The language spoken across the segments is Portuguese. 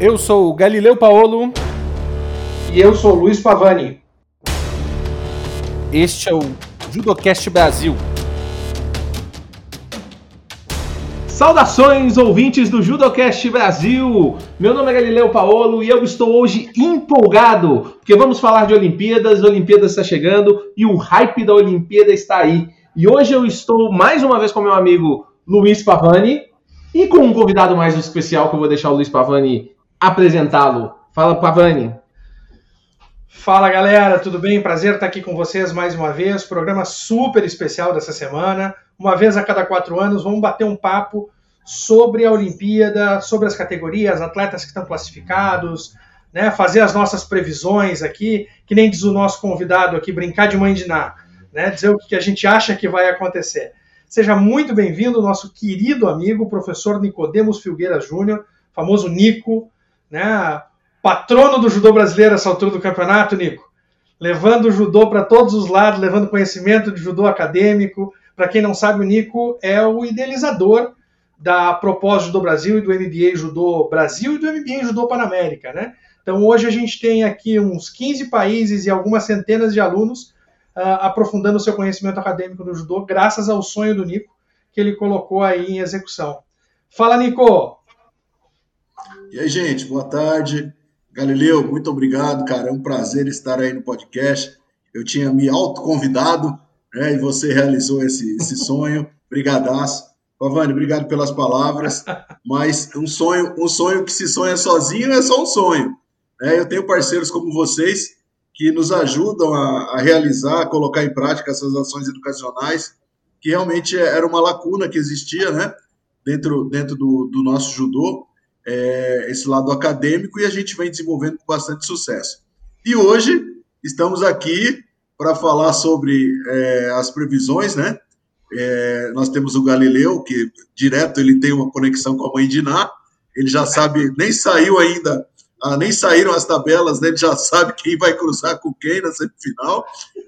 Eu sou o Galileu Paolo. E eu sou o Luiz Pavani. Este é o Judocast Brasil. Saudações, ouvintes do Judocast Brasil! Meu nome é Galileu Paolo e eu estou hoje empolgado, porque vamos falar de Olimpíadas, a Olimpíada está chegando e o hype da Olimpíada está aí. E hoje eu estou mais uma vez com meu amigo Luiz Pavani e com um convidado mais especial que eu vou deixar o Luiz Pavani apresentá-lo. Fala, Pavani. Fala galera, tudo bem? Prazer estar aqui com vocês mais uma vez. Programa super especial dessa semana. Uma vez a cada quatro anos, vamos bater um papo sobre a Olimpíada, sobre as categorias, atletas que estão classificados, né? Fazer as nossas previsões aqui, que nem diz o nosso convidado aqui, brincar de mãe de Ná, né? Dizer o que a gente acha que vai acontecer. Seja muito bem-vindo, nosso querido amigo, professor Nicodemos Filgueira Júnior, famoso Nico, né? Patrono do judô brasileiro essa altura do campeonato, Nico. Levando o judô para todos os lados, levando conhecimento de judô acadêmico. Para quem não sabe, o Nico é o idealizador da Propósito do Brasil e do MBA Judô Brasil e do MBA Judô Panamérica, né? Então hoje a gente tem aqui uns 15 países e algumas centenas de alunos uh, aprofundando o seu conhecimento acadêmico no judô, graças ao sonho do Nico que ele colocou aí em execução. Fala, Nico! E aí, gente, boa tarde. Galileu, muito obrigado, cara. É um prazer estar aí no podcast. Eu tinha me autoconvidado, né, e você realizou esse, esse sonho. Brigadaço. Pavani, obrigado pelas palavras. Mas um sonho, um sonho que se sonha sozinho é só um sonho. Né? Eu tenho parceiros como vocês que nos ajudam a, a realizar, a colocar em prática essas ações educacionais, que realmente era uma lacuna que existia, né? Dentro, dentro do, do nosso judô é, esse lado acadêmico e a gente vem desenvolvendo com bastante sucesso. E hoje estamos aqui para falar sobre é, as previsões, né? É, nós temos o Galileu, que direto ele tem uma conexão com a mãe de ele já sabe, nem saiu ainda, ah, nem saíram as tabelas, né? ele já sabe quem vai cruzar com quem na semifinal.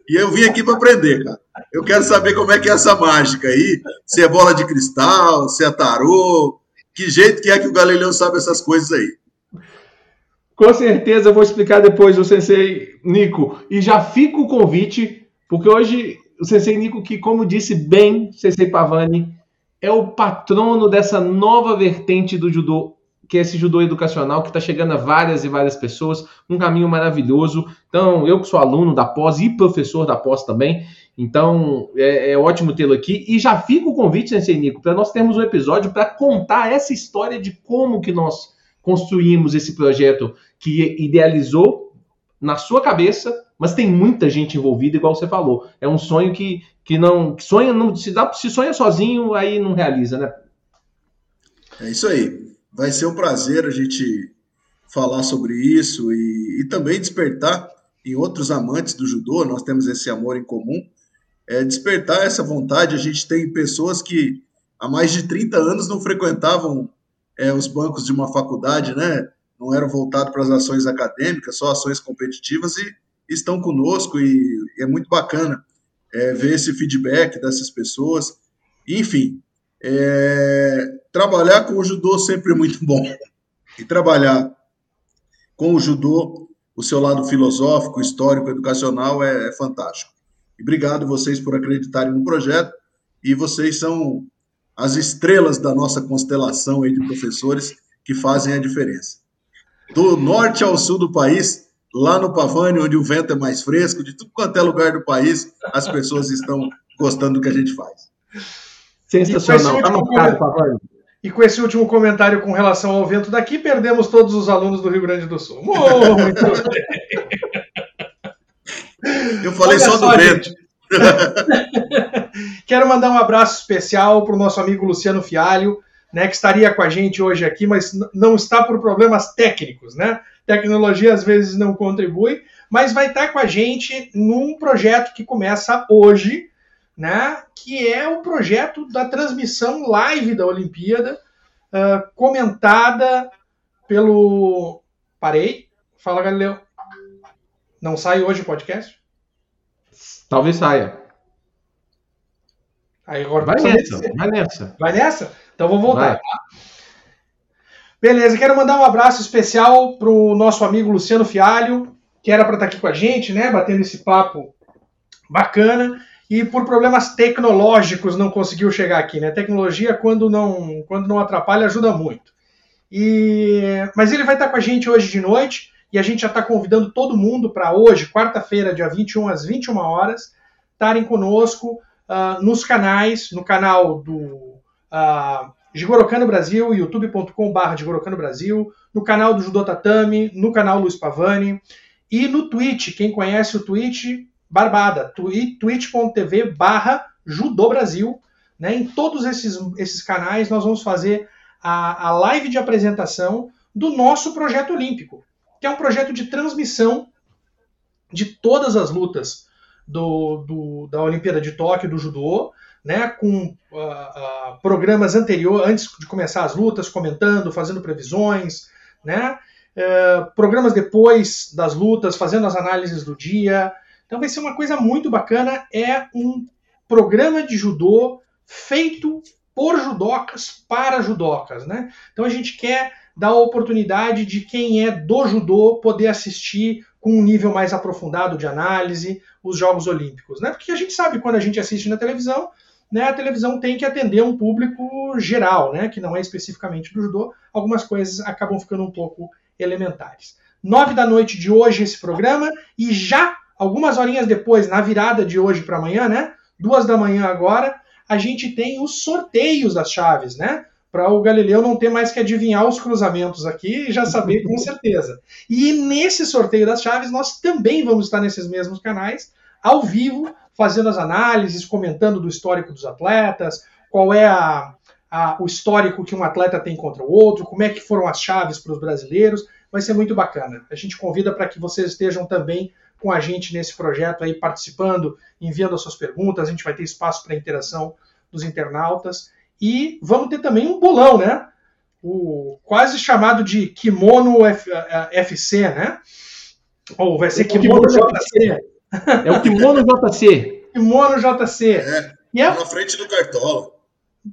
E eu vim aqui para aprender, cara. Eu quero saber como é que é essa mágica aí, se é bola de cristal, se é tarô, que jeito que é que o Galileu sabe essas coisas aí? Com certeza eu vou explicar depois o Sensei Nico. E já fica o convite, porque hoje o Sensei Nico, que como disse bem Sensei Pavani, é o patrono dessa nova vertente do judô, que é esse judô educacional que está chegando a várias e várias pessoas, um caminho maravilhoso. Então, eu que sou aluno da pós e professor da pós também, então, é, é ótimo tê-lo aqui. E já fica o convite, né, Nico, para nós termos um episódio para contar essa história de como que nós construímos esse projeto que idealizou na sua cabeça, mas tem muita gente envolvida, igual você falou. É um sonho que, que não que sonha, não se dá, se sonha sozinho, aí não realiza, né? É isso aí. Vai ser um prazer a gente falar sobre isso e, e também despertar em outros amantes do judô. Nós temos esse amor em comum é, despertar essa vontade. A gente tem pessoas que há mais de 30 anos não frequentavam é, os bancos de uma faculdade, né? Não eram voltados para as ações acadêmicas, só ações competitivas e estão conosco e, é muito bacana é, ver esse feedback dessas pessoas. Enfim, é, trabalhar com o judô sempre é muito bom. E trabalhar com o judô, o seu lado filosófico, histórico, educacional é, é fantástico. E obrigado vocês por acreditarem no projeto. E vocês são as estrelas da nossa constelação aí de professores que fazem a diferença. Do norte ao sul do país, lá no Pavani, onde o vento é mais fresco, de tudo quanto é lugar do país, as pessoas estão gostando do que a gente faz. Sensacional. Tá e com esse último comentário com relação ao vento daqui, perdemos todos os alunos do Rio Grande do Sul. Oh, muito bem. Eu falei Olha só do vento. Quero mandar um abraço especial para o nosso amigo Luciano Fialho, né, que estaria com a gente hoje aqui, mas não está por problemas técnicos, né? Tecnologia às vezes não contribui, mas vai estar com a gente num projeto que começa hoje, né? Que é o projeto da transmissão live da Olimpíada, uh, comentada pelo. Parei. Fala, Galileu. Não sai hoje o podcast? Talvez saia. Aí agora vai nessa, vai nessa. Vai nessa? Então vou voltar. Tá? Beleza, quero mandar um abraço especial pro nosso amigo Luciano Fialho, que era para estar tá aqui com a gente, né, batendo esse papo bacana, e por problemas tecnológicos não conseguiu chegar aqui, né? Tecnologia quando não, quando não atrapalha ajuda muito. E mas ele vai estar tá com a gente hoje de noite e a gente já está convidando todo mundo para hoje, quarta-feira, dia 21 às 21 horas, estarem conosco uh, nos canais, no canal do uh, Jigorokano Brasil, youtube.com.br Jigorokano Brasil, no canal do Judô Tatami, no canal Luiz Pavani e no Twitch. Quem conhece o Twitch, Barbada, twitch.tv barra Judô Brasil. Né? Em todos esses, esses canais nós vamos fazer a, a live de apresentação do nosso projeto olímpico, que é um projeto de transmissão de todas as lutas do, do, da Olimpíada de Tóquio do judô, né, com uh, uh, programas anteriores, antes de começar as lutas, comentando, fazendo previsões, né, uh, programas depois das lutas, fazendo as análises do dia. Então vai ser uma coisa muito bacana. É um programa de judô feito por judocas para judocas, né? Então a gente quer dar a oportunidade de quem é do judô poder assistir com um nível mais aprofundado de análise os Jogos Olímpicos, né? Porque a gente sabe quando a gente assiste na televisão, né, a televisão tem que atender um público geral, né, que não é especificamente do judô. Algumas coisas acabam ficando um pouco elementares. Nove da noite de hoje esse programa e já algumas horinhas depois, na virada de hoje para amanhã, né, duas da manhã agora, a gente tem os sorteios das chaves, né? Para o Galileu não ter mais que adivinhar os cruzamentos aqui e já saber com certeza. E nesse sorteio das chaves, nós também vamos estar nesses mesmos canais, ao vivo, fazendo as análises, comentando do histórico dos atletas, qual é a, a, o histórico que um atleta tem contra o outro, como é que foram as chaves para os brasileiros. Vai ser muito bacana. A gente convida para que vocês estejam também com a gente nesse projeto aí, participando, enviando as suas perguntas. A gente vai ter espaço para interação dos internautas. E vamos ter também um bolão, né? O quase chamado de Kimono F, FC, né? Ou vai ser é Kimono JC. É o Kimono JC. Kimono JC. É, e é... na frente do Cartola.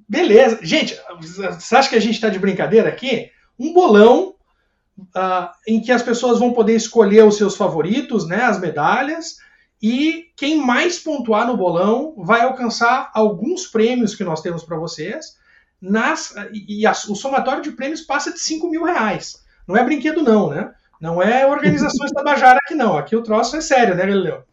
Beleza. Gente, você acha que a gente está de brincadeira aqui? Um bolão uh, em que as pessoas vão poder escolher os seus favoritos, né, as medalhas, e quem mais pontuar no bolão vai alcançar alguns prêmios que nós temos para vocês. Nas, e a, o somatório de prêmios passa de 5 mil reais. Não é brinquedo, não, né? Não é organizações Tabajara aqui, não. Aqui o troço é sério, né, Galileu?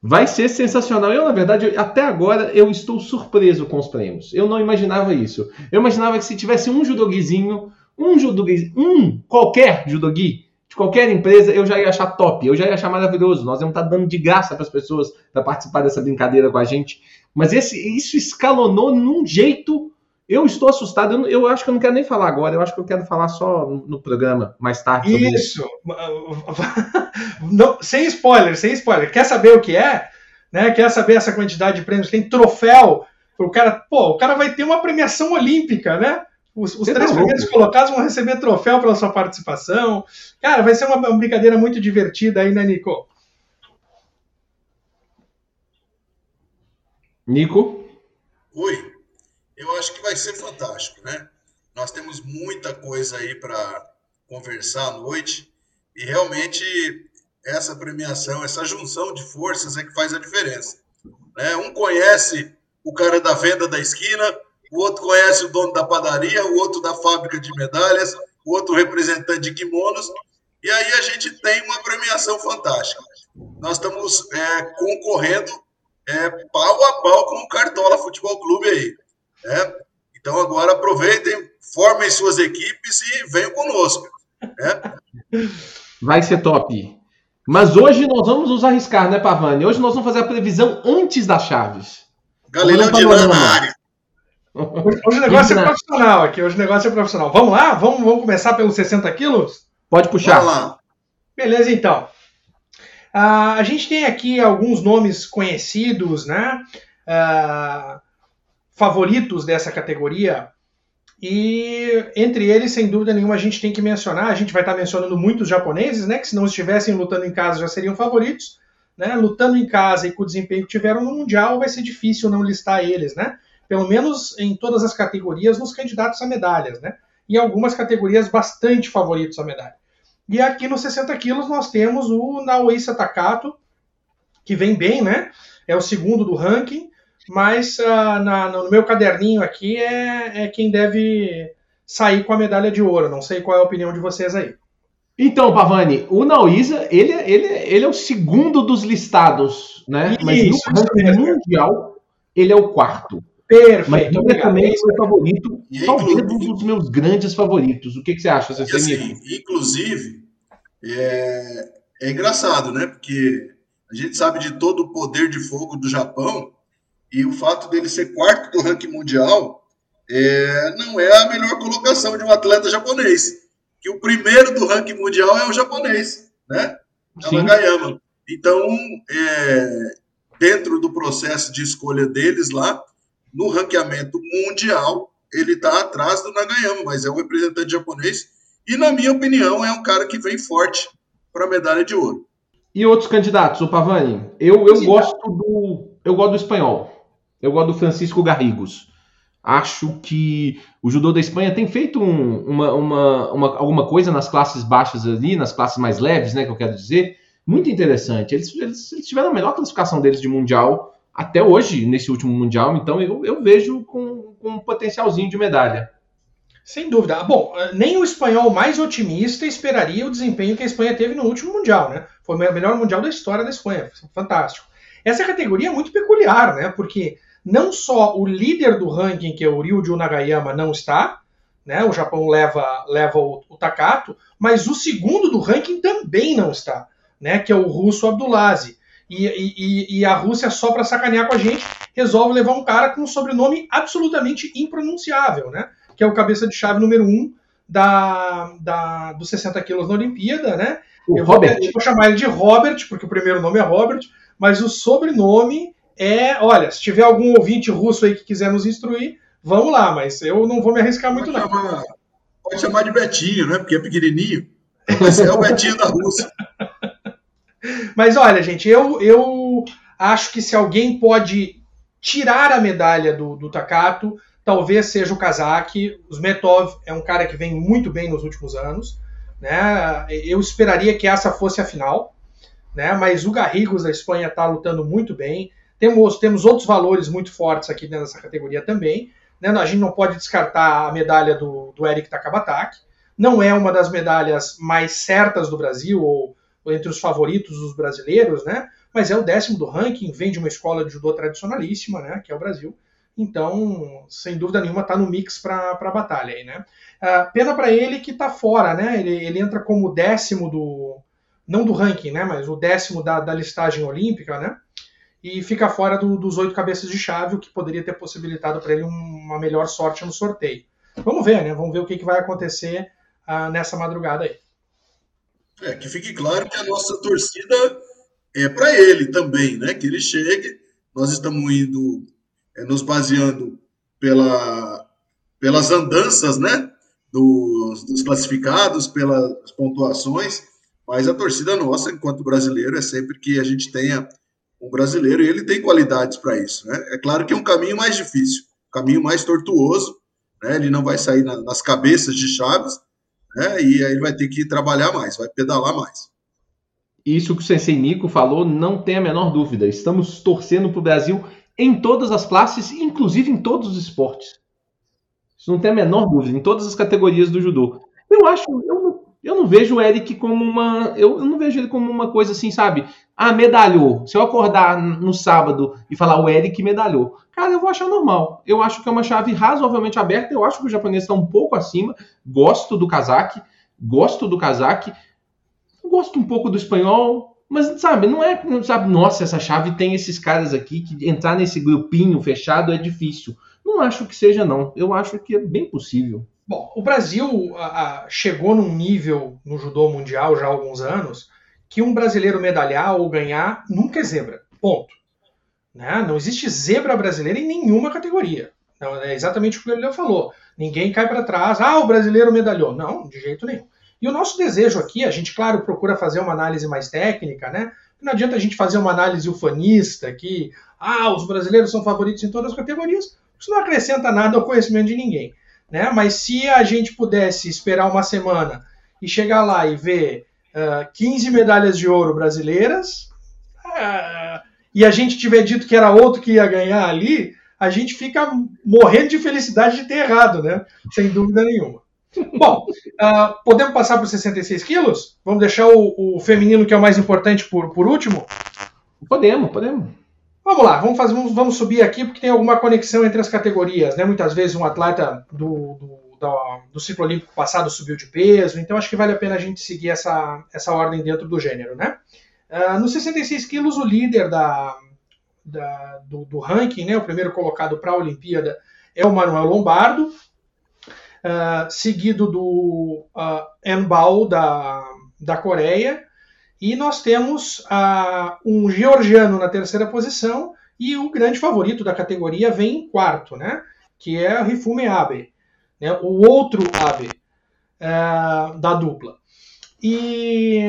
Vai ser sensacional. Eu, na verdade, até agora eu estou surpreso com os prêmios. Eu não imaginava isso. Eu imaginava que se tivesse um judoguizinho um judogi, um qualquer judogi de qualquer empresa, eu já ia achar top, eu já ia achar maravilhoso. Nós íamos estar dando de graça para as pessoas para participar dessa brincadeira com a gente. Mas esse, isso escalonou num jeito. Eu estou assustado. Eu, eu, acho que eu não quero nem falar agora. Eu acho que eu quero falar só no, no programa mais tarde. Isso. não, sem spoiler, sem spoiler. Quer saber o que é? Né? Quer saber essa quantidade de prêmios? Tem troféu. O cara, pô, o cara vai ter uma premiação olímpica, né? Os, os três tá primeiros colocados vão receber troféu pela sua participação. Cara, vai ser uma, uma brincadeira muito divertida aí, né, Nico? Nico? Oi. Eu acho que vai ser fantástico, né? Nós temos muita coisa aí para conversar à noite e realmente essa premiação, essa junção de forças é que faz a diferença. Né? Um conhece o cara da venda da esquina, o outro conhece o dono da padaria, o outro da fábrica de medalhas, o outro representante de kimonos, e aí a gente tem uma premiação fantástica. Nós estamos é, concorrendo é, pau a pau com o Cartola Futebol Clube aí. Né? Então agora aproveitem, formem suas equipes e venham conosco. Né? Vai ser top. Mas hoje nós vamos nos arriscar, né, Pavani? Hoje nós vamos fazer a previsão antes das chaves. Galileu de na área. Hoje, o negócio é profissional aqui, hoje o negócio é profissional. Vamos lá? Vamos, vamos começar pelos 60 quilos? Pode puxar. Vamos lá. Beleza, então. Uh, a gente tem aqui alguns nomes conhecidos, né? Uh, favoritos dessa categoria. E entre eles, sem dúvida nenhuma, a gente tem que mencionar. A gente vai estar mencionando muitos japoneses, né? Que se não estivessem lutando em casa já seriam favoritos. Né? Lutando em casa e com o desempenho que tiveram no Mundial, vai ser difícil não listar eles, né? Pelo menos em todas as categorias, nos candidatos a medalhas, né? em algumas categorias bastante favoritos à medalha. E aqui nos 60 quilos nós temos o Naoisa Takato, que vem bem, né? É o segundo do ranking, mas uh, na, no meu caderninho aqui é, é quem deve sair com a medalha de ouro. Não sei qual é a opinião de vocês aí. Então, Pavani, o Nauísa, ele, ele, ele é o segundo dos listados, né? Isso, Mas no ranking mundial, ele é o quarto. Perfeito. Mas é também é meu favorito, e, talvez um dos meus grandes favoritos. O que, que você acha? Você assim, inclusive, é, é engraçado, né? Porque a gente sabe de todo o poder de fogo do Japão e o fato dele ser quarto do ranking mundial é, não é a melhor colocação de um atleta japonês que o primeiro do ranking mundial é o japonês, né? O Nagayama. Então, é, dentro do processo de escolha deles lá, no ranqueamento mundial, ele está atrás do Nagayama, mas é um representante japonês e, na minha opinião, é um cara que vem forte para a medalha de ouro. E outros candidatos, o Pavani? Eu, eu gosto do eu gosto do espanhol. Eu gosto do Francisco Garrigos. Acho que o judô da Espanha tem feito um, uma, uma, uma, alguma coisa nas classes baixas ali, nas classes mais leves, né, que eu quero dizer, muito interessante. Eles, eles, eles tiveram a melhor classificação deles de mundial até hoje, nesse último mundial, então eu, eu vejo com, com um potencialzinho de medalha. Sem dúvida. Bom, nem o espanhol mais otimista esperaria o desempenho que a Espanha teve no último Mundial, né? Foi o melhor Mundial da história da Espanha. Fantástico. Essa categoria é muito peculiar, né? Porque não só o líder do ranking, que é o Ryuji Nagayama, não está, né? O Japão leva, leva o, o Takato, mas o segundo do ranking também não está, né? Que é o russo Abdulazi. E, e, e, a Rússia, só para sacanear com a gente, resolve levar um cara com um sobrenome absolutamente impronunciável, né? Que é o cabeça de chave número um da, da, dos 60 quilos na Olimpíada, né? O eu, Robert. Vou, eu vou chamar ele de Robert, porque o primeiro nome é Robert, mas o sobrenome é, olha, se tiver algum ouvinte russo aí que quiser nos instruir, vamos lá, mas eu não vou me arriscar muito pode não. Chamar, pode chamar de Betinho, né? Porque é pequenininho. Mas é o Betinho da Rússia. Mas olha, gente, eu, eu acho que se alguém pode tirar a medalha do, do Takato, talvez seja o Kazaki. O Smetov é um cara que vem muito bem nos últimos anos. Né? Eu esperaria que essa fosse a final, né? mas o Garrigos da Espanha está lutando muito bem. Temos, temos outros valores muito fortes aqui nessa categoria também. Né? A gente não pode descartar a medalha do, do Eric Takabataki. Não é uma das medalhas mais certas do Brasil, ou, entre os favoritos dos brasileiros, né? mas é o décimo do ranking, vem de uma escola de judô tradicionalíssima, né? que é o Brasil. Então, sem dúvida nenhuma, está no mix para a batalha. Aí, né? Uh, pena para ele que está fora, né? Ele, ele entra como décimo do. Não do ranking, né? Mas o décimo da, da listagem olímpica, né? e fica fora do, dos oito cabeças de chave, o que poderia ter possibilitado para ele uma melhor sorte no sorteio. Vamos ver, né? Vamos ver o que, que vai acontecer uh, nessa madrugada aí. É, que fique claro que a nossa torcida é para ele também, né? Que ele chegue. Nós estamos indo, é, nos baseando pela, pelas andanças, né? Dos, dos classificados, pelas pontuações, mas a torcida nossa, enquanto brasileiro, é sempre que a gente tenha um brasileiro, e ele tem qualidades para isso. Né? É claro que é um caminho mais difícil, um caminho mais tortuoso, né? ele não vai sair na, nas cabeças de chaves, né? e aí ele vai ter que trabalhar mais, vai pedalar mais. Isso que o Sensei Nico falou, não tem a menor dúvida. Estamos torcendo para o Brasil em todas as classes, inclusive em todos os esportes. Isso não tem a menor dúvida, em todas as categorias do judô. Eu acho, eu eu não vejo o Eric como uma. Eu, não vejo ele como uma coisa assim, sabe? Ah, medalhou. Se eu acordar no sábado e falar o Eric medalhou, cara, eu vou achar normal. Eu acho que é uma chave razoavelmente aberta. Eu acho que o japonês está um pouco acima. Gosto do Kazaki. Gosto do Kazaki. Gosto um pouco do espanhol. Mas, sabe, não é, sabe, nossa, essa chave tem esses caras aqui que entrar nesse grupinho fechado é difícil. Não acho que seja, não. Eu acho que é bem possível. Bom, o Brasil a, a, chegou num nível no judô mundial já há alguns anos que um brasileiro medalhar ou ganhar nunca é zebra. Ponto. Né? Não existe zebra brasileira em nenhuma categoria. Não, é exatamente o que o Galileu falou. Ninguém cai para trás. Ah, o brasileiro medalhou. Não, de jeito nenhum. E o nosso desejo aqui, a gente, claro, procura fazer uma análise mais técnica, né? Não adianta a gente fazer uma análise ufanista que, ah, os brasileiros são favoritos em todas as categorias. Isso não acrescenta nada ao conhecimento de ninguém. Né? Mas se a gente pudesse esperar uma semana e chegar lá e ver uh, ah, 15 medalhas de ouro brasileiras, uh, e a gente tiver dito que era outro que ia ganhar ali, a gente fica morrendo de felicidade de ter errado, né? Sem dúvida nenhuma. Bom, uh, podemos passar para os 66 quilos? Vamos deixar o, o, feminino, que é o mais importante, por, por último? Podemos, podemos. Vamos lá, vamos, fazer, vamos, vamos, subir aqui porque tem alguma conexão entre as categorias, né? Muitas vezes um atleta do, do, do, do ciclo olímpico passado subiu de peso, então acho que vale a pena a gente seguir essa, essa ordem dentro do gênero, né? Uh, nos 66 quilos, o líder da, da, do, do, ranking, né, o primeiro colocado para a Olimpíada, é o Manuel Lombardo, uh, seguido do uh, Enbao da, da Coreia, e nós temos uh, um georgiano na terceira posição e o grande favorito da categoria vem em quarto, né? Que é Rifume Abe, né? o outro Abe uh, da dupla. E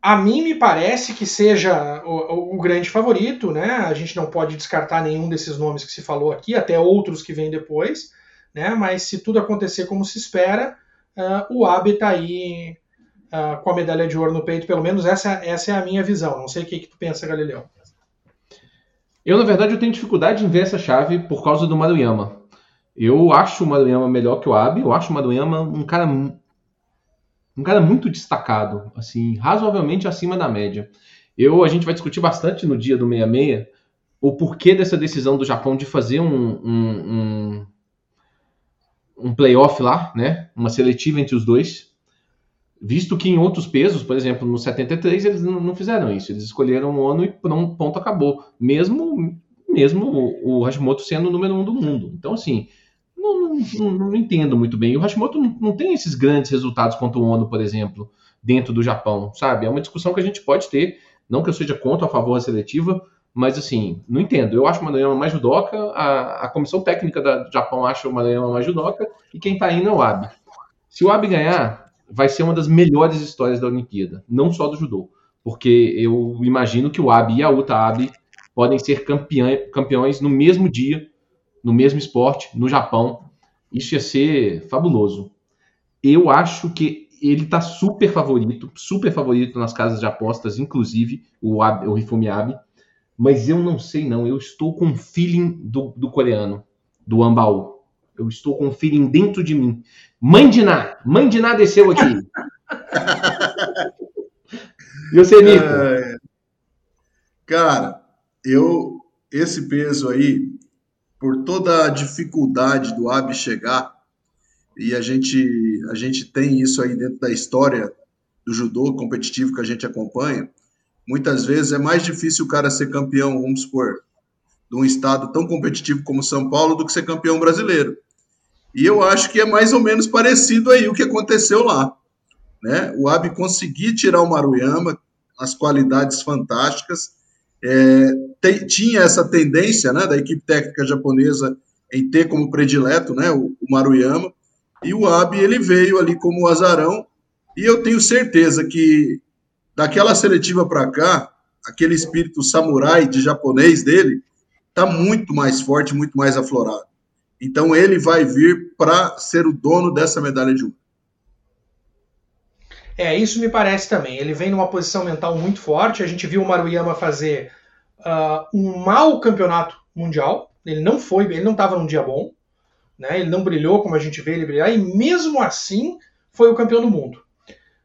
a mim me parece que seja o, o, grande favorito, né? A gente não pode descartar nenhum desses nomes que se falou aqui, até outros que vêm depois, né? Mas se tudo acontecer como se espera, uh, o Abe está aí uh, com a medalha de ouro no peito, pelo menos essa, essa é a minha visão. Não sei o que, que tu pensa, Galileu. Eu, na verdade, eu tenho dificuldade em ver essa chave por causa do Maruyama. Eu acho o Maruyama melhor que o Abe, eu acho o Maruyama um cara um cara muito destacado, assim, razoavelmente acima da média. Eu, a gente vai discutir bastante no dia do 66 o porquê dessa decisão do Japão de fazer um, um, um, um playoff lá, né? Uma seletiva entre os dois. Visto que em outros pesos, por exemplo, no 73, eles não fizeram isso. Eles escolheram o ONU e ponto, acabou. Mesmo, mesmo o Hashimoto sendo o número um do mundo. Então, assim, não, não, não entendo muito bem. E o Hashimoto não, não, tem esses grandes resultados contra o ONU, por exemplo, dentro do Japão, sabe? É uma discussão que a gente pode ter. Não que eu seja contra ou a favor da seletiva, mas assim, não entendo. Eu acho o Maranhão mais judoca, a, a comissão técnica do Japão acha o Maranhão mais judoca, e quem tá indo é o Abe. Se o Abe ganhar, vai ser uma das melhores histórias da Olimpíada, não só do judô, porque eu imagino que o Abe e a Uta Abe podem ser campeã, campeões no mesmo dia, no mesmo esporte, no Japão. Isso ia ser fabuloso. Eu acho que ele está super favorito, super favorito nas casas de apostas, inclusive o, Abe, o Abe, mas eu não sei não, eu estou com um feeling do, do coreano, do Ambao. Eu estou com um feeling dentro de mim. Mãe de Ná, mãe de Ná desceu aqui. e você, Nico? É... Cara, eu esse peso aí, por toda a dificuldade do AB chegar, e a gente a gente tem isso aí dentro da história do judô competitivo que a gente acompanha, muitas vezes é mais difícil o cara ser campeão, vamos supor, de um estado tão competitivo como São Paulo do que ser campeão brasileiro. E eu acho que é mais ou menos parecido aí o que aconteceu lá. Né? O Abe conseguir tirar o Maruyama, as qualidades fantásticas, é, tem, tinha essa tendência né, da equipe técnica japonesa em ter como predileto né, o, o Maruyama, e o Abe ele veio ali como azarão, e eu tenho certeza que daquela seletiva para cá, aquele espírito samurai de japonês dele está muito mais forte, muito mais aflorado. Então ele vai vir para ser o dono dessa medalha de ouro. É, isso me parece também. Ele vem numa posição mental muito forte. A gente viu o Maruyama fazer uh, um mau campeonato mundial. Ele não foi, ele não estava num dia bom. Né? Ele não brilhou como a gente vê ele brilhar. E mesmo assim foi o campeão do mundo.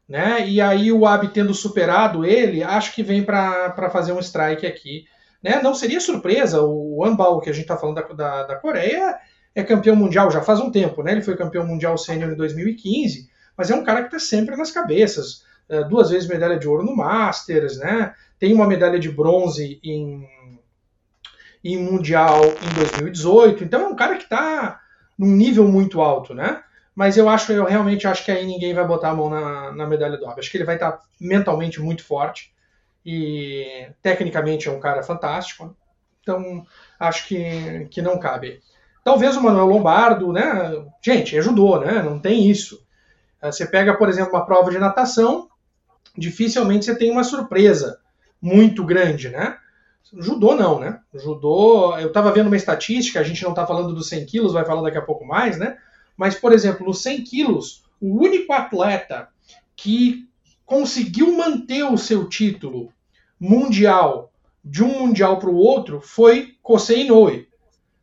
Né? E aí o Abe tendo superado ele, acho que vem para fazer um strike aqui. Né? Não seria surpresa, o Anbao que a gente está falando da, da, da Coreia é campeão mundial já faz um tempo, né? Ele foi campeão mundial sênior em 2015, mas é um cara que está sempre nas cabeças. É, duas vezes medalha de ouro no Masters, né? Tem uma medalha de bronze em, em Mundial em 2018. Então é um cara que está num nível muito alto, né? Mas eu acho, eu realmente acho que aí ninguém vai botar a mão na, na medalha do Acho que ele vai estar tá mentalmente muito forte e tecnicamente é um cara fantástico. Então acho que, que não cabe. Talvez o Manuel Lombardo, né? Gente, ajudou, né? Não tem isso. É, você pega, por exemplo, uma prova de natação, dificilmente você tem uma surpresa muito grande, né? Judô não, né? Judô, eu estava vendo uma estatística, a gente não está falando dos 100 quilos, vai falar daqui a pouco mais, né? Mas, por exemplo, nos 100 quilos, o único atleta que conseguiu manter o seu título mundial de um mundial para o outro foi Kosei Inoue.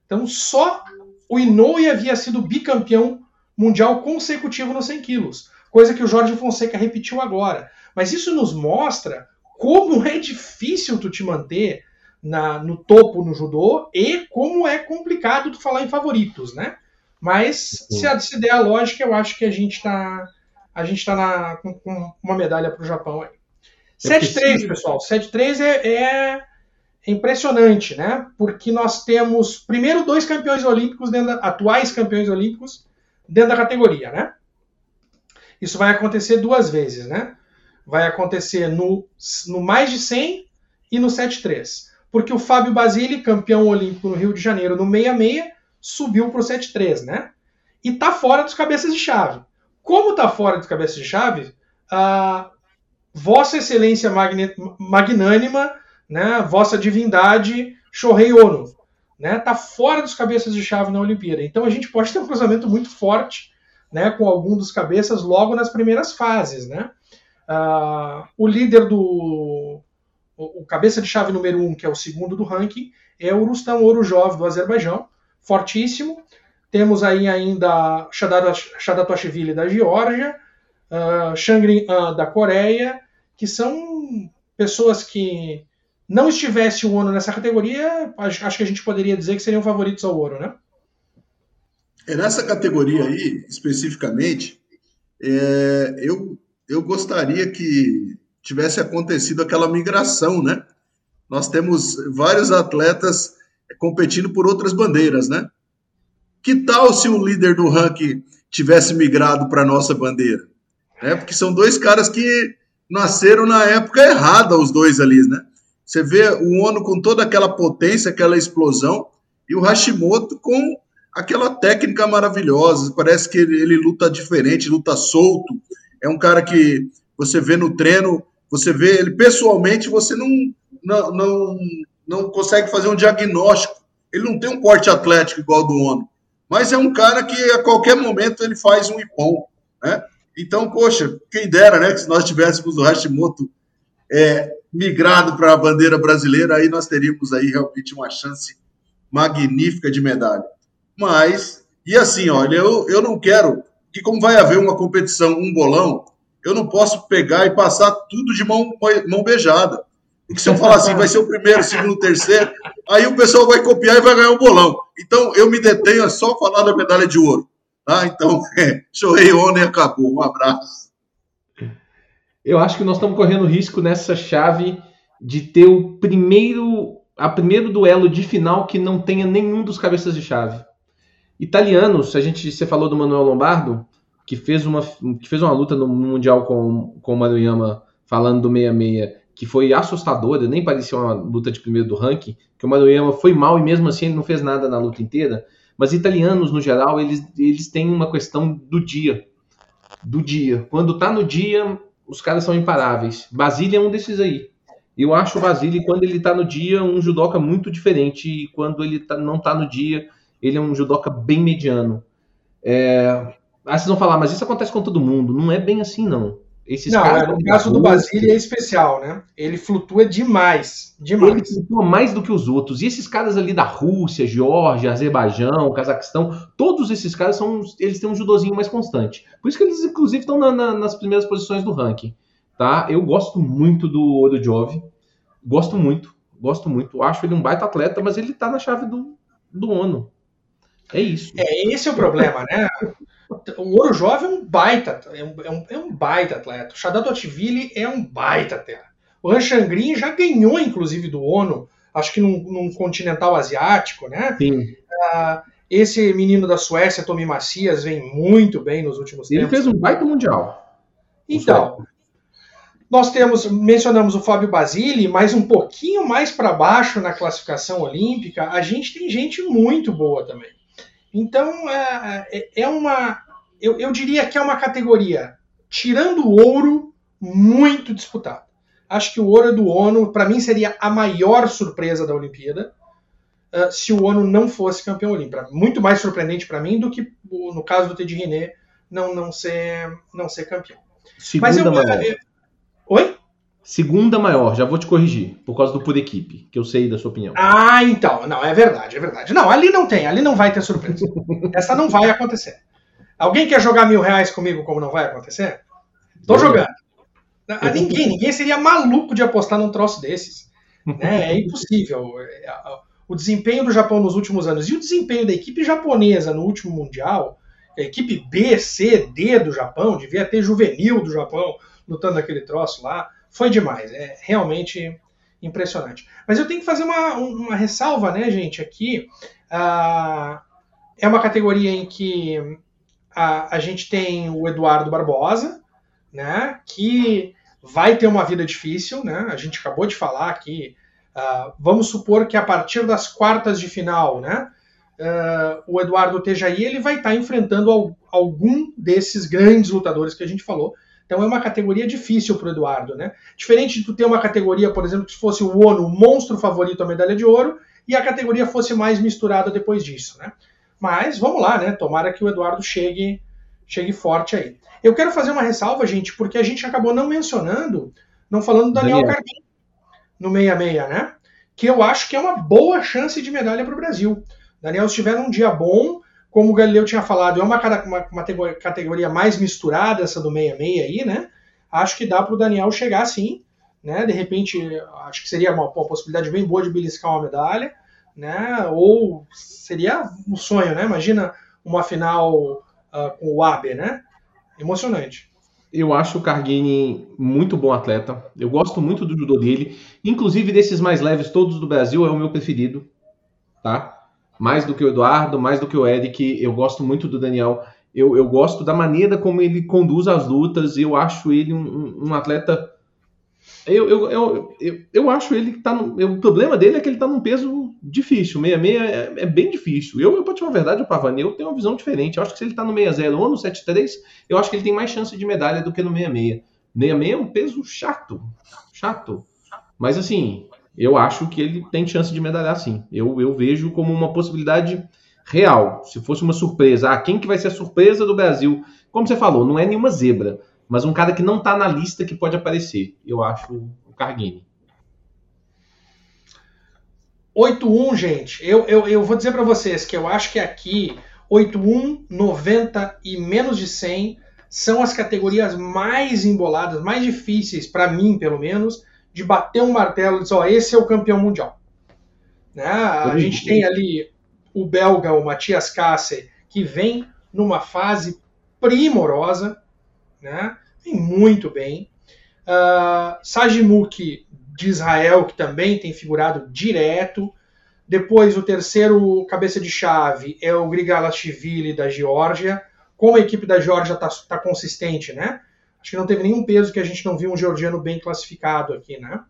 Então, só o Inoue havia sido bicampeão mundial consecutivo nos 100 quilos, coisa que o Jorge Fonseca repetiu agora. Mas isso nos mostra como é difícil tu te manter na, no topo no judô e como é complicado tu falar em favoritos, né? Mas se, a, se der a lógica, eu acho que a gente está a gente tá na, com, com uma medalha para o Japão aí. 7-3, é pessoal. 7-3 é, é, impressionante, né? Porque nós temos primeiro dois campeões olímpicos, atuais campeões olímpicos, dentro da categoria, né? Isso vai acontecer duas vezes, né? Vai acontecer no, no mais de 100 e no 7-3 porque o Fábio Basile, campeão olímpico no Rio de Janeiro no 66, subiu para o 7-3, né? E tá fora dos cabeças de chave. Como tá fora dos cabeças de chave, a Vossa Excelência Magnânima, né, Vossa Divindade Shohei Ono, né, tá fora dos cabeças de chave na Olimpíada. Então a gente pode ter um cruzamento muito forte, né, com algum dos cabeças logo nas primeiras fases, né? Uh, o líder do o, cabeça de chave número um, que é o segundo do ranking, é o Rustam Orujov do Azerbaijão, fortíssimo. Temos aí ainda Shadatoshvili da Geórgia, uh, Shangri An da Coreia, que são pessoas que não estivesse o ONU nessa categoria, acho, acho que a gente poderia dizer que seriam favoritos ao ouro, né? É nessa categoria aí, especificamente, é, eu, eu gostaria que tivesse acontecido aquela migração, né? Nós temos vários atletas competindo por outras bandeiras, né? Que tal se o líder do ranking tivesse migrado para nossa bandeira? É, porque são dois caras que nasceram na época errada, os dois ali, né? Você vê o ONU com toda aquela potência, aquela explosão, e o Hashimoto com aquela técnica maravilhosa. Parece que ele, ele luta diferente, luta solto. É um cara que você vê no treino, você vê ele pessoalmente, você não, não, não, não consegue fazer um diagnóstico. Ele não tem um porte atlético igual do ONU, mas é um cara que a qualquer momento ele faz um ipom, né? Então, poxa, quem dera, né, que se nós tivéssemos o Hashimoto é, migrado para a bandeira brasileira, aí nós teríamos aí realmente uma chance magnífica de medalha. Mas, e assim, olha, eu, eu não quero que como vai haver uma competição, um bolão, eu não posso pegar e passar tudo de mão, mão beijada. Porque se eu falar assim, vai ser o primeiro, segundo, terceiro, aí o pessoal vai copiar e vai ganhar o um bolão. Então, eu me detenho a só falar da medalha de ouro. Tá? Então, é, chorei ontem e acabou. Um abraço. Eu acho que nós estamos correndo risco nessa chave de ter o primeiro, a primeiro duelo de final que não tenha nenhum dos cabeças de chave. Italianos, a gente, você falou do Manuel Lombardo, que fez uma, que fez uma luta no Mundial com, com o Maruyama, falando do 66, que foi assustadora, nem parecia uma luta de primeiro do ranking, que o Maruyama foi mal e mesmo assim ele não fez nada na luta inteira. Mas italianos, no geral, eles, eles têm uma questão do dia. Do dia. Quando tá no dia, os caras são imparáveis. Basília é um desses aí. Eu acho o Basília, quando ele tá no dia, um judoca muito diferente. E quando ele tá, não tá no dia, ele é um judoca bem mediano. É, Aí vocês vão falar, mas isso acontece com todo mundo. Não é bem assim, não. Esses não, caras, no caso do Basílio é especial, né? Ele flutua demais, demais. Ele flutua mais do que os outros. E esses caras ali da Rússia, Geórgia, Azerbaijão, Cazaquistão, todos esses caras são, eles têm um judozinho mais constante. Por isso que eles inclusive estão na, na, nas primeiras posições do ranking, tá? Eu gosto muito do Odojov, gosto muito, gosto muito. Acho ele um baita atleta, mas ele tá na chave do, do ONU. É isso. É esse é o problema, né? O Ouro Jovem é um baita, é um, é um, é um baita atleta. O Shadat é um baita atleta. O Han Shangrin já ganhou, inclusive, do ONU, acho que num, num continental asiático, né? Sim. Uh, esse menino da Suécia, Tommy Macias, vem muito bem nos últimos Ele tempos. Ele fez um baita mundial. Então, nós temos, mencionamos o Fábio Basile, mas um pouquinho mais para baixo na classificação olímpica, a gente tem gente muito boa também. Então, é, é, é uma. Eu, eu diria que é uma categoria, tirando o ouro, muito disputada. Acho que o ouro é do ONU, para mim, seria a maior surpresa da Olimpíada. Uh, se o ONU não fosse campeão olímpico. Muito mais surpreendente para mim do que no caso do Teddy René não, não, ser, não ser campeão. Segunda Mas eu, maior. Eu... Oi? Segunda maior, já vou te corrigir, por causa do por equipe, que eu sei da sua opinião. Ah, então. Não, é verdade, é verdade. Não, ali não tem, ali não vai ter surpresa. Essa não vai acontecer. Alguém quer jogar mil reais comigo como não vai acontecer? Tô jogando. A ninguém, ninguém seria maluco de apostar num troço desses. Né? É impossível. O desempenho do Japão nos últimos anos e o desempenho da equipe japonesa no último Mundial, a equipe B, C, D do Japão, devia ter juvenil do Japão lutando naquele troço lá, foi demais. É realmente impressionante. Mas eu tenho que fazer uma, uma ressalva, né, gente, aqui. Ah, é uma categoria em que a, a gente tem o Eduardo Barbosa, né, que vai ter uma vida difícil, né? A gente acabou de falar aqui. Uh, vamos supor que a partir das quartas de final, né? Uh, o Eduardo esteja aí, ele vai estar tá enfrentando al algum desses grandes lutadores que a gente falou. Então é uma categoria difícil para o Eduardo, né? Diferente de tu ter uma categoria, por exemplo, que fosse o ONU, o monstro favorito à medalha de ouro, e a categoria fosse mais misturada depois disso, né? Mas vamos lá, né? Tomara que o Eduardo chegue, chegue forte aí. Eu quero fazer uma ressalva, gente, porque a gente acabou não mencionando, não falando do Daniel, Daniel. Carguinho no 66, né? Que eu acho que é uma boa chance de medalha para o Brasil. Daniel, se tiver um dia bom, como o Galileu tinha falado, é uma, uma, uma categoria mais misturada, essa do 66 aí, né? Acho que dá para o Daniel chegar sim, né? De repente, acho que seria uma, uma possibilidade bem boa de beliscar uma medalha, né? Ou seria um sonho, né? Imagina uma final uh, com o Abe, né? emocionante. Eu acho o Carguini muito bom atleta. Eu gosto muito do judô dele. Inclusive, desses mais leves todos do Brasil, é o meu preferido. Tá? Mais do que o Eduardo, mais do que o Eric. Eu gosto muito do Daniel. Eu, eu gosto da maneira como ele conduz as lutas. Eu acho ele um, um atleta eu, eu, eu, eu, eu acho ele que tá no. O problema dele é que ele tá num peso difícil. 66 é, é bem difícil. Eu, eu, pra te falar a verdade, o Pavani, eu tenho uma visão diferente. Eu acho que se ele tá no 60 ou no 73, eu acho que ele tem mais chance de medalha do que no 66. 66 é um peso chato. Chato. Mas assim, eu acho que ele tem chance de medalhar sim. Eu, eu vejo como uma possibilidade real. Se fosse uma surpresa, ah, quem que vai ser a surpresa do Brasil? Como você falou, não é nenhuma zebra mas um cara que não está na lista que pode aparecer. Eu acho o Carguini. 8-1, gente. Eu, eu, eu vou dizer para vocês que eu acho que aqui 8-1, 90 e menos de 100 são as categorias mais emboladas, mais difíceis, para mim pelo menos, de bater um martelo e dizer: ó, esse é o campeão mundial. Né? A gente tem ali o belga, o Matias Kasse, que vem numa fase primorosa né? Vem muito bem. Uh, Sajimuk de Israel, que também tem figurado direto. Depois, o terceiro cabeça de chave é o Grigalashvili da Geórgia. Como a equipe da Geórgia está tá consistente, né? Acho que não teve nenhum peso que a gente não viu um georgiano bem classificado aqui, né?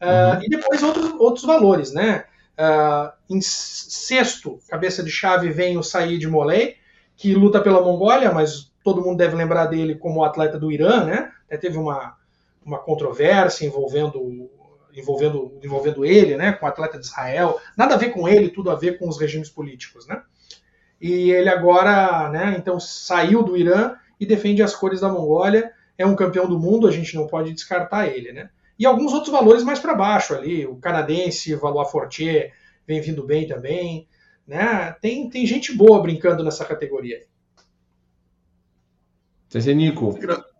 Uh, uhum. E depois outros, outros valores, né? Uh, em sexto, cabeça de chave, vem o Said Molei, que luta pela Mongólia, mas todo mundo deve lembrar dele como atleta do Irã, né? Até teve uma, uma controvérsia envolvendo, envolvendo, envolvendo ele, né? Com o atleta de Israel. Nada a ver com ele, tudo a ver com os regimes políticos, né? E ele agora, né? Então saiu do Irã e defende as cores da Mongólia. É um campeão do mundo, a gente não pode descartar ele, né? E alguns outros valores mais para baixo ali. O canadense Valois Fortier vem vindo bem também. Né? Tem, tem gente boa brincando nessa categoria. Nico.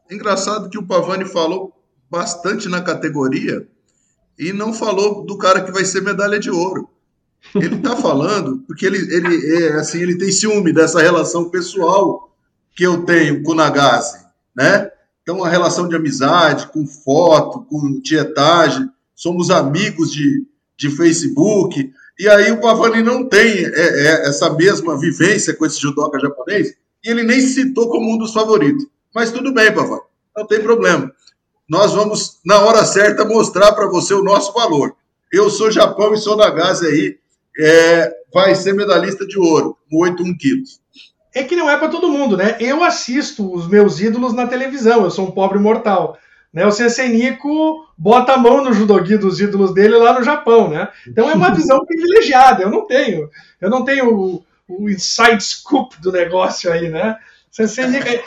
Engraçado que o Pavani falou bastante na categoria e não falou do cara que vai ser medalha de ouro. Ele está falando porque ele, ele, é, assim, ele tem ciúme dessa relação pessoal que eu tenho com o Nagase, né? Então, uma relação de amizade, com foto, com tietagem, somos amigos de, de Facebook. E aí o Pavani não tem é, é, essa mesma vivência com esse judoca japonês, e ele nem citou como um dos favoritos. Mas tudo bem, papai, não tem problema. Nós vamos, na hora certa, mostrar para você o nosso valor. Eu sou Japão e sou da Gaza aí, é, vai ser medalhista de ouro, com 81 quilos. É que não é para todo mundo, né? Eu assisto os meus ídolos na televisão, eu sou um pobre mortal. Né? O Sensei Nico bota a mão no judogi dos ídolos dele lá no Japão, né? Então é uma visão privilegiada. Eu não tenho, eu não tenho o, o inside scoop do negócio aí, né?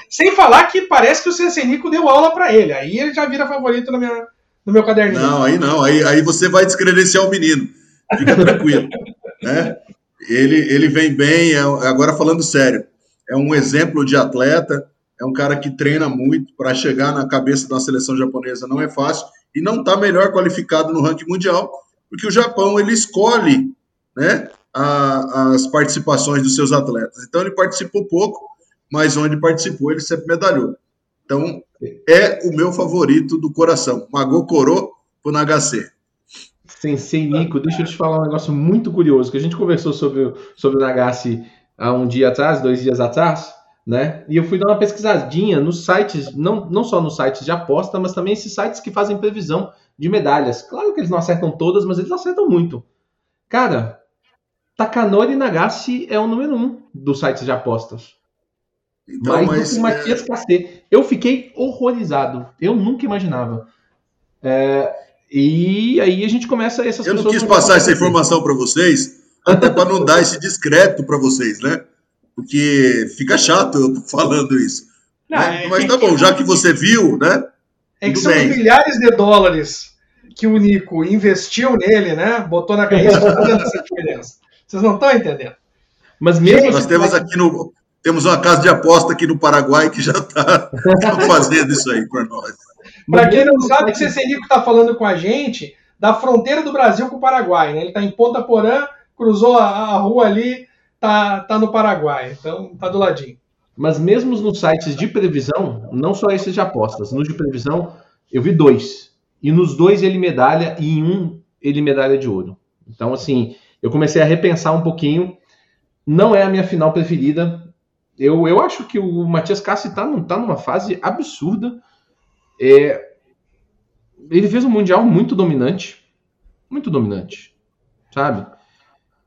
Sem falar que parece que o Sensei Nico deu aula para ele. Aí ele já vira favorito na minha, no meu caderninho. Não, aí não. Aí, aí você vai descredenciar o menino. Fica tranquilo. né? Ele, ele vem bem. É, agora falando sério, é um exemplo de atleta é um cara que treina muito para chegar na cabeça da seleção japonesa não é fácil e não está melhor qualificado no ranking mundial porque o Japão ele escolhe né a, as participações dos seus atletas então ele participou pouco mas onde participou ele sempre medalhou então é o meu favorito do coração Magokoro pro Nagase Sensei Nico, deixa eu te falar um negócio muito curioso que a gente conversou sobre, sobre o Nagase há um dia atrás, dois dias atrás, né? E eu fui dar uma pesquisadinha nos sites, não, não só nos sites de aposta, mas também esses sites que fazem previsão de medalhas. Claro que eles não acertam todas, mas eles acertam muito. Cara, Takanori Nagase é o número um dos sites de apostas. Então, Mais mas, do que o Matias é... Eu fiquei horrorizado. Eu nunca imaginava. É, e aí a gente começa essas Eu não quis passar essa informação para vocês, até para não dar esse discreto para vocês, né? porque fica chato eu falando isso. Não, né? é, Mas tá bom, já que você viu, né? É que são bem. milhares de dólares que o Nico investiu nele, né? Botou na cabeça fazendo essa diferença. Vocês não estão entendendo. Mas mesmo nós temos aqui no temos uma casa de aposta aqui no Paraguai que já está fazendo isso aí para nós. Para quem não sabe, o CC Nico está falando com a gente da fronteira do Brasil com o Paraguai, né? Ele está em Ponta Porã, cruzou a, a rua ali tá, tá no Paraguai, então tá do ladinho. Mas mesmo nos sites de previsão, não só esses de apostas, nos de previsão, eu vi dois. E nos dois ele medalha e em um ele medalha de ouro. Então, assim, eu comecei a repensar um pouquinho. Não é a minha final preferida. Eu, eu acho que o Matias Cassi tá, tá numa fase absurda. É, ele fez um Mundial muito dominante. Muito dominante. Sabe?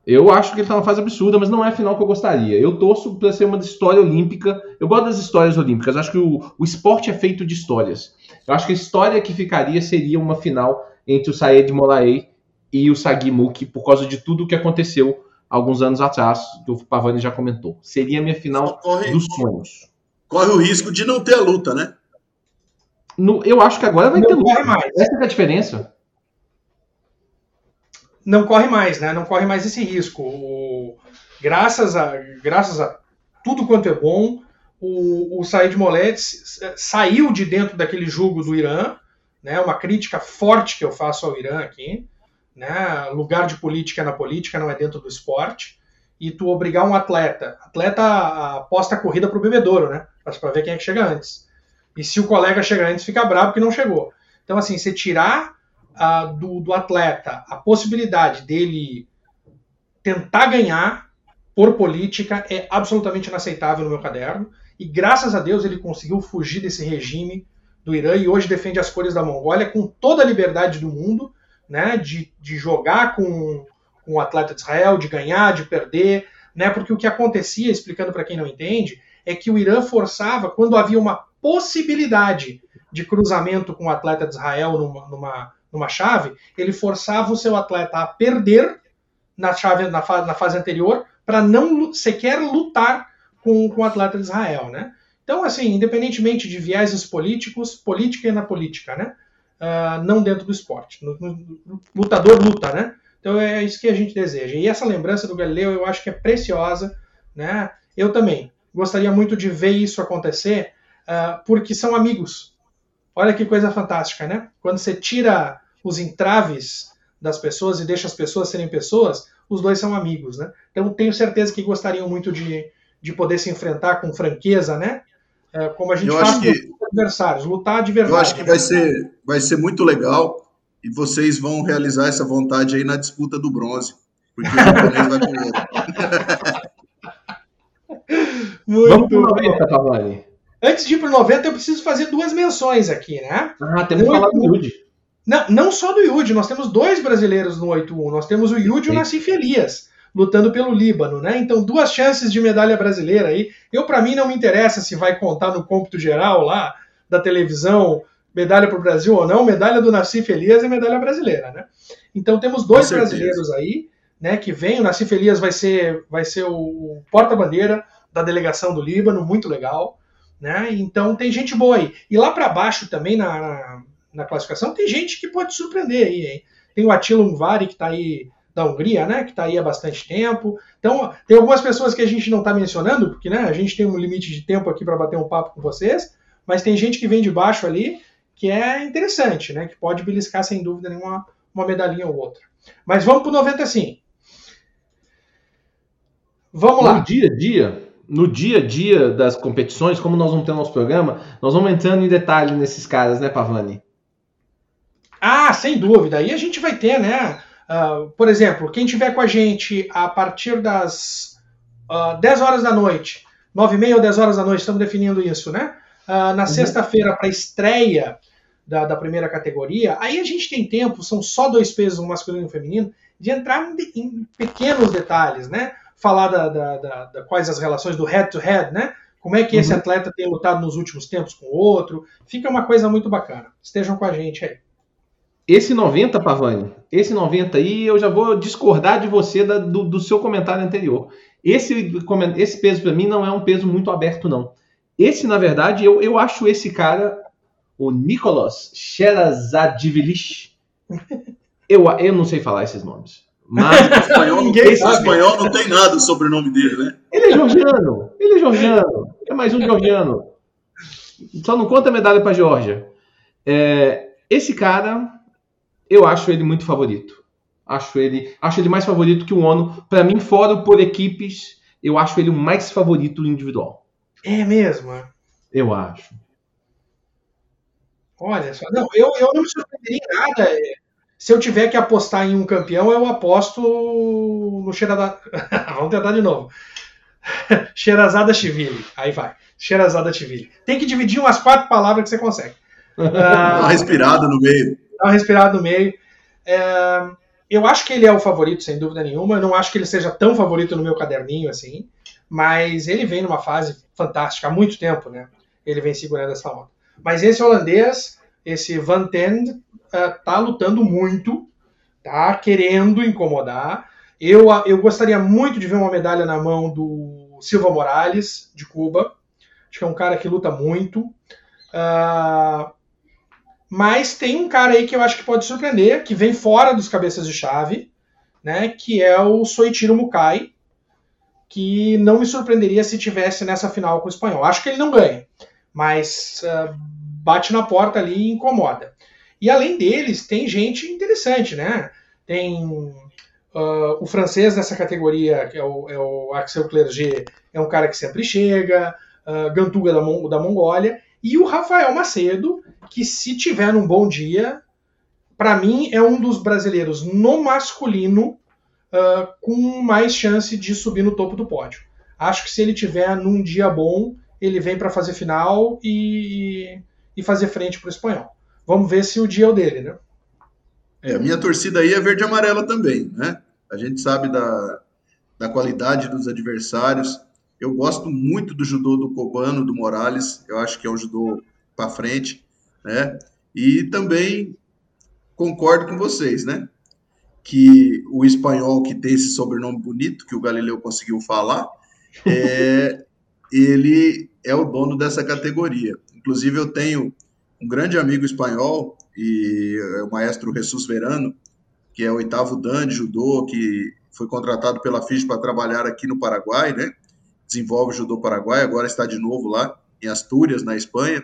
Eu acho que ele está numa fase absurda, mas não é a final que eu gostaria. Eu torço para ser uma história olímpica. Eu gosto das histórias olímpicas. Acho que o, o esporte é feito de histórias. Eu acho que a história que ficaria seria uma final entre o Saed Molaei e o Sagi Muki, por causa de tudo o que aconteceu alguns anos atrás, que o Pavani já comentou. Seria a minha final corre, dos sonhos. Corre o risco de não ter a luta, né? No, eu acho que agora vai não ter luta. Mais. Essa é a diferença não corre mais, né? Não corre mais esse risco. O, graças, a, graças a tudo quanto é bom, o, o Said Moledes saiu de dentro daquele jogo do Irã, né? Uma crítica forte que eu faço ao Irã aqui, né? Lugar de política na política, não é dentro do esporte. E tu obrigar um atleta, atleta aposta a corrida pro bebedouro, né? Para ver quem é que chega antes. E se o colega chega antes, fica bravo que não chegou. Então, assim, você tirar do, do atleta a possibilidade dele tentar ganhar por política é absolutamente inaceitável no meu caderno. E graças a Deus ele conseguiu fugir desse regime do Irã e hoje defende as cores da Mongólia com toda a liberdade do mundo, né, de, de jogar com, com o atleta de Israel, de ganhar, de perder, né, porque o que acontecia, explicando para quem não entende, é que o Irã forçava, quando havia uma possibilidade de cruzamento com o atleta de Israel numa, numa numa chave, ele forçava o seu atleta a perder na, chave, na, fase, na fase anterior para não sequer lutar com, com o atleta de Israel, né? Então, assim, independentemente de vieses políticos, política é na política, né? Uh, não dentro do esporte. No, no, lutador luta, né? Então é isso que a gente deseja. E essa lembrança do Galileu eu acho que é preciosa, né? Eu também gostaria muito de ver isso acontecer, uh, porque são amigos. Olha que coisa fantástica, né? Quando você tira os entraves das pessoas e deixa as pessoas serem pessoas, os dois são amigos, né? Então tenho certeza que gostariam muito de, de poder se enfrentar com franqueza, né? É, como a gente eu faz com que, adversários, lutar de verdade. Eu acho que vai ser, vai ser muito legal e vocês vão realizar essa vontade aí na disputa do bronze, porque o japonês vai com Muito Vamos pro 90, Cavani. Antes de ir para o 90, eu preciso fazer duas menções aqui, né? Ah, temos que falar do Yudi. Não, não só do Yudi, nós temos dois brasileiros no 8-1. Nós temos o Yudi e o Nassif Elias lutando pelo Líbano, né? Então, duas chances de medalha brasileira aí. Eu, para mim, não me interessa se vai contar no cômputo geral lá da televisão medalha para o Brasil ou não, medalha do Nassif Elias é medalha brasileira, né? Então temos dois brasileiros aí, né, que vem. O Nassif Elias vai ser, vai ser o porta-bandeira da delegação do Líbano, muito legal, né? Então tem gente boa aí. E lá para baixo também na, na, na, classificação tem gente que pode surpreender aí, hein? Tem o Attila Umvari que está aí da Hungria, né, que está aí há bastante tempo. Então, tem algumas pessoas que a gente não está mencionando, porque né, a gente tem um limite de tempo aqui para bater um papo com vocês, mas tem gente que vem de baixo ali que é interessante, né? Que pode beliscar sem dúvida nenhuma uma medalhinha ou outra. Mas vamos para o 90 sim. Vamos lá. No dia a dia, no dia a dia das competições, como nós vamos ter nosso programa, nós vamos entrando em detalhe nesses caras, né, Pavani? Ah, sem dúvida. Aí a gente vai ter, né? Uh, por exemplo, quem tiver com a gente a partir das uh, ah, 10 horas da noite, 9 e meia ou 10 horas da noite, estamos definindo isso, né? Uh, na uhum. sexta-feira, para estreia da, da, primeira categoria, aí a gente tem tempo, são só dois pesos, um masculino e um feminino, de entrar em, em pequenos detalhes, né? Falar da, da, da, quais as relações do head-to-head, -head, né? Como é que esse uhum. atleta tem lutado nos últimos tempos com o outro. Fica uma coisa muito bacana. Estejam com a gente aí. Esse 90, Pavani, esse 90 aí, eu já vou discordar de você da, do, do, seu comentário anterior. Esse, esse peso para mim não é um peso muito aberto, não. Esse, na verdade, eu, eu acho esse cara, o Nicolas Sherazadivilish. Eu, eu não sei falar esses nomes. Mas espanhol, esse espanhol não tem nada sobre o nome dele, né? Ele é georgiano. Ele é georgiano. É mais um georgiano. Só não conta medalha para Geórgia. É, esse cara, eu acho ele muito favorito. Acho ele, acho ele mais favorito que o ONU. Para mim, fora por equipes, eu acho ele o mais favorito individual. É mesmo? Eu acho. Olha só, não, eu, eu não me surpreenderia em nada. É, se eu tiver que apostar em um campeão, eu aposto no Xerazada. Vamos tentar de novo. Xerazada Chivili. Aí vai. Xerazada Chivili. Tem que dividir umas quatro palavras que você consegue. Dá uma respirada no meio. Dá uma respirada no meio. É, eu acho que ele é o favorito, sem dúvida nenhuma. Eu não acho que ele seja tão favorito no meu caderninho assim mas ele vem numa fase fantástica há muito tempo, né? Ele vem segurando essa onda. Mas esse holandês, esse Van Tend, uh, tá lutando muito, tá querendo incomodar. Eu, eu gostaria muito de ver uma medalha na mão do Silva Morales, de Cuba. Acho que é um cara que luta muito. Uh, mas tem um cara aí que eu acho que pode surpreender, que vem fora dos cabeças de chave, né? Que é o Soichiro Mukai, que não me surpreenderia se tivesse nessa final com o espanhol. Acho que ele não ganha, mas uh, bate na porta ali e incomoda. E além deles, tem gente interessante, né? Tem uh, o francês nessa categoria, que é o, é o Axel Clerget, é um cara que sempre chega, uh, Gantuga da, Mon da Mongólia, e o Rafael Macedo, que se tiver num bom dia, para mim é um dos brasileiros no masculino uh, com mais chance de subir no topo do pódio. Acho que se ele tiver num dia bom, ele vem para fazer final e, e fazer frente para o espanhol. Vamos ver se o dia é o dele, né? É, a minha torcida aí é verde e amarela também, né? A gente sabe da, da qualidade dos adversários. Eu gosto muito do judô do Cobano, do Morales. Eu acho que é um judô para frente, né? E também concordo com vocês, né? que o espanhol que tem esse sobrenome bonito que o Galileu conseguiu falar, é, ele é o dono dessa categoria. Inclusive eu tenho um grande amigo espanhol e é o maestro Jesus Verano, que é o oitavo dan de judô, que foi contratado pela FIS para trabalhar aqui no Paraguai, né? Desenvolve judô paraguai, agora está de novo lá em Astúrias, na Espanha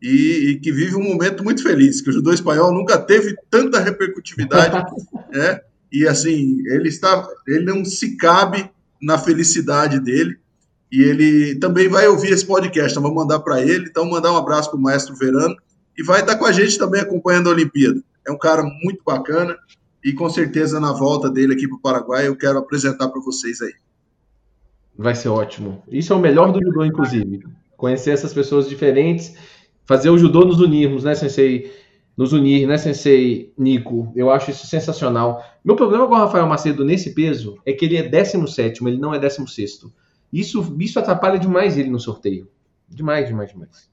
e, e, que vive um momento muito feliz, que o judô espanhol nunca teve tanta repercutividade, né? E assim, ele está, ele não se cabe na felicidade dele. E ele também vai ouvir esse podcast, então vamos mandar para ele. Então, mandar um abraço para o maestro Verano e vai estar com a gente também acompanhando a Olimpíada. É um cara muito bacana e com certeza na volta dele aqui para o Paraguai eu quero apresentar para vocês aí. Vai ser ótimo. Isso é o melhor do judô, inclusive. Conhecer essas pessoas diferentes fazer o judô nos unirmos, né, sensei? Nos unir, né, sensei Nico? Eu acho isso sensacional. Meu problema com o Rafael Macedo nesse peso é que ele é 17, ele não é 16. Isso, isso atrapalha demais ele no sorteio. Demais, demais, demais.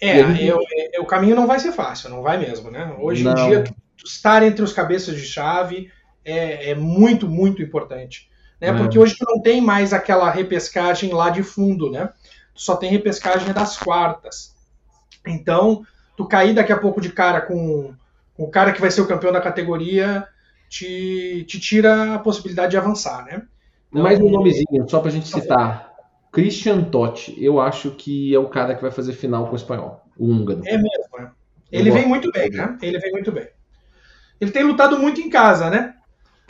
É, eu, eu, o caminho não vai ser fácil, não vai mesmo, né? Hoje não. em dia, estar entre os cabeças de chave é, é muito, muito importante. Né? É. Porque hoje tu não tem mais aquela repescagem lá de fundo, né? Tu só tem repescagem das quartas. Então, tu cair daqui a pouco de cara com, com o cara que vai ser o campeão da categoria, te, te tira a possibilidade de avançar, né? Então, Mais um nomezinho, só pra gente citar. Christian Totti, eu acho que é o cara que vai fazer final com o espanhol, o húngaro. É mesmo, né? Ele vem muito bem, né? Ele vem muito bem. Ele tem lutado muito em casa, né?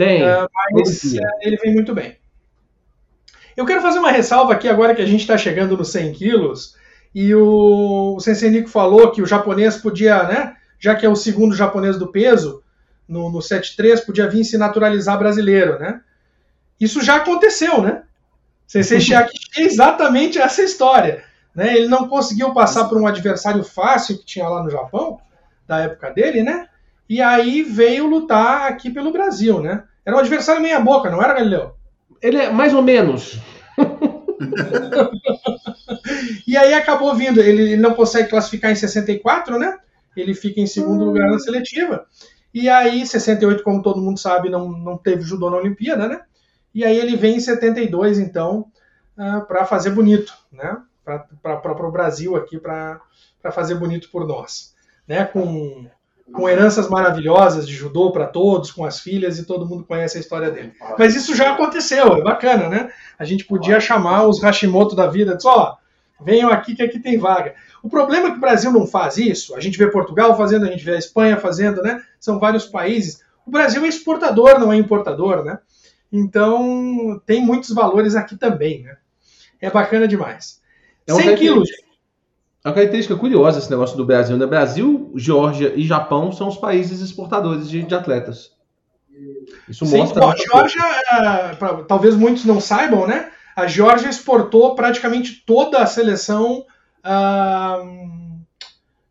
Tem. Uh, mas uh, ele vem muito bem. Eu quero fazer uma ressalva aqui agora que a gente está chegando nos 100 quilos e o, o Sensei Nico falou que o japonês podia, né? Já que é o segundo japonês do peso, no, no 7-3, podia vir se naturalizar brasileiro, né? Isso já aconteceu, né? Sensei Shiaki é exatamente essa história. Né? Ele não conseguiu passar por um adversário fácil que tinha lá no Japão, da época dele, né? E aí veio lutar aqui pelo Brasil, né? Era um adversário meia boca, não era, Galileu? Ele é mais ou menos. e aí acabou vindo. Ele não consegue classificar em 64, né? Ele fica em segundo lugar na seletiva. E aí, 68, como todo mundo sabe, não, não teve judô na Olimpíada, né? E aí ele vem em 72, então, uh, ah, para fazer bonito, né? Para o Brasil aqui, para fazer bonito por nós. Né? Com, com heranças maravilhosas de judô para todos, com as filhas, e todo mundo conhece a história dele. Mas isso já aconteceu, é bacana, né? A gente podia chamar os Hashimoto da vida, dizer, ó, oh, venham aqui que aqui tem vaga. O problema é que o Brasil não faz isso. A gente vê Portugal fazendo, a gente vê a Espanha fazendo, né? São vários países. O Brasil é exportador, não é importador, né? Então, tem muitos valores aqui também, né? É bacana demais. É 100 quilos. Uma característica curiosa esse negócio do Brasil. Né? Brasil, Geórgia e Japão são os países exportadores de, de atletas. Isso Sim, mostra. Bom, a Geórgia, é, pra, talvez muitos não saibam, né? A Geórgia exportou praticamente toda a seleção uh,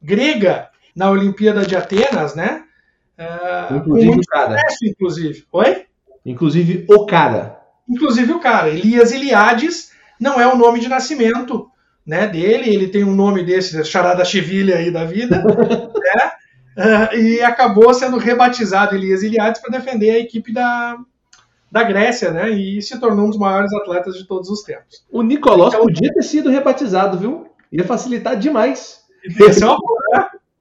grega na Olimpíada de Atenas, né? Uh, inclusive com muito sucesso, inclusive. Oi? Inclusive o cara. Inclusive o cara. Elias Iliades não é o nome de nascimento né, dele, ele tem um nome desse, charada Chivilha aí da vida, né? Uh, e acabou sendo rebatizado Elias Iliades para defender a equipe da, da Grécia, né? E se tornou um dos maiores atletas de todos os tempos. O Nicolás então, podia ter sido rebatizado, viu? Ia facilitar demais. Ia ser uma?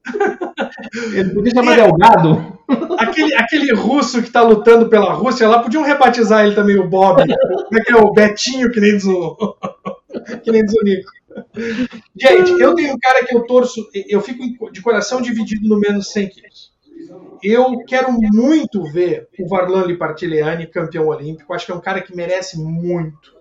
Ele podia chamar Delgado. Aquele, aquele russo que está lutando pela Rússia lá, podiam rebatizar ele também, o Bob. Como é que é o Betinho, que nem diz o, que nem diz o Nico. Gente, eu tenho um cara que eu torço, eu fico de coração dividido no menos 100 quilos. Eu quero muito ver o Varlan Lipartileani campeão olímpico. Acho que é um cara que merece muito.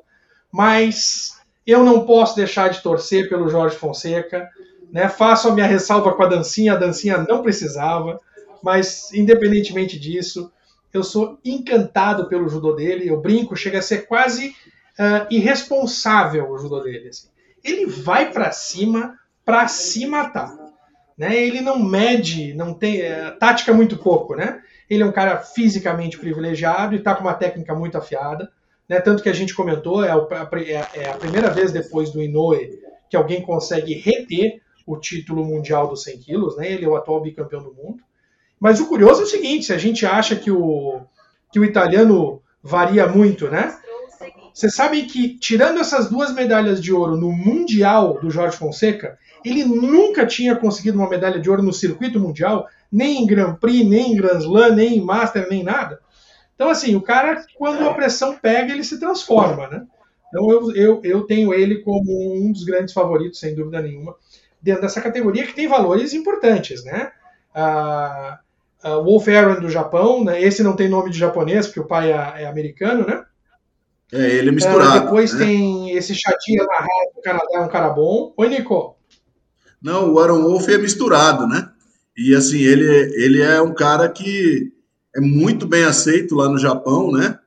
Mas eu não posso deixar de torcer pelo Jorge Fonseca. Né? Faço a minha ressalva com a dancinha, a dancinha não precisava, mas independentemente disso, eu sou encantado pelo judô dele. Eu brinco, chega a ser quase uh, irresponsável o judô dele. Assim. Ele vai para cima para se matar. Né? Ele não mede, não tem uh, tática muito pouco, né? Ele é um cara fisicamente privilegiado e está com uma técnica muito afiada. Né? Tanto que a gente comentou, é, é, é a primeira vez depois do Inoue que alguém consegue reter o título mundial dos 100 quilos, né? Ele é o atual bicampeão do mundo. Mas o curioso é o seguinte: se a gente acha que o, que o italiano varia muito, né? Vocês sabem que, tirando essas duas medalhas de ouro no Mundial do Jorge Fonseca, ele nunca tinha conseguido uma medalha de ouro no circuito mundial, nem em Grand Prix, nem em Grand Slam, nem em Master, nem nada. Então, assim, o cara, quando a pressão pega, ele se transforma, né? Então, eu, eu, eu tenho ele como um dos grandes favoritos, sem dúvida nenhuma dentro dessa categoria que tem valores importantes, né? A, a Wolf Aaron do Japão, né? Esse não tem nome de japonês porque o pai é, é americano, né? É, ele é misturado. Uh, depois né? tem esse chatinho amarrado do Canadá, é um cara bom. Oi, Nico. Não, o Aaron Wolf é misturado, né? E assim, ele, ele é um cara que é muito bem aceito lá no Japão, né?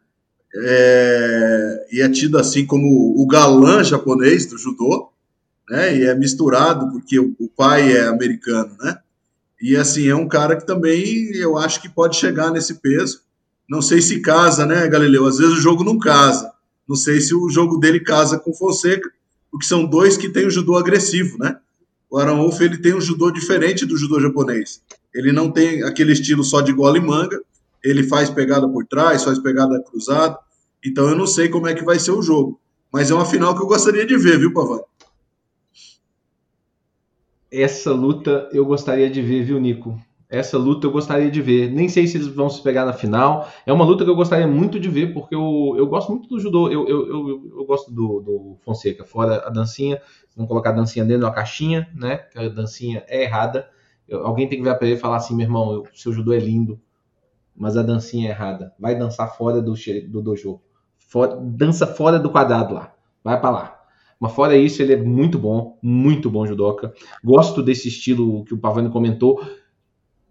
É, e é tido assim como o galã japonês do judô né? E é misturado porque o, o pai é americano, né? E assim, é um cara que também eu acho que pode chegar nesse peso. Não sei se casa, né, Galileu? Às vezes o jogo não casa. Não sei se o jogo dele casa com Fonseca, porque são dois que têm o judô agressivo, né? o Wolf ele tem um judô diferente do judô japonês. Ele não tem aquele estilo só de gola e manga, ele faz pegada por trás, faz pegada cruzada. Então eu não sei como é que vai ser o jogo. Mas é uma final que eu gostaria de ver, viu, Pavan? Essa luta eu gostaria de ver, viu, Nico? Essa luta eu gostaria de ver. Nem sei se eles vão se pegar na final. É uma luta que eu gostaria muito de ver, porque eu, eu gosto muito do judô. Eu, eu, eu, eu gosto do, do Fonseca, fora a dancinha. Vamos colocar a dancinha dentro de uma caixinha, né? Que a dancinha é errada. Eu, alguém tem que vir para ele e falar assim: meu irmão, o seu judô é lindo, mas a dancinha é errada. Vai dançar fora do, do dojo. Fora, dança fora do quadrado lá. Vai para lá. Mas fora isso, ele é muito bom, muito bom judoca. Gosto desse estilo que o Pavani comentou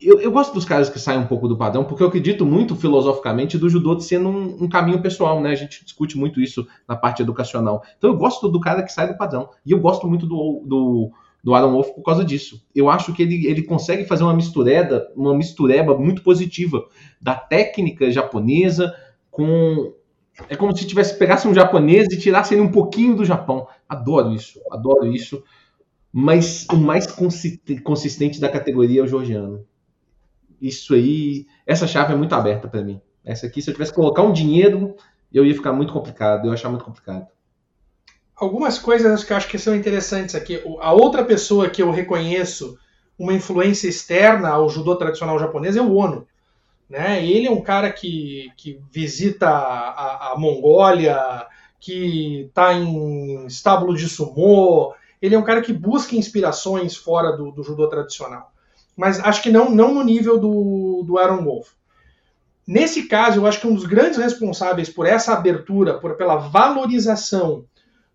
eu, eu, gosto dos caras que saem um pouco do padrão, porque eu acredito muito filosoficamente do judô sendo um, um, caminho pessoal, né? A gente discute muito isso na parte educacional. Então eu gosto do cara que sai do padrão. E eu gosto muito do, do, do Aaron Wolf por causa disso. Eu acho que ele, ele consegue fazer uma mistureda, uma mistureba muito positiva da técnica japonesa com. É como se tivesse pegasse um japonês e tirasse ele um pouquinho do Japão. Adoro isso, adoro isso. Mas o mais consistente da categoria é o georgiano isso aí, essa chave é muito aberta para mim. Essa aqui, se eu tivesse que colocar um dinheiro, eu ia ficar muito complicado, eu ia achar muito complicado. Algumas coisas que eu acho que são interessantes aqui. A outra pessoa que eu reconheço uma influência externa ao judô tradicional japonês é o Ono. Né? Ele é um cara que, que visita a, a Mongólia, que está em estábulo de sumô. Ele é um cara que busca inspirações fora do, do judô tradicional mas acho que não, não no nível do, do Aaron Wolf. Nesse caso, eu acho que um dos grandes responsáveis por essa abertura, por, pela valorização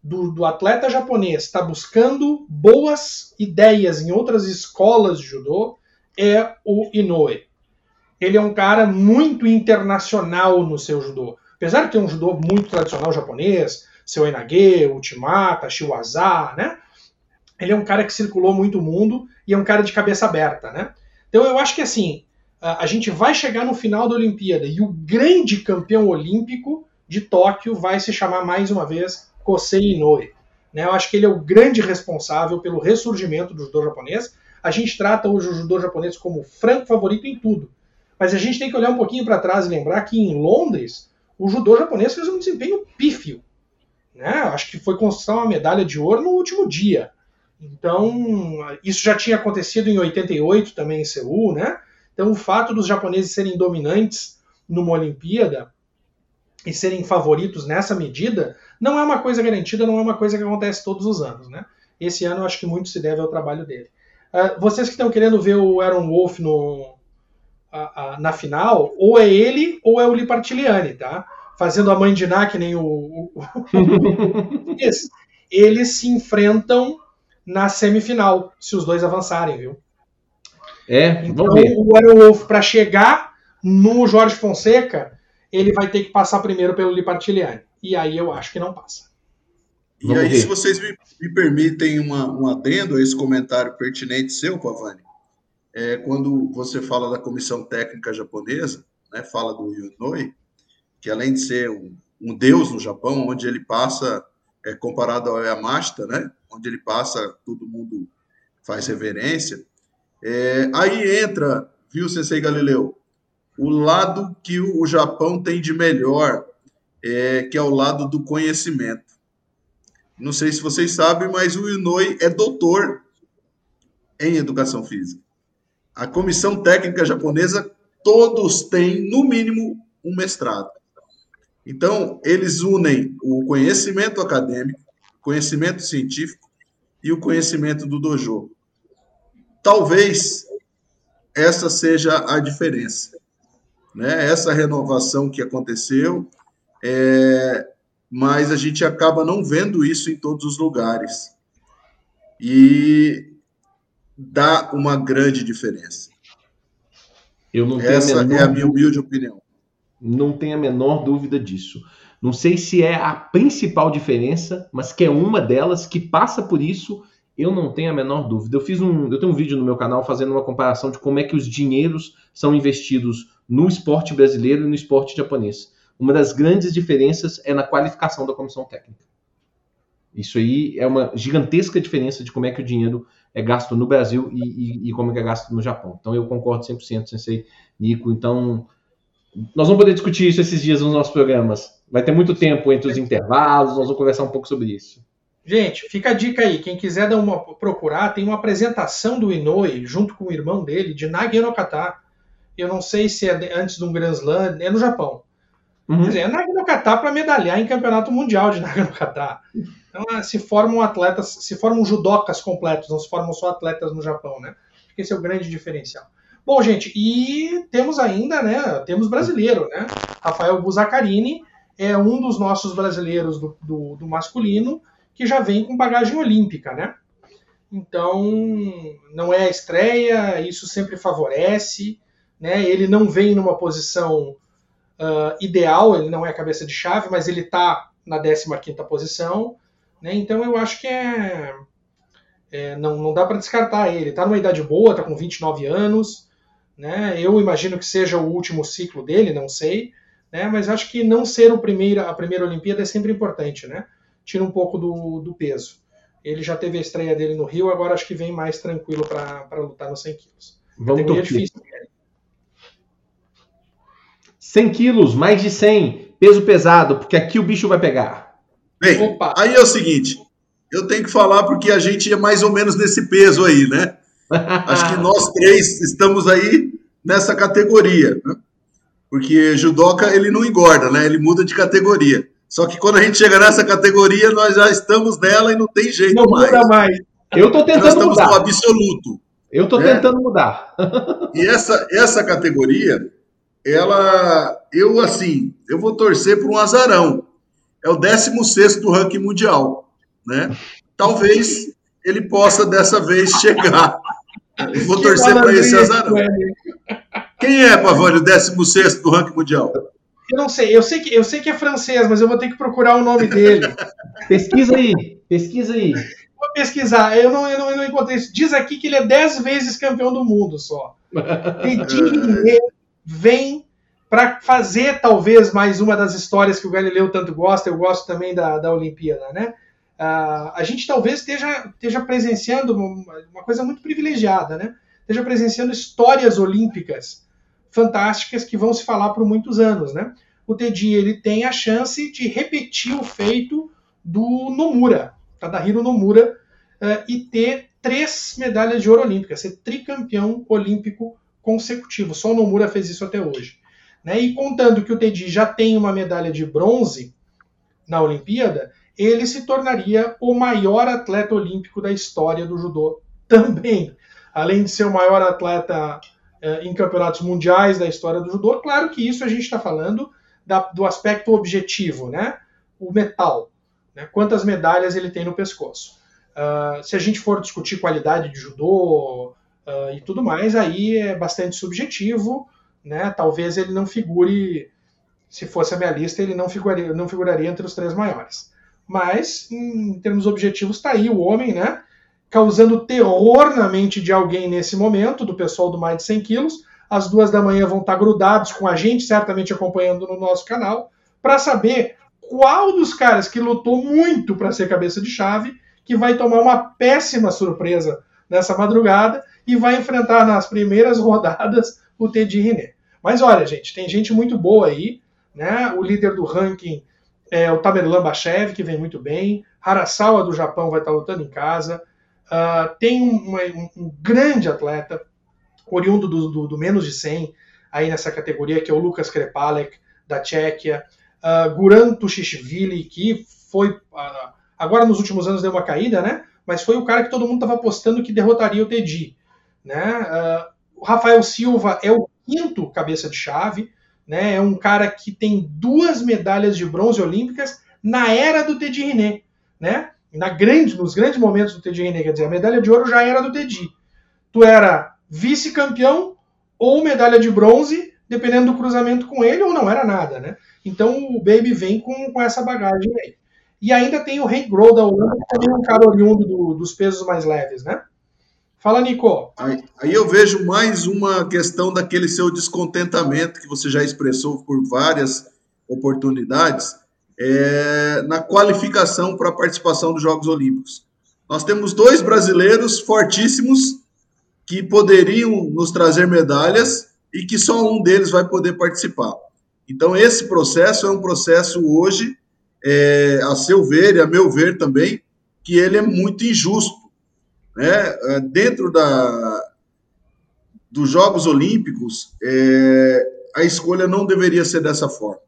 do, do atleta japonês estar tá buscando boas ideias em outras escolas de judô, é o Inoue. Ele é um cara muito internacional no seu judô. Apesar de ter um judô muito tradicional japonês, seu Enage, Ultimata, Shiwaza, né? Ele é um cara que circulou muito o mundo e é um cara de cabeça aberta, né? Então eu acho que assim, a gente vai chegar no final da Olimpíada e o grande campeão olímpico de Tóquio vai se chamar mais uma vez Kosei Inoue. Né? Eu acho que ele é o grande responsável pelo ressurgimento do judô japonês. A gente trata hoje o judô japonês como franco favorito em tudo. Mas a gente tem que olhar um pouquinho para trás e lembrar que em Londres o judô japonês fez um desempenho pífio. Né? Acho que foi conquistar uma medalha de ouro no último dia. Então, isso já tinha acontecido em 88 também em Seul, né? Então, o fato dos japoneses serem dominantes numa Olimpíada e serem favoritos nessa medida não é uma coisa garantida, não é uma coisa que acontece todos os anos, né? Esse ano acho que muito se deve ao trabalho dele. Uh, vocês que estão querendo ver o Aaron Wolf no, na final, ou é ele ou é o Lipartiliani, tá? Fazendo a mãe de Ná, que nem o, o... Eles se enfrentam na semifinal, se os dois avançarem, viu? É, então o Aaron Wolf, para chegar no Jorge Fonseca, ele vai ter que passar primeiro pelo Lipartiliani. E aí eu acho que não passa. E Vamos aí, ver. se vocês me, me permitem uma, um adendo a esse comentário pertinente seu, Pavani, é, quando você fala da comissão técnica japonesa, né, fala do Yunoi, que além de ser um, um deus no Japão, onde ele passa, é, comparado ao Yamashita, né, onde ele passa, todo mundo faz reverência. É, aí entra, viu, Sensei Galileu, o lado que o Japão tem de melhor, é, que é o lado do conhecimento. Não sei se vocês sabem, mas o Inoi é doutor em educação física. A comissão técnica japonesa, todos têm, no mínimo, um mestrado. Então, eles unem o conhecimento acadêmico, conhecimento científico e o conhecimento do dojo. Talvez essa seja a diferença. Né? Essa renovação que aconteceu, é... mas a gente acaba não vendo isso em todos os lugares. E dá uma grande diferença. Eu não Essa a é a minha humilde opinião. Não tenho a menor dúvida disso. Não sei se é a principal diferença, mas que é uma delas que passa por isso, eu não tenho a menor dúvida. Eu fiz um, eu tenho um vídeo no meu canal fazendo uma comparação de como é que os dinheiros são investidos no esporte brasileiro e no esporte japonês. Uma das grandes diferenças é na qualificação da comissão técnica. Isso aí é uma gigantesca diferença de como é que o dinheiro é gasto no Brasil e, e, e como é que é gasto no Japão. Então eu concordo 100%, Sensei Nico. Então nós vamos poder discutir isso esses dias nos nossos programas. Vai ter muito tempo entre os intervalos, nós vamos conversar um pouco sobre isso. Gente, fica a dica aí. Quem quiser dar uma procurar, tem uma apresentação do Inoue junto com o irmão dele de Nagi no Kata. Eu não sei se é antes de um Grand Slam, é no Japão. Uhum. Quer dizer, é Nagi no Kata para medalhar em campeonato mundial de Nagi no Kata. Então, é, se formam atletas, se formam judocas completos, não se formam só atletas no Japão, né? Porque esse é o grande diferencial. Bom, gente, e temos ainda, né? Temos brasileiro, né? Rafael Buzacarini é um dos nossos brasileiros do, do, do masculino que já vem com bagagem olímpica, né? Então, não é a estreia, isso sempre favorece, né? Ele não vem numa posição uh, ideal, ele não é cabeça de chave, mas ele está na 15ª posição, né? Então, eu acho que é, é não, não dá para descartar ele. Está numa idade boa, está com 29 anos, né? Eu imagino que seja o último ciclo dele, não sei, né? Mas acho que não ser o primeiro, a primeira Olimpíada é sempre importante, né? tira um pouco do, do peso. Ele já teve a estreia dele no Rio, agora acho que vem mais tranquilo para lutar nos 100 quilos. Vamos torcer. difícil. 100 quilos, mais de 100, peso pesado, porque aqui o bicho vai pegar. Bem, Opa. aí é o seguinte, eu tenho que falar porque a gente é mais ou menos nesse peso aí, né? Acho que nós três estamos aí nessa categoria, né? Porque judoca ele não engorda, né? Ele muda de categoria. Só que quando a gente chega nessa categoria, nós já estamos nela e não tem jeito não mais. Muda mais. Eu estou tentando nós estamos mudar. no absoluto. Eu estou né? tentando mudar. e essa, essa categoria, ela, eu assim, eu vou torcer por um azarão. É o 16 do ranking mundial, né? Talvez ele possa dessa vez chegar. Eu vou torcer para esse azarão. Quem é, Pavone, o 16 do ranking mundial? Eu não sei, eu sei que eu sei que é francês, mas eu vou ter que procurar o nome dele. pesquisa aí, pesquisa aí. Vou pesquisar, eu não, eu não, eu não encontrei isso. Diz aqui que ele é 10 vezes campeão do mundo só. Teddy vem para fazer talvez mais uma das histórias que o Galileu tanto gosta, eu gosto também da, da Olimpíada, né? Uh, a gente talvez esteja, esteja presenciando uma, coisa muito privilegiada, né? Esteja presenciando histórias olímpicas fantásticas que vão se falar por muitos anos, né? O Teddy ele tem a chance de repetir o feito do Nomura, Tadahiro Nomura, uh, e ter três medalhas de ouro olímpicas, ser tricampeão olímpico consecutivo. Só o Nomura fez isso até hoje. Né? E contando que o Teddy já tem uma medalha de bronze na Olimpíada, ele se tornaria o maior atleta olímpico da história do judô também. Além de ser o maior atleta é, em campeonatos mundiais da história do judô. Claro que isso a gente está falando da, do aspecto objetivo, né? O metal. Né? Quantas medalhas ele tem no pescoço. Uh, se a gente for discutir qualidade de judô uh, e tudo mais, aí é bastante subjetivo. Né? Talvez ele não figure, se fosse a minha lista, ele não figuraria, não figuraria entre os três maiores. Mas, em termos objetivos, está aí o homem, né? causando terror na mente de alguém nesse momento, do pessoal do mais de 100 quilos. Às duas da manhã vão estar grudados com a gente, certamente acompanhando no nosso canal, para saber qual dos caras que lutou muito para ser cabeça de chave que vai tomar uma péssima surpresa nessa madrugada e vai enfrentar nas primeiras rodadas o Teddy René. Mas olha, gente, tem gente muito boa aí, né? O líder do ranking é o Tamerlan Bachev, que vem muito bem. Harasawa do Japão vai estar lutando em casa. Uh, tem um, um, um, grande atleta, oriundo do, do, do, menos de 100, aí nessa categoria, que é o Lucas Krepalek, da Tchequia. Uh, Guran Tushishvili, que foi. Uh, agora nos últimos anos deu uma caída, né? Mas foi o cara que todo mundo estava apostando que derrotaria o Teddy. Né? Uh, o Rafael Silva é o quinto cabeça de chave, né? É um cara que tem duas medalhas de bronze olímpicas na era do Teddy René, né? na grande, nos grandes momentos do Teddy René, quer dizer, a medalha de ouro já era do Teddy. Tu era vice-campeão ou medalha de bronze, dependendo do cruzamento com ele, ou não era nada, né? Então o Baby vem com, com essa bagagem aí. E ainda tem o Hank Grohl da Holanda, que também é um cara oriundo do, dos pesos mais leves, né? Fala, Nico. Aí, aí, eu vejo mais uma questão daquele seu descontentamento que você já expressou por várias oportunidades, é, na qualificação para a participação dos Jogos Olímpicos. nós temos dois brasileiros fortíssimos que poderiam nos trazer medalhas e que só um deles vai poder participar. Então, esse processo é um processo hoje, é, a seu ver e a meu ver também, que ele é muito injusto. Né? É, dentro da, dos Jogos Olímpicos, é, a escolha não deveria ser dessa forma.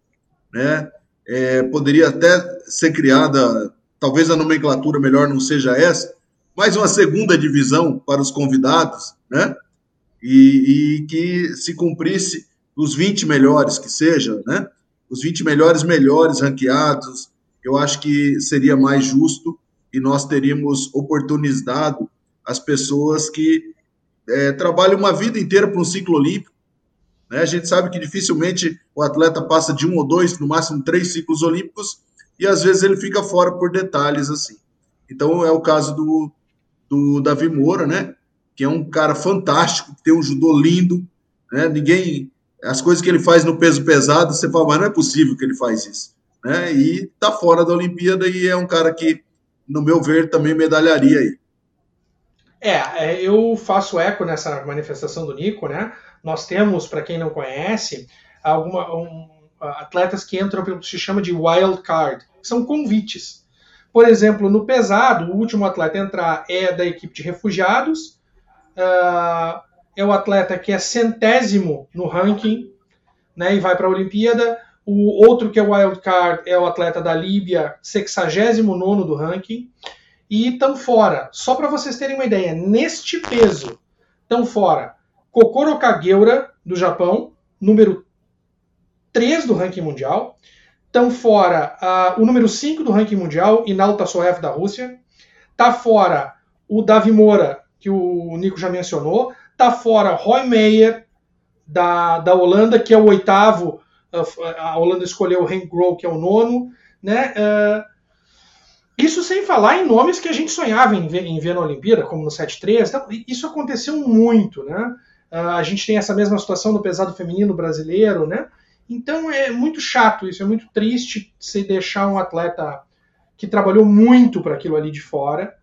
Né? É, poderia até ser criada, talvez a nomenclatura melhor não seja essa, mais uma segunda divisão para os convidados, né? E, e, que se cumprisse os 20 melhores que seja, né? Os 20 melhores, melhores ranqueados, eu acho que seria mais justo e nós teríamos oportunizado as pessoas que é, trabalham uma vida inteira para um ciclo olímpico. Né? A gente sabe que dificilmente o atleta passa de um ou dois, no máximo três ciclos olímpicos, e às vezes ele fica fora por detalhes assim. Então é o caso do, do Davi Moura, né? Que é um cara fantástico, que tem um judô lindo, né? Ninguém. As coisas que ele faz no peso pesado, você fala, mas não é possível que ele faz isso. Né? E tá fora da Olimpíada e é um cara que, no meu ver, também medalharia aí. É, é eu faço eco nessa manifestação do Nico, né? Nós temos, para quem não conhece, alguma, um, atletas que entram pelo que se chama de wild card, são convites. Por exemplo, no pesado, o último atleta a entrar é da equipe de refugiados, uh, é o atleta que é centésimo no ranking né, e vai para a Olimpíada. O outro que é wild card é o atleta da Líbia, 69 do ranking. E estão fora, só para vocês terem uma ideia, neste peso, estão fora Kokoro Kageura, do Japão, número 3 do ranking mundial. Estão fora uh, o número 5 do ranking mundial, Inal Tassoev, da Rússia. Está fora o Davi Moura, que o Nico já mencionou. Está fora Roy Meyer, da, da Holanda, que é o oitavo. Uh, a Holanda escolheu o Henk Grohl, que é o nono. Né? Uh, isso sem falar em nomes que a gente sonhava em ver, em ver na Olimpíada, como no 7-3. Então, isso aconteceu muito. Né? a gente tem essa mesma situação no pesado feminino brasileiro. Né? Então é muito chato isso, é muito triste se deixar um atleta que trabalhou muito para aquilo ali de fora,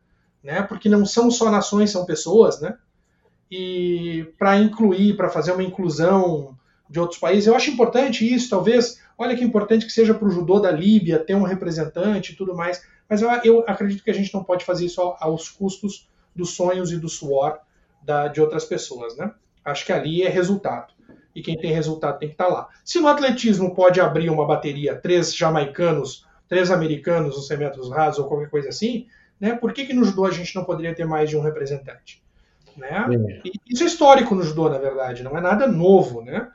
né? Porque não são só nações, são pessoas, né? E para incluir, para fazer uma inclusão de outros países, eu acho importante isso, talvez. Olha que importante que seja para o judô da Líbia ter um representante e tudo mais. Mas eu, eu, acredito que a gente não pode fazer isso aos custos dos sonhos e do suor da, de outras pessoas, né? Acho que ali é resultado e quem tem resultado tem que estar tá lá. Se no atletismo pode abrir uma bateria, três jamaicanos, três americanos nos 100 metros rasos ou qualquer coisa assim, né, por que, que no judô a gente não poderia ter mais de um representante? Né? É. isso é histórico no judô, na verdade, não é nada novo. Né?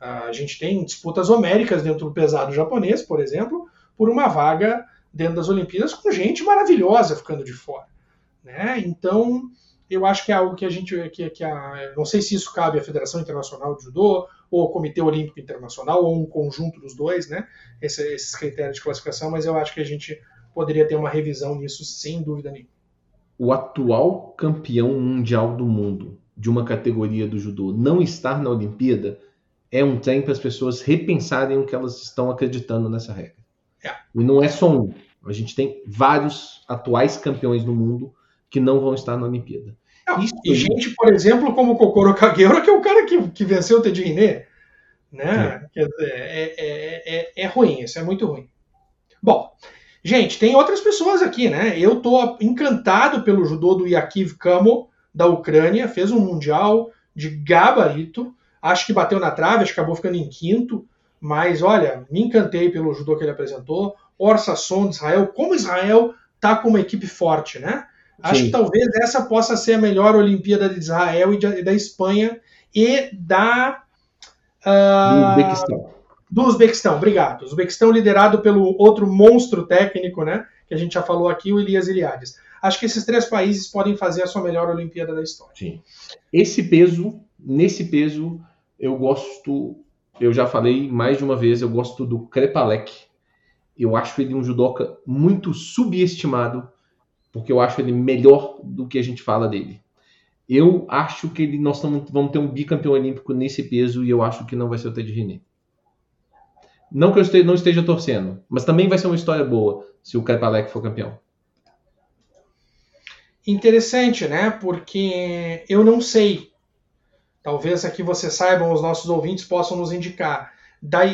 A gente tem disputas homéricas dentro do pesado japonês, por exemplo, por uma vaga dentro das Olimpíadas com gente maravilhosa ficando de fora. Né? Então, eu acho que é algo que a gente. Que, que a, não sei se isso cabe à Federação Internacional de Judô, ou ao Comitê Olímpico Internacional, ou um conjunto dos dois, né? Esse, esses critérios de classificação, mas eu acho que a gente poderia ter uma revisão nisso, sem dúvida nenhuma. O atual campeão mundial do mundo de uma categoria do judô não estar na Olimpíada é um trem para as pessoas repensarem o que elas estão acreditando nessa regra. É. E não é só um. A gente tem vários atuais campeões do mundo que não vão estar na Olimpíada. Não, e gente, por exemplo, como o Kokoro Kageura, que é o cara que, que venceu o Ted Riné. Né? É. É, é, é, é, ruim, isso é muito ruim. Bom, gente, tem outras pessoas aqui, né? Eu tô encantado pelo judô do Yakiv Kamo, da Ucrânia, fez um mundial de gabarito, acho que bateu na trave, acho que acabou ficando em quinto, mas olha, me encantei pelo judô que ele apresentou. Orsa Son de Israel, como Israel tá com uma equipe forte, né? Acho Sim. que talvez essa possa ser a melhor Olimpíada de Israel e, de, e da Espanha e da. Uh, do Uzbequistão. Do Uzbequistão, obrigado. O Uzbequistão liderado pelo outro monstro técnico, né? Que a gente já falou aqui, o Elias Iliades. Acho que esses três países podem fazer a sua melhor Olimpíada da história. Sim. Esse peso, nesse peso, eu gosto. Eu já falei mais de uma vez, eu gosto do Krepalek. Eu acho ele um judoca muito subestimado porque eu acho ele melhor do que a gente fala dele. Eu acho que ele, nós tamo, vamos ter um bicampeão olímpico nesse peso e eu acho que não vai ser o Ted René. Não que eu esteja, não esteja torcendo, mas também vai ser uma história boa se o Krepalek for campeão. interessante, né? Porque eu não sei. Talvez aqui vocês saibam, os nossos ouvintes possam nos indicar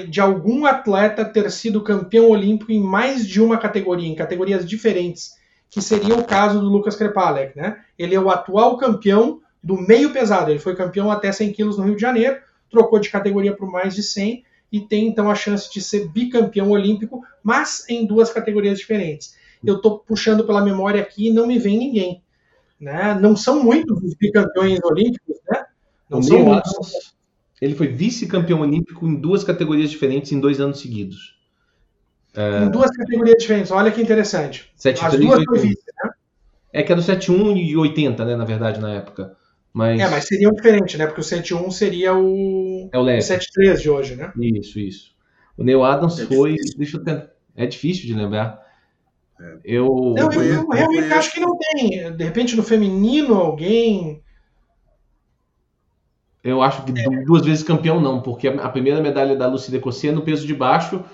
de algum atleta ter sido campeão olímpico em mais de uma categoria, em categorias diferentes, que seria o caso do Lucas Krepalek, né? Ele é o atual campeão do meio pesado, ele foi campeão até 100 quilos no Rio de Janeiro, trocou de categoria por mais de 100 e tem então a chance de ser bicampeão olímpico, mas em duas categorias diferentes. Eu estou puxando pela memória aqui e não me vem ninguém. Né? Não são muitos os bicampeões olímpicos, né? Não o são muitos. Ele foi vice-campeão olímpico em duas categorias diferentes em dois anos seguidos. É... Em duas categorias diferentes, olha que interessante. 7, As duas foi vice, né? É que era do 71 e 80, né, na verdade, na época. Mas... É, mas seriam diferentes, né? Porque o 71 seria o, é o, o 73 de hoje, né? Isso, isso. O Neil Adams é foi. Difícil. Deixa eu tentar. É difícil de lembrar. É. Eu, eu, eu, eu realmente acho que não tem. De repente, no feminino, alguém. Eu acho que duas vezes campeão não, porque a primeira medalha da Lucida Cossé é no peso de baixo,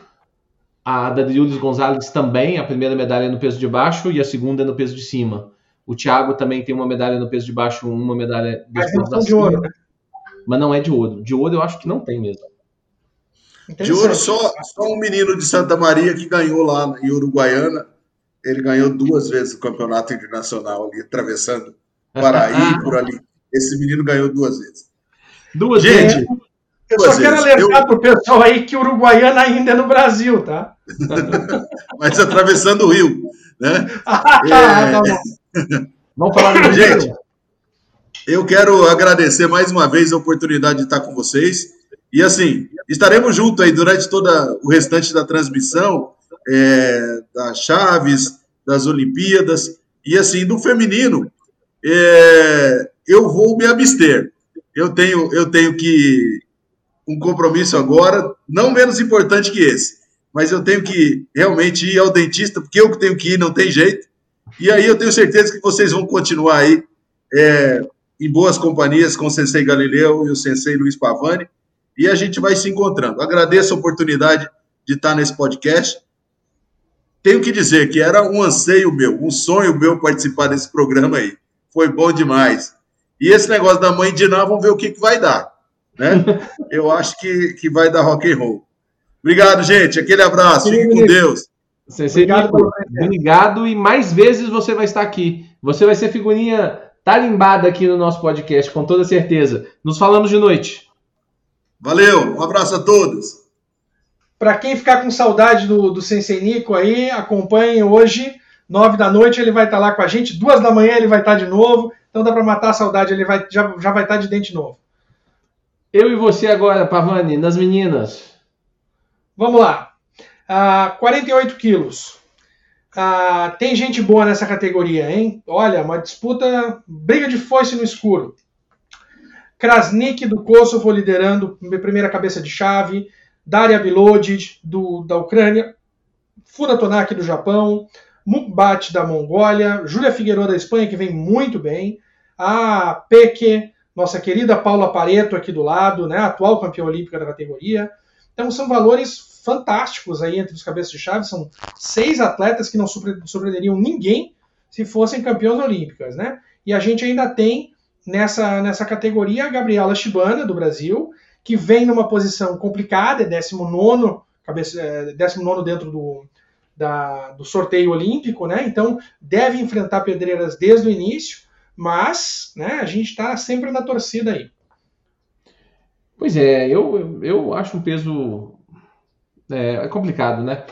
a da Yulis Gonzalez também, a primeira medalha é no peso de baixo e a segunda é no peso de cima. O Thiago também tem uma medalha no peso de baixo, uma medalha Mas não são de ouro, né? Mas não é de ouro. De ouro eu acho que não tem mesmo. De ouro só, só um menino de Santa Maria que ganhou lá em Uruguaiana. Ele ganhou duas vezes o campeonato internacional ali, atravessando Paraí por ali. Esse menino ganhou duas vezes. Duas Gente, vezes. Eu só quero alertar eu... para o pessoal aí que Uruguaiana ainda é no Brasil, tá? Mas atravessando o rio, né? ah, é... tá bom. Vamos falar do Gente, eu quero agradecer mais uma vez a oportunidade de estar com vocês. E assim, estaremos juntos aí durante todo o restante da transmissão, é, da Chaves, das Olimpíadas, e assim, do feminino, é, eu vou me abster eu tenho, eu tenho que um compromisso agora, não menos importante que esse, mas eu tenho que realmente ir ao dentista, porque eu que tenho que ir, não tem jeito. E aí eu tenho certeza que vocês vão continuar aí é, em boas companhias com o Sensei Galileu e o Sensei Luiz Pavani, e a gente vai se encontrando. Agradeço a oportunidade de estar nesse podcast. Tenho que dizer que era um anseio meu, um sonho meu participar desse programa aí. Foi bom demais. E esse negócio da mãe de Ná, vamos ver o que, que vai dar. Né? Eu acho que, que vai dar rock and roll. Obrigado, gente. Aquele abraço. Fique com Deus. Obrigado, obrigado e mais vezes você vai estar aqui. Você vai ser figurinha tarimbada aqui no nosso podcast, com toda certeza. Nos falamos de noite. Valeu, um abraço a todos. Para quem ficar com saudade do, do Sensei Nico aí, acompanhe hoje, nove da noite, ele vai estar lá com a gente, duas da manhã ele vai estar de novo. Então dá para matar a saudade, ele vai, já, já vai estar de dente novo. Eu e você agora, Pavani, nas meninas. Vamos lá. Uh, 48 quilos. Uh, tem gente boa nessa categoria, hein? Olha, uma disputa, briga de foice no escuro. Krasnik do Kosovo liderando primeira cabeça de chave. Daria Bilodic do, da Ucrânia. Fura Tonak do Japão. Mukbat da Mongólia, Júlia Figueiredo da Espanha, que vem muito bem, a Peque, nossa querida Paula Pareto aqui do lado, né, atual campeã olímpica da categoria. Então são valores fantásticos aí entre os cabeças de chave, são seis atletas que não surpreenderiam ninguém se fossem campeões olímpicas, né? E a gente ainda tem nessa, nessa categoria a Gabriela Chibana, do Brasil, que vem numa posição complicada, é 19, cabeça, 19 é, dentro do, da, do sorteio olímpico, né? Então deve enfrentar pedreiras desde o início, mas né, a gente está sempre na torcida aí. Pois é, eu, eu acho um peso é, é complicado, né?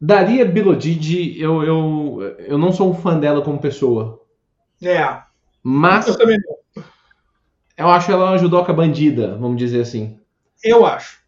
Daria Bilodid, eu, eu, eu não sou um fã dela como pessoa. É. Mas. Eu também não. Eu acho ela uma judoca bandida, vamos dizer assim. Eu acho.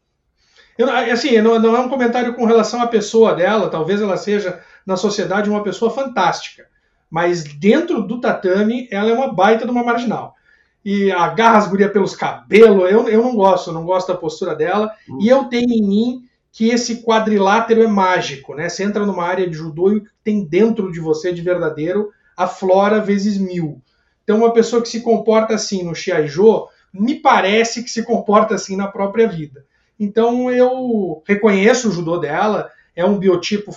Eu, assim, não, não, é um comentário com relação à pessoa dela, talvez ela seja, na sociedade, uma pessoa fantástica. Mas dentro do tatame, ela é uma baita de uma marginal. E agarra as gurias pelos cabelos, eu, eu não gosto, eu não gosto da postura dela. Hum. E eu tenho em mim que esse quadrilátero é mágico, né? Você entra numa área de judô e o que tem dentro de você de verdadeiro aflora vezes mil. Então, uma pessoa que se comporta assim no Shiaijo, me parece que se comporta assim na própria vida. Então eu reconheço o judô dela, é um biotipo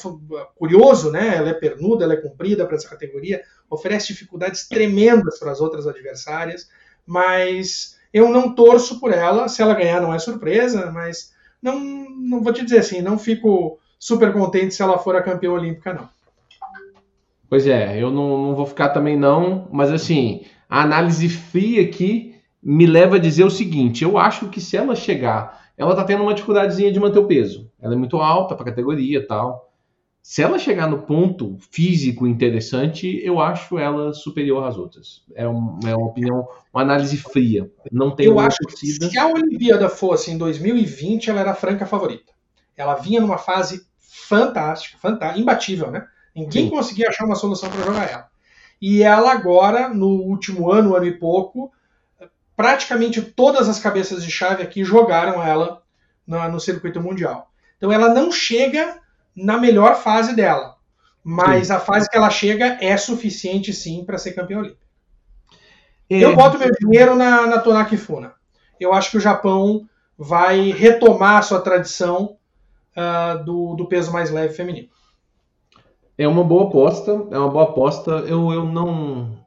curioso, né? Ela é pernuda, ela é comprida para essa categoria, oferece dificuldades tremendas para as outras adversárias, mas eu não torço por ela. Se ela ganhar, não é surpresa, mas não, não vou te dizer assim, não fico super contente se ela for a campeã olímpica, não. Pois é, eu não, não vou ficar também não, mas assim, a análise fria aqui me leva a dizer o seguinte: eu acho que se ela chegar, ela tá tendo uma dificuldadezinha de manter o peso. Ela é muito alta para categoria e tal. Se ela chegar no ponto físico interessante, eu acho ela superior às outras. É, um, é uma opinião, uma análise fria. Não tem Eu acho torcida. que se a Olimpíada fosse em 2020, ela era a franca favorita. Ela vinha numa fase fantástica, fantástica imbatível, né? Ninguém Sim. conseguia achar uma solução para jogar ela. E ela agora, no último ano, ano e pouco, praticamente todas as cabeças de chave aqui jogaram ela no, no circuito mundial. Então ela não chega na melhor fase dela. Mas sim. a fase que ela chega é suficiente sim para ser campeã olímpica. É. Eu boto meu dinheiro na, na Tonaki Funa. Eu acho que o Japão vai retomar a sua tradição uh, do, do peso mais leve feminino. É uma boa aposta, é uma boa aposta. Eu, eu não.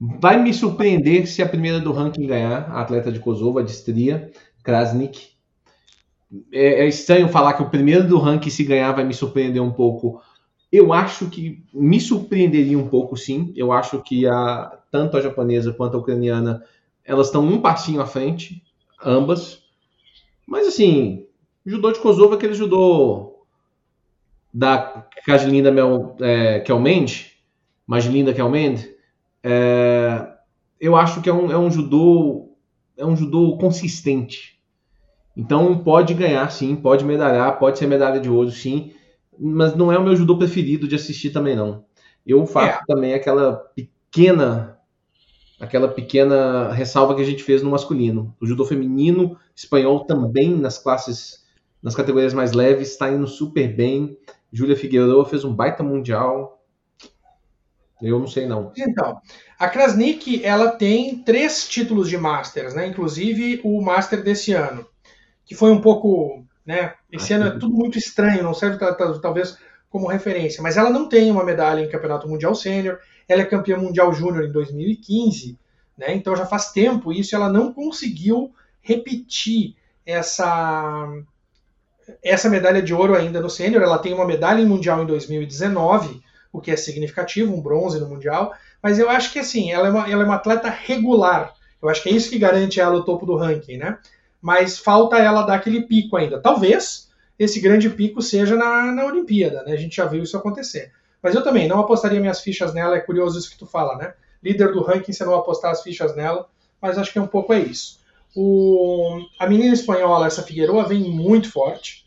Vai me surpreender se a primeira do ranking ganhar, a atleta de Kosovo, a de Stria, Krasnik é, é, estranho falar que o primeiro do ranking, se ganhar, vai me surpreender um pouco. Eu acho que me surpreenderia um pouco, sim. Eu acho que a, tanto a japonesa quanto a ucraniana elas estão um passinho à frente, ambas. Mas assim, judô de Kosovo é aquele judô da Kajlinda Mel, é, Kelmend, mais linda que Almend. É, eu acho que é um, é um judô é um judô consistente então pode ganhar sim, pode medalhar, pode ser medalha de ouro sim, mas não é o meu judô preferido de assistir também não. Eu faço é. também aquela pequena aquela pequena ressalva que a gente fez no masculino. O judô feminino espanhol também nas classes nas categorias mais leves está indo super bem. Júlia Figueiredo fez um baita mundial. Eu não sei não. Então, a Krasnik ela tem três títulos de Masters, né? Inclusive o Master desse ano que foi um pouco. Né, esse ano é tudo muito estranho, não serve talvez como referência, mas ela não tem uma medalha em Campeonato Mundial Sênior, ela é campeã mundial júnior em 2015, né, então já faz tempo isso, ela não conseguiu repetir essa essa medalha de ouro ainda no sênior, ela tem uma medalha em mundial em 2019, o que é significativo, um bronze no mundial, mas eu acho que assim, ela é uma, ela é uma atleta regular, eu acho que é isso que garante ela o topo do ranking, né? mas falta ela dar aquele pico ainda. Talvez esse grande pico seja na, na Olimpíada, né? A gente já viu isso acontecer. Mas eu também não apostaria minhas fichas nela, é curioso isso que tu fala, né? Líder do ranking, você não apostar as fichas nela, mas acho que é um pouco é isso. O, a menina espanhola, essa Figueroa, vem muito forte,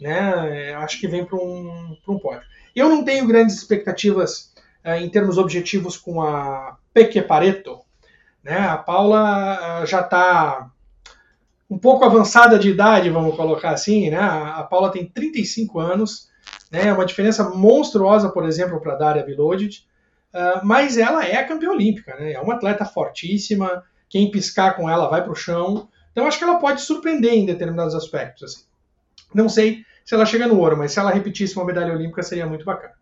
né? Acho que vem para um, um pódio. Eu não tenho grandes expectativas uh, em termos objetivos com a Peque Pareto, né? A Paula uh, já está um pouco avançada de idade, vamos colocar assim, né? A Paula tem 35 anos, né? É uma diferença monstruosa, por exemplo, para a Daria Vilodic, uh, mas ela é campeã olímpica, né? É uma atleta fortíssima, quem piscar com ela vai para o chão, então acho que ela pode surpreender em determinados aspectos. Assim. Não sei se ela chega no ouro, mas se ela repetisse uma medalha olímpica seria muito bacana.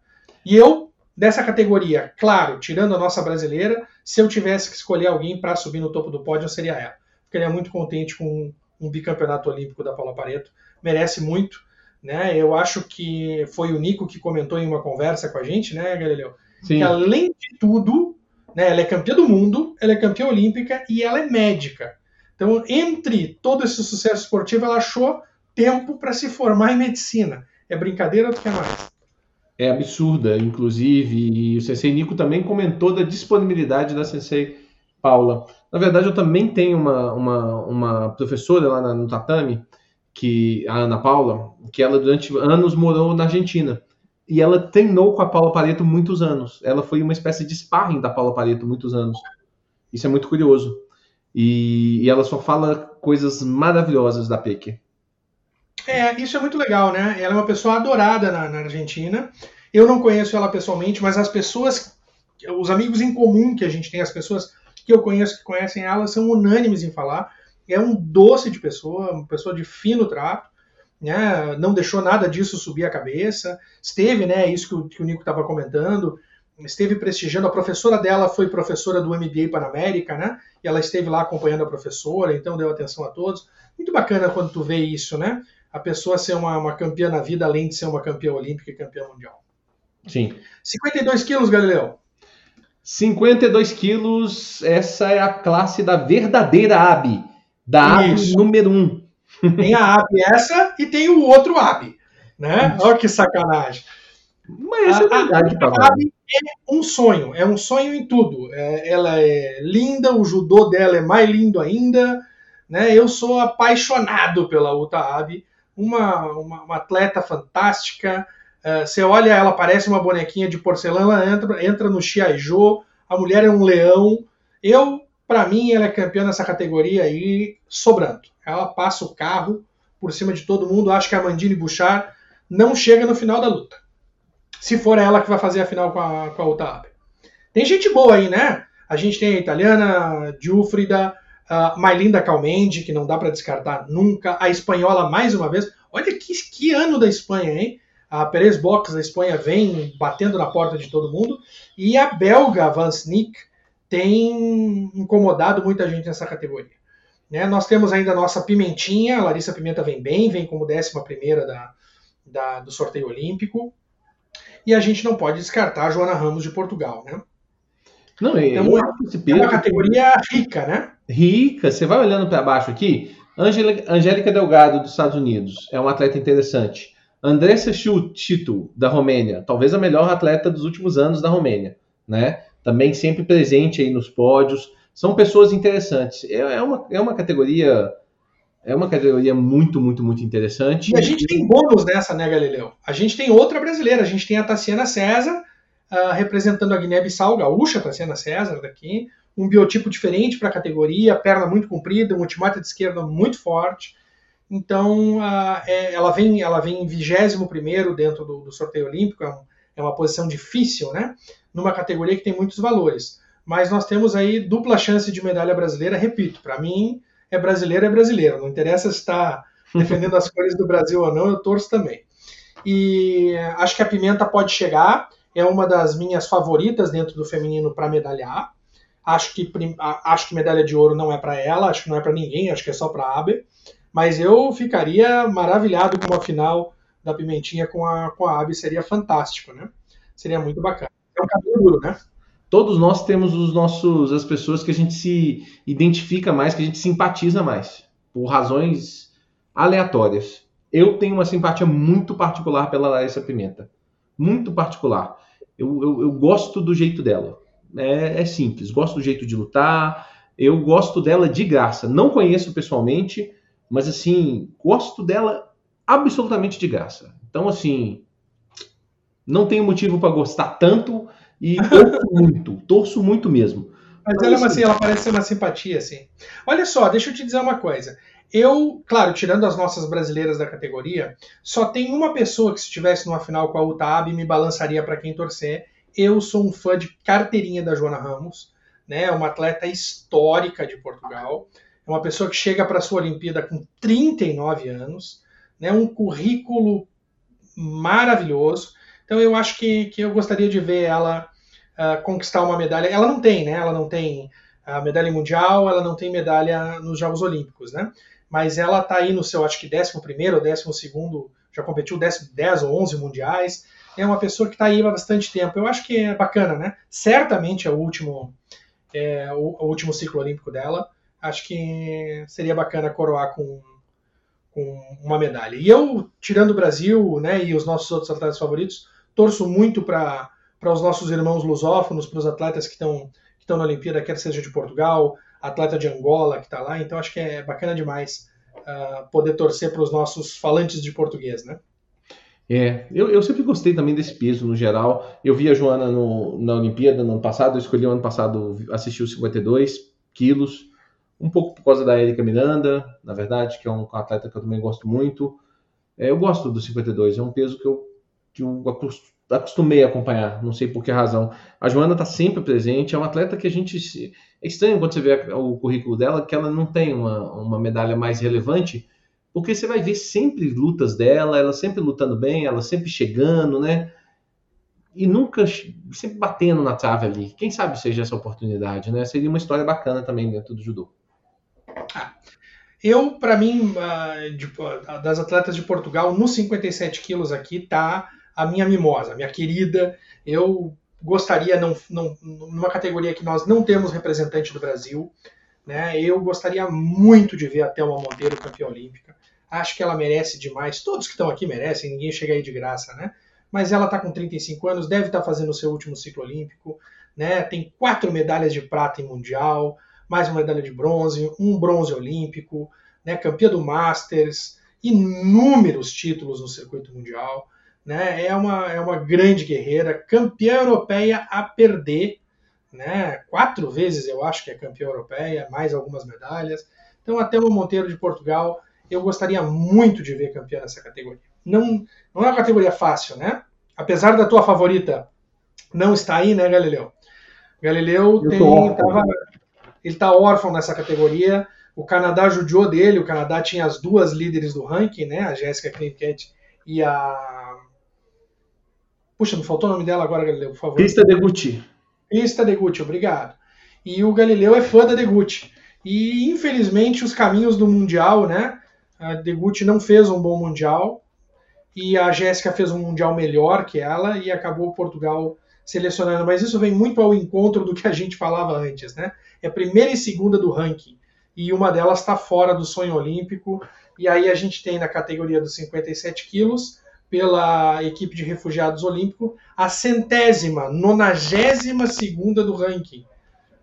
E eu, dessa categoria, claro, tirando a nossa brasileira, se eu tivesse que escolher alguém para subir no topo do pódio, seria ela. Ficaria muito contente com um bicampeonato olímpico da Paula Pareto, merece muito. Né? Eu acho que foi o Nico que comentou em uma conversa com a gente, né, Galileu? Sim. Que além de tudo, né, ela é campeã do mundo, ela é campeã olímpica e ela é médica. Então, entre todo esse sucesso esportivo, ela achou tempo para se formar em medicina. É brincadeira do que é mais. É absurda, inclusive, e o Sensei Nico também comentou da disponibilidade da Sensei Paula. Na verdade, eu também tenho uma, uma, uma professora lá no tatame, que a Ana Paula, que ela durante anos morou na Argentina. E ela treinou com a Paula Pareto muitos anos. Ela foi uma espécie de sparring da Paula Pareto muitos anos. Isso é muito curioso. E, e ela só fala coisas maravilhosas da Peque. É, isso é muito legal, né? Ela é uma pessoa adorada na, na Argentina. Eu não conheço ela pessoalmente, mas as pessoas, os amigos em comum que a gente tem, as pessoas que eu conheço que conhecem ela são unânimes em falar. É um doce de pessoa, uma pessoa de fino trato. né, não deixou nada disso subir a cabeça, esteve, né, isso que o, que o Nico estava comentando, esteve prestigiando, a professora dela foi professora do MBA Panamérica, né, e ela esteve lá acompanhando a professora, então deu atenção a todos. Muito bacana quando tu vê isso, né, a pessoa ser uma, uma campeã na vida, além de ser uma campeã olímpica e campeã mundial. Sim. 52 quilos, Galileu. 52 quilos, essa é a classe da verdadeira AB, da AB número 1. Tem a AB essa e tem o outro AB, né? Olha que sacanagem. Mas essa é verdade, a, a AB é um sonho, é um sonho em tudo. É, ela é linda, o judô dela é mais lindo ainda, né? Eu sou apaixonado pela Uta Abi, uma, uma, uma atleta fantástica, Uh, você olha, ela parece uma bonequinha de porcelana, entra, entra no Chiaijo, a mulher é um leão. Eu, para mim, ela é campeã nessa categoria aí, sobrando. Ela passa o carro por cima de todo mundo. Acho que a Mandine Bouchard não chega no final da luta. Se for ela que vai fazer a final com a, com a Otávia. Tem gente boa aí, né? A gente tem a italiana, Giuffrida, a Mailinda Calmendi, que não dá para descartar nunca. A espanhola, mais uma vez. Olha que, que ano da Espanha, hein? A Perez Box da Espanha vem batendo na porta de todo mundo. E a belga Van Sneek tem incomodado muita gente nessa categoria. Né? Nós temos ainda a nossa Pimentinha, a Larissa Pimenta vem bem, vem como 11 da, da, do sorteio olímpico. E a gente não pode descartar a Joana Ramos de Portugal. Né? Não, então, é uma categoria rica, né? Rica. Você vai olhando para baixo aqui. Angélica Delgado, dos Estados Unidos, é uma atleta interessante. Andressa Chito, da Romênia, talvez a melhor atleta dos últimos anos da Romênia, né? Também sempre presente aí nos pódios. São pessoas interessantes. É, é uma, é uma categoria é uma categoria muito, muito, muito interessante. E a gente tem bônus nessa, né, Galileu? A gente tem outra brasileira. A gente tem a Tassiana César, uh, representando a Guiné-Bissau, gaúcha, Tassiana César daqui. Um biotipo diferente para a categoria, perna muito comprida, um ultimata de esquerda muito forte. Então, é, ela vem ela vem em 21 dentro do, do, sorteio olímpico, é, um, é, uma posição difícil, né? Numa categoria que tem muitos valores. Mas nós temos aí dupla chance de medalha brasileira, repito, para mim é brasileiro, é brasileiro. Não interessa se está defendendo as cores do Brasil ou não, eu torço também. E acho que a Pimenta pode chegar, é uma das minhas favoritas dentro do feminino para medalhar. Acho que, acho que medalha de ouro não é para ela, acho que não é para ninguém, acho que é só para a Aber. Mas eu ficaria maravilhado com uma final da Pimentinha com a, com a Abby, seria fantástico, né? Seria muito bacana. É um cabelo duro, né? Todos nós temos os nossos, as pessoas que a gente se identifica mais, que a gente simpatiza mais, por razões aleatórias. Eu tenho uma simpatia muito particular pela Larissa Pimenta. Muito particular. Eu, eu, eu gosto do jeito dela. É, é simples. Gosto do jeito de lutar. Eu gosto dela de graça. Não conheço pessoalmente, mas assim, gosto dela absolutamente de graça. Então, assim, não tenho motivo para gostar tanto e torço muito, torço muito mesmo. Mas ela, é assim, ela parece ser uma simpatia, assim. Olha só, deixa eu te dizer uma coisa. Eu, claro, tirando as nossas brasileiras da categoria, só tem uma pessoa que se estivesse numa final com a UTAB me balançaria para quem torcer. Eu sou um fã de carteirinha da Joana Ramos, né? Uma atleta histórica de Portugal. É uma pessoa que chega para a sua Olimpíada com 39 anos, né, um currículo maravilhoso. Então eu acho que, que eu gostaria de ver ela uh, conquistar uma medalha. Ela não tem, né? Ela não tem a medalha mundial, ela não tem medalha nos Jogos Olímpicos, né? Mas ela está aí no seu, acho que 11 ou 12, já competiu 10, 10 ou 11 mundiais. É uma pessoa que está aí há bastante tempo. Eu acho que é bacana, né? Certamente é o último, é, o, o último ciclo olímpico dela acho que seria bacana coroar com, com uma medalha. E eu, tirando o Brasil né, e os nossos outros atletas favoritos, torço muito para os nossos irmãos lusófonos, para os atletas que estão que estão na Olimpíada, quer seja de Portugal, atleta de Angola que está lá. Então acho que é bacana demais uh, poder torcer para os nossos falantes de português, né? É, eu, eu sempre gostei também desse peso no geral. Eu vi a Joana no, na Olimpíada no ano passado, eu escolhi o ano passado assistir os 52 quilos um pouco por causa da Erika Miranda, na verdade, que é um atleta que eu também gosto muito. É, eu gosto do 52, é um peso que eu, que eu acostumei a acompanhar, não sei por que razão. A Joana está sempre presente, é uma atleta que a gente. É estranho quando você vê o currículo dela, que ela não tem uma, uma medalha mais relevante, porque você vai ver sempre lutas dela, ela sempre lutando bem, ela sempre chegando, né? E nunca, sempre batendo na trave ali. Quem sabe seja essa oportunidade, né? Seria uma história bacana também dentro do judô. Ah, eu, para mim, ah, das atletas de Portugal, nos 57 quilos aqui, tá a minha mimosa, minha querida. Eu gostaria, não, não, numa categoria que nós não temos representante do Brasil, né? Eu gostaria muito de ver a Thelma Monteiro campeã olímpica. Acho que ela merece demais. Todos que estão aqui merecem, ninguém chega aí de graça, né? Mas ela está com 35 anos, deve estar tá fazendo o seu último ciclo olímpico, né? Tem quatro medalhas de prata em mundial mais uma medalha de bronze, um bronze olímpico, né, campeã do Masters, inúmeros títulos no circuito mundial. Né, é, uma, é uma grande guerreira, campeã europeia a perder, né, quatro vezes eu acho que é campeã europeia, mais algumas medalhas. Então, até o Monteiro de Portugal, eu gostaria muito de ver campeã nessa categoria. Não, não é uma categoria fácil, né? Apesar da tua favorita não estar aí, né, Galileu? Galileu tem, tava, ele está órfão nessa categoria. O Canadá judiou dele, o Canadá tinha as duas líderes do ranking, né? A Jéssica Klimkett e a. Puxa, não faltou o nome dela agora, Galileu, por favor. Krista Degutti. Krista Degutti, obrigado. E o Galileu é fã da Degutti. E infelizmente os caminhos do Mundial, né? A Degutti não fez um bom Mundial e a Jéssica fez um Mundial melhor que ela e acabou Portugal selecionando. Mas isso vem muito ao encontro do que a gente falava antes, né? é a primeira e segunda do ranking. E uma delas está fora do sonho olímpico. E aí a gente tem na categoria dos 57 quilos, pela equipe de refugiados olímpico, a centésima, nonagésima segunda do ranking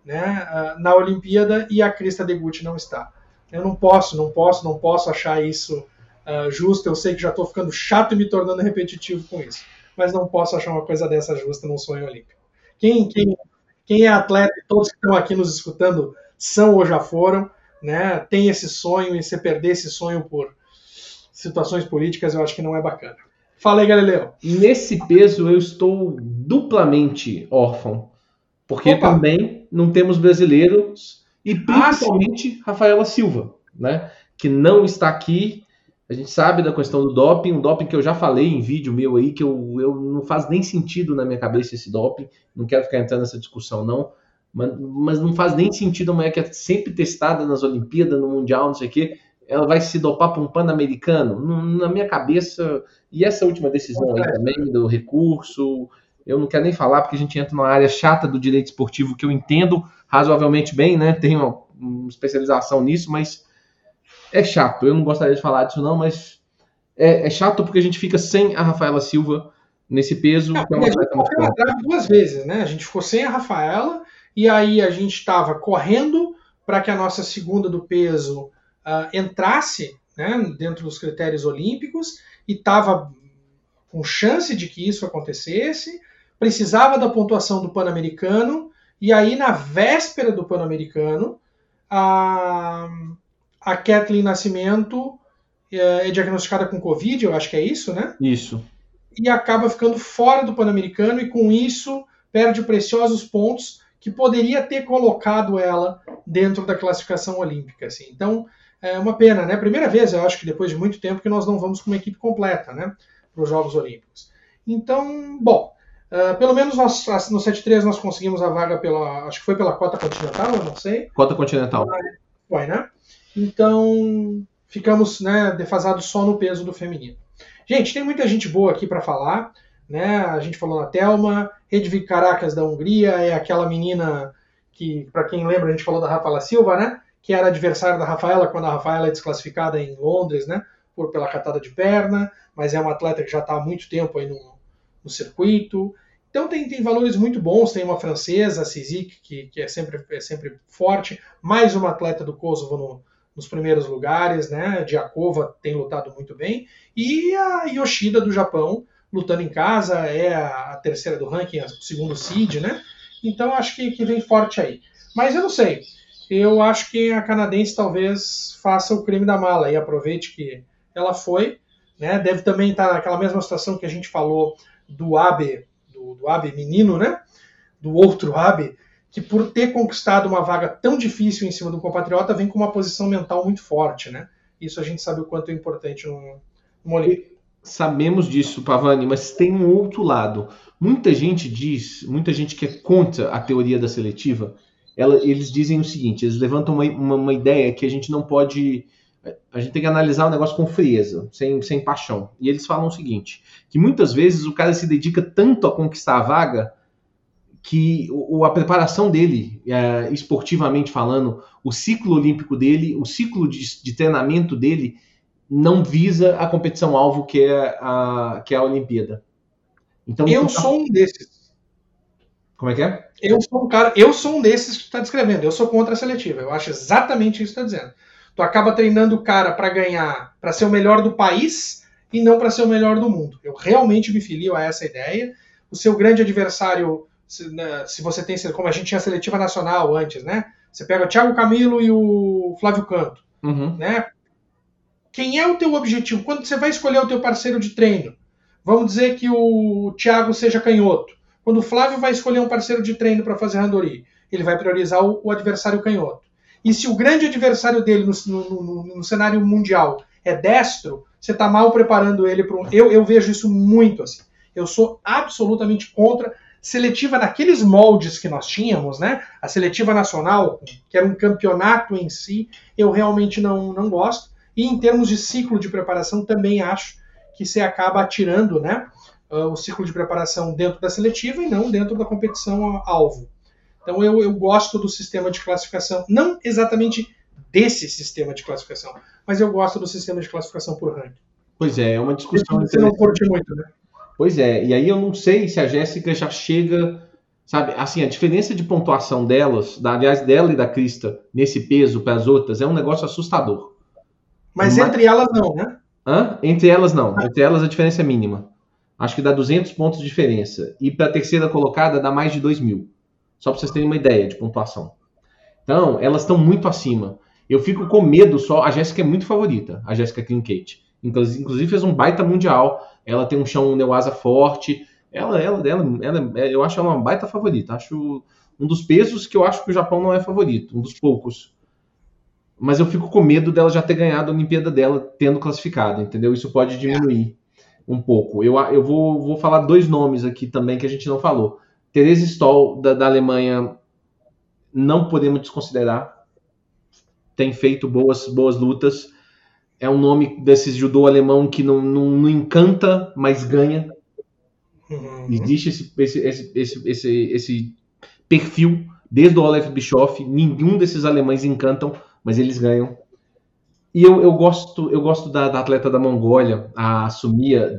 né, ah, na Olimpíada e a Crista Degutti não está. Eu não posso, não posso, não posso achar isso uh, justo. Eu sei que já estou ficando chato e me tornando repetitivo com isso, mas não posso achar uma coisa dessa justa num sonho olímpico. Quem, quem quem é atleta e todos que estão aqui nos escutando são ou já foram, né? Tem esse sonho e você perder esse sonho por situações políticas, eu acho que não é bacana. Fala aí, Galileu. Nesse peso eu estou duplamente órfão, porque Opa. também não temos brasileiros e ah, principalmente ah, Rafaela Silva, né? Que não está aqui a gente sabe da questão do doping, um doping que eu já falei em vídeo meu aí, que eu, eu não faz nem sentido na minha cabeça esse doping. Não quero ficar entrando nessa discussão, não. Mas, mas não faz nem sentido uma mulher que é sempre testada nas Olimpíadas, no Mundial, não sei o quê. Ela vai se dopar para um Pan-Americano? Na minha cabeça. E essa última decisão aí também, do recurso, eu não quero nem falar, porque a gente entra numa área chata do direito esportivo que eu entendo razoavelmente bem, né? Tenho uma, uma especialização nisso, mas é chato. Eu não gostaria de falar disso, não, mas é, é chato porque a gente fica sem a Rafaela Silva nesse peso. Não, é a gente atrás duas vezes, né? A gente ficou sem a Rafaela e aí a gente estava correndo para que a nossa segunda do peso uh, entrasse né, dentro dos critérios olímpicos e estava com chance de que isso acontecesse. Precisava da pontuação do Pan-Americano e aí na véspera do Pan-Americano a a Kathleen Nascimento é, é, diagnosticada com Covid, eu acho que é isso, né? Isso. E acaba ficando fora do Pan-Americano e com isso perde preciosos pontos que poderia ter colocado ela dentro da classificação olímpica. Assim. Então, é uma pena, né? Primeira vez, eu acho que depois de muito tempo, que nós não vamos com uma equipe completa, né? Para os Jogos Olímpicos. Então, bom, uh, pelo menos nós, no 7-3 nós conseguimos a vaga pela. Acho que foi pela cota continental, eu não sei. Cota continental. Foi, né? Então, ficamos né, defasados só no peso do feminino. Gente, tem muita gente boa aqui para falar. Né? A gente falou na Telma, Hedvig Caracas da Hungria, é aquela menina que, para quem lembra, a gente falou da Rafaela Silva, né? Que era adversária da Rafaela quando a Rafaela é desclassificada em Londres, né? por pela catada de perna, mas é uma atleta que já está há muito tempo aí no, no circuito. Então tem, tem valores muito bons, tem uma francesa, a Sizik, que, que é, sempre, é sempre forte, mais uma atleta do Kosovo no, nos primeiros lugares, né? Diakova tem lutado muito bem e a Yoshida do Japão lutando em casa é a, terceira do ranking, o segundo seed, né? Então acho que, que vem forte aí. Mas eu não sei. Eu acho que a canadense talvez faça o crime da mala e aproveite que ela foi, né? Deve também estar naquela mesma situação que a gente falou do Abe, do, do Abe menino, né? Do outro Abe, que por ter conquistado uma vaga tão difícil em cima do compatriota vem com uma posição mental muito forte, né? Isso a gente sabe o quanto é importante no Olimpíada. Sabemos disso, Pavani, mas tem um outro lado. Muita gente diz, muita gente que é contra a teoria da seletiva, ela, eles dizem o seguinte: eles levantam uma, uma, uma, ideia que a gente não pode. A gente tem que analisar o negócio com frieza, sem, sem paixão. E eles falam o seguinte: que muitas vezes o cara se dedica tanto a conquistar a vaga que o, a preparação dele, é, esportivamente falando, o ciclo olímpico dele, o ciclo de, de treinamento dele, não visa a competição alvo que é a, que é a Olimpíada. Então, eu sou um desses. Como é que é? Eu sou um cara, eu sou um desses que está descrevendo. Eu sou contra a seletiva. Eu acho exatamente isso que está dizendo. Tu acaba treinando o cara para ganhar, para ser o melhor do país e não para ser o melhor do mundo. Eu realmente me filio a essa ideia. O seu grande adversário, se, né, se você tem, como a gente tinha seletiva nacional antes, né? Você pega o Thiago Camilo e o Flávio Canto, uhum. né? Quem é o teu objetivo? Quando você vai escolher o teu parceiro de treino, vamos dizer que o Thiago seja canhoto. Quando o Flávio vai escolher um parceiro de treino para fazer randori, ele vai priorizar o, o, adversário canhoto. E se o grande adversário dele no, no, no, no cenário mundial é destro, você está mal preparando ele para um. Eu, eu vejo isso muito assim. Eu sou absolutamente contra seletiva naqueles moldes que nós tínhamos, né? A seletiva nacional, que era um campeonato em si, eu realmente não, não gosto. E em termos de ciclo de preparação, também acho que você acaba atirando né, ah, o ciclo de preparação dentro da seletiva e não dentro da competição alvo. Então eu, eu gosto do sistema de classificação, não exatamente desse sistema de classificação, mas eu gosto do sistema de classificação por ranking. Pois é, é uma discussão. Você não curte muito, né? Pois é, e aí eu não sei se a Jéssica já chega, sabe, assim, a diferença de pontuação delas, da, aliás, dela e da Crista, nesse peso para as outras, é um negócio assustador. Mas Uma... entre elas não, né? Hã? Entre elas não. Ah. Entre elas a diferença é mínima. Acho que dá 200 pontos de diferença. E para a terceira colocada dá mais de 2 mil. Só para vocês terem uma ideia de pontuação. Então, elas estão muito acima. Eu fico com medo só. A Jéssica é muito favorita, a Jéssica Klinkate. Inclusive fez um baita mundial. Ela tem um chão Neuasa forte. Ela, ela, ela, ela, eu acho ela uma baita favorita. Acho um dos pesos que eu acho que o Japão não é favorito. Um dos poucos mas eu fico com medo dela já ter ganhado a Olimpíada dela tendo classificado, entendeu? Isso pode diminuir um pouco. Eu, eu vou, vou falar dois nomes aqui também que a gente não falou. Therese Stoll, da, da Alemanha, não podemos desconsiderar. Tem feito boas, boas lutas. É um nome desses judô alemão que não, não, não encanta, mas ganha. Uhum. Existe esse, esse, esse, esse, esse, esse perfil desde o Olaf Bischoff. Nenhum desses alemães encantam mas eles ganham. E eu, eu gosto eu gosto da, da atleta da Mongólia, a Sumia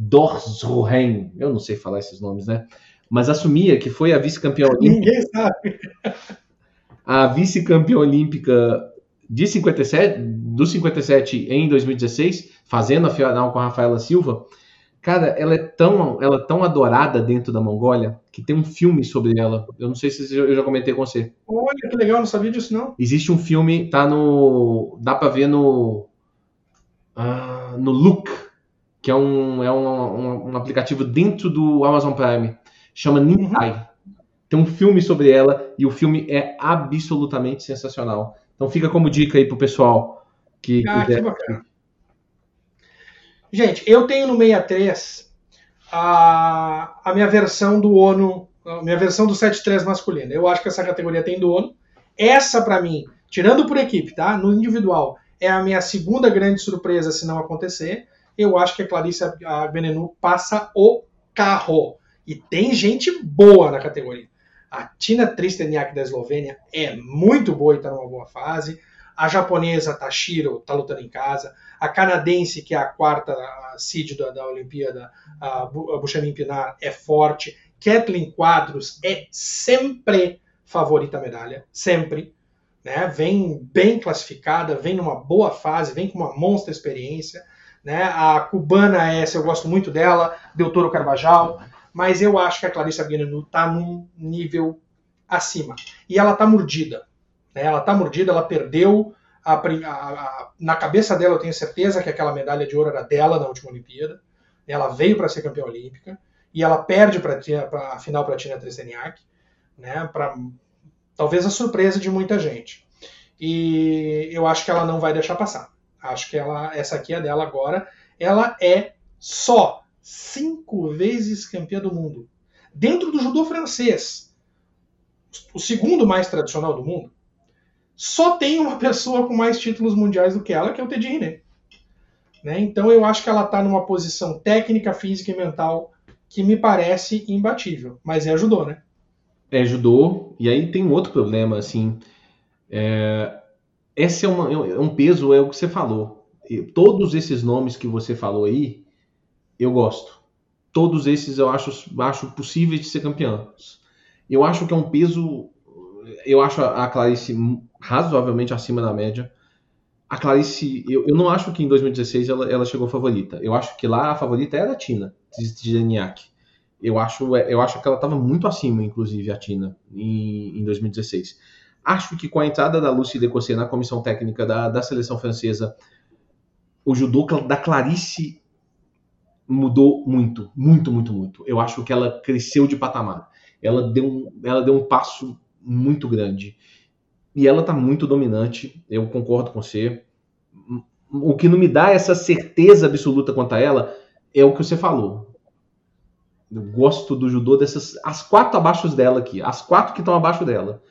Dorzruhen, eu não sei falar esses nomes, né? Mas a Sumia, que foi a vice-campeã olímpica. Ninguém sabe. A vice-campeã olímpica de 57, do 57 em 2016, fazendo a final com a Rafaela Silva, Cara, ela é tão, ela é tão adorada dentro da Mongólia que tem um filme sobre ela. Eu não sei se eu já comentei com você. Olha, que legal, não sabia disso não. Existe um filme, tá no, dá para ver no, uh, no Look, que é um, é um, um, um, aplicativo dentro do Amazon Prime, chama Nintai. Uhum. Tem um filme sobre ela e o filme é absolutamente sensacional. Então fica como dica aí pro pessoal que ah, quiser. Que bacana. Gente, eu tenho no 63 a, a minha versão do ONU, a minha versão do 73 masculino. Eu acho que essa categoria tem do ONU. Essa, para mim, tirando por equipe, tá? No individual, é a minha segunda grande surpresa se não acontecer. Eu acho que a Clarice Benenu passa o carro. E tem gente boa na categoria. A Tina Tristeniak da Eslovênia é muito boa e está numa boa fase. A japonesa Tashiro está lutando em casa. A canadense, que é a quarta seed da, da Olimpíada, a Buchanan Pinar, é forte. Kathleen Quadros é sempre favorita à medalha, sempre. Né? Vem bem classificada, vem numa boa fase, vem com uma monstra experiência. Né? A cubana essa, eu gosto muito dela, Toro Carvajal, mas eu acho que a Clarissa Guinanu está num nível acima. E ela está mordida. Né? Ela está mordida, ela perdeu a, a, a, na cabeça dela, eu tenho certeza que aquela medalha de ouro era dela na última Olimpíada. Ela veio para ser campeã olímpica e ela perde para a final para a Tina Tresteniak, né? Para talvez a surpresa de muita gente. E eu acho que ela não vai deixar passar. Acho que ela, essa aqui é dela agora. Ela é só cinco vezes campeã do mundo. Dentro do judô francês, o segundo mais tradicional do mundo, só tem uma pessoa com mais títulos mundiais do que ela, que é o Teddy Riner. Né? Então eu acho que ela está numa posição técnica, física e mental que me parece imbatível. Mas é judô, né? É judô. E aí tem um outro problema, assim. É, esse é, uma, é um peso, é o que você falou. Todos esses nomes que você falou aí, eu gosto. Todos esses eu acho, acho possíveis de ser campeões. Eu acho que é um peso. Eu acho a Clarice razoavelmente acima da média. A Clarice, eu, eu não acho que em 2016 ela, ela chegou favorita. Eu acho que lá a favorita era a Tina, Zidaniak. Eu acho, eu acho que ela estava muito acima, inclusive, a Tina, em, em 2016. Acho que com a entrada da Lucy Decossé na comissão técnica da, da seleção francesa, o judô da Clarice mudou muito, muito, muito, muito. Eu acho que ela cresceu de patamar. Ela deu ela deu um passo muito grande. E ela está muito dominante, eu concordo com você. O que não me dá essa certeza absoluta quanto a ela é o que você falou. Eu gosto do judô dessas. As quatro abaixo dela aqui. As quatro que estão abaixo dela.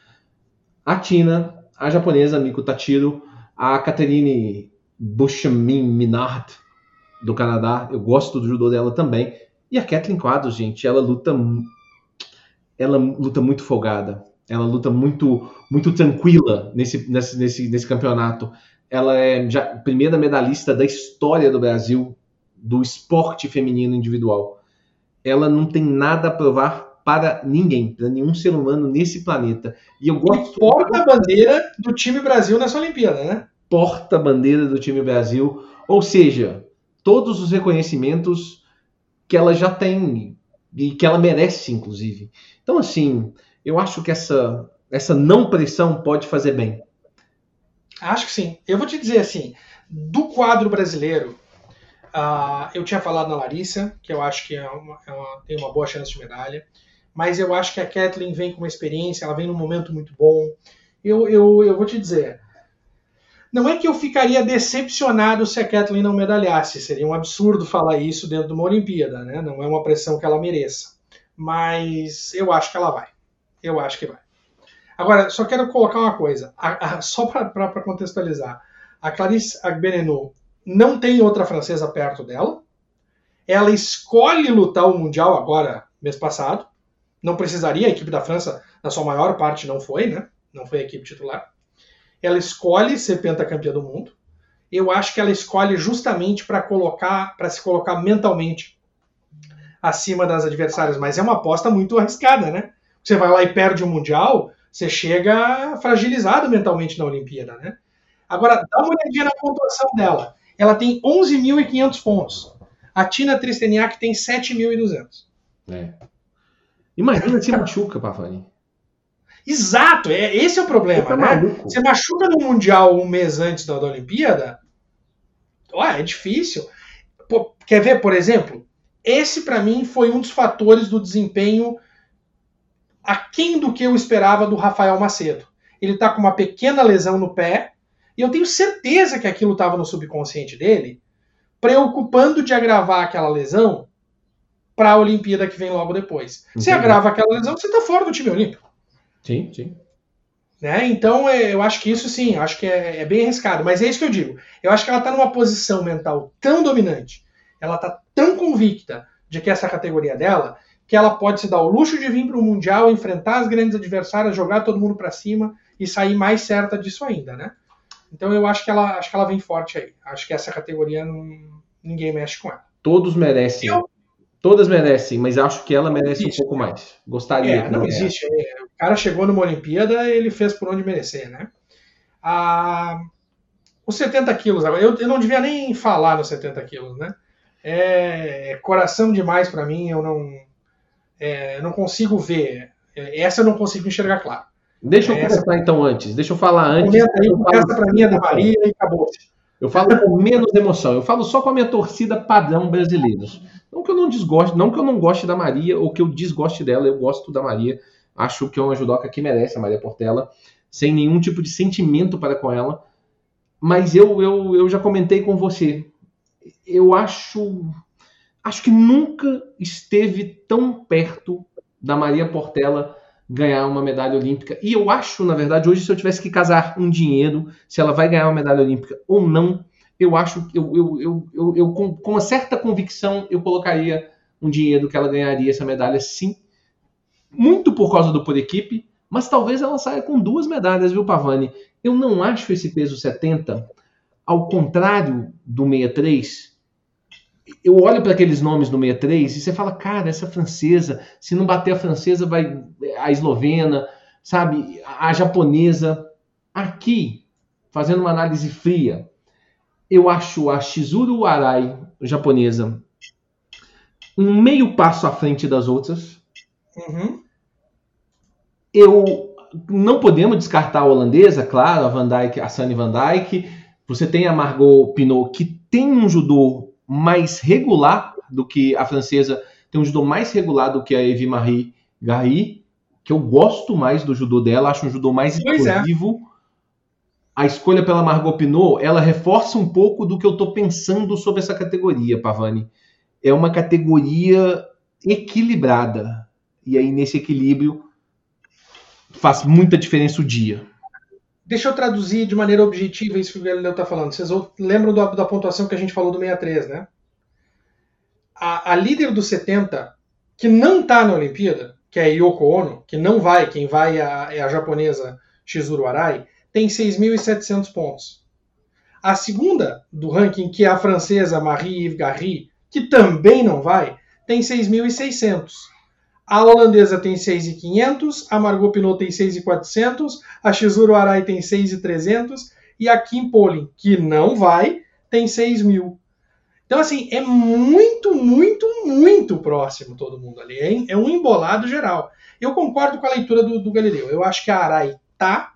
A Tina, a japonesa Miku Tachiro, a Catherine Bushamin Minard, do Canadá. Eu gosto do judô dela também. E a Kathleen Quadros, gente, ela luta. Ela luta muito folgada. Ela luta muito, muito tranquila nesse, nesse, nesse, nesse campeonato. Ela é já primeira medalhista da história do Brasil do esporte feminino individual. Ela não tem nada a provar para ninguém, para nenhum ser humano nesse planeta. E eu gosto. E porta-bandeira do time Brasil nessa Olimpíada, né? Porta-bandeira do time Brasil. Ou seja, todos os reconhecimentos que ela já tem e que ela merece, inclusive. Então, assim, eu acho que essa, essa não pressão pode fazer bem. Acho que sim. Eu vou te dizer assim, do quadro brasileiro, uh, eu tinha falado na Larissa, que eu acho que é uma, é uma, tem uma boa chance de medalha, mas eu acho que a Kathleen vem com uma experiência, ela vem num momento muito bom. Eu, eu, eu vou te dizer, não é que eu ficaria decepcionado se a Kathleen não medalhasse, seria um absurdo falar isso dentro de uma Olimpíada, né? não é uma pressão que ela mereça. Mas eu acho que ela vai. Eu acho que vai. Agora, só quero colocar uma coisa, a, a, só para contextualizar. A Clarice Agbenenou não tem outra francesa perto dela. Ela escolhe lutar o Mundial agora, mês passado. Não precisaria, a equipe da França, na sua maior parte, não foi, né? Não foi a equipe titular. Ela escolhe ser pentacampeã do mundo. Eu acho que ela escolhe justamente para colocar, para se colocar mentalmente acima das adversárias, mas é uma aposta muito arriscada, né? Você vai lá e perde o Mundial, você chega fragilizado mentalmente na Olimpíada, né? Agora, dá uma olhadinha na pontuação dela. Ela tem 11.500 pontos. A Tina Tristeniak tem 7.200. É. Imagina se machuca, Pavani. Exato, é, esse é o problema, tá né? Maluco. Você machuca no Mundial um mês antes da, da Olimpíada, ué, é difícil. Pô, quer ver, por exemplo? Esse, para mim, foi um dos fatores do desempenho aquém do que eu esperava do Rafael Macedo. Ele está com uma pequena lesão no pé, e eu tenho certeza que aquilo estava no subconsciente dele, preocupando de agravar aquela lesão para a Olimpíada que vem logo depois. Entendi. Se agrava aquela lesão, você está fora do time olímpico. Sim, sim. Né? Então, é, eu acho que isso sim, acho que é, é, bem arriscado. Mas é isso que eu digo. Eu acho que ela está numa posição mental tão dominante, ela está tão convicta de que essa categoria dela, que ela pode se dar o luxo de vir para o Mundial, enfrentar as grandes adversárias, jogar todo mundo para cima e sair mais certa disso ainda, né? Então eu acho que ela, acho que ela vem forte aí. Acho que essa categoria não, ninguém mexe com ela. Todos merecem. Eu... Todas merecem, mas acho que ela merece existe, um pouco mais. Gostaria. É, não existe. É, o cara chegou numa Olimpíada, ele fez por onde merecer, né? Ah, os 70 quilos, eu, eu não devia nem falar nos 70 quilos, né? É, é coração demais para mim, eu não é, não consigo ver. É, essa eu não consigo enxergar claro. Deixa eu Essa... começar então antes. Deixa eu falar antes. Comenta aí, começa para mim a da Maria e acabou. Eu falo com menos emoção. Eu falo só com a minha torcida padrão brasileiros. Não que eu não desgoste, não que eu não goste da Maria ou que eu desgoste dela. Eu gosto da Maria. Acho que é uma judoca que merece a Maria Portela. sem nenhum tipo de sentimento para com ela. Mas eu, eu, eu já comentei com você. Eu acho acho que nunca esteve tão perto da Maria Portela ganhar uma medalha olímpica. E eu acho, na verdade, hoje, se eu tivesse que casar um dinheiro, se ela vai ganhar uma medalha olímpica ou não, eu acho que eu, eu, eu, eu, com, com uma certa convicção, eu colocaria um dinheiro que ela ganharia essa medalha sim. Muito por causa do por equipe, mas talvez ela saia com duas medalhas, viu, Pavani? Eu não acho esse peso 70, ao contrário do 63, eu olho para aqueles nomes no 63 e você fala, cara, essa francesa, se não bater a francesa, vai a eslovena, sabe, a japonesa. Aqui, fazendo uma análise fria, eu acho a Shizuru Arai, japonesa, um meio passo à frente das outras. Uhum. Eu não podemos descartar a holandesa, claro, a Van Dijk, a Sunny Van Dijk. Você tem a Margot Pinot, que tem um judô mais regular do que a francesa, tem um judô mais regular do que a Evie Marie Garry, que eu gosto mais do judô dela, acho um judô mais explosivo. É. A escolha pela Margot Pinot, ela reforça um pouco do que eu estou pensando sobre essa categoria, Pavani. É uma categoria equilibrada. E aí, nesse equilíbrio, faz muita diferença o dia. Deixa eu traduzir de maneira objetiva isso que o Galileu está falando. Vocês lembram da, da, pontuação que a gente falou do 63, né? A, a líder do 70, que não está na Olimpíada, que é a Yoko Ono, que não vai, quem vai é a, é a japonesa Shizuru Arai, tem 6.700 pontos. A segunda do ranking, que é a francesa Marie-Yves Garry, que também não vai, tem 6.600. A holandesa tem 6,500, a Margot Pinot tem 6,400, a Shizuru Arai tem 6,300 e a Kim Polin, que não vai, tem 6.000. Então, assim, é muito, muito, muito próximo todo mundo ali. Hein? É um embolado geral. Eu concordo com a leitura do, do Galileu. Eu acho que a Arai tá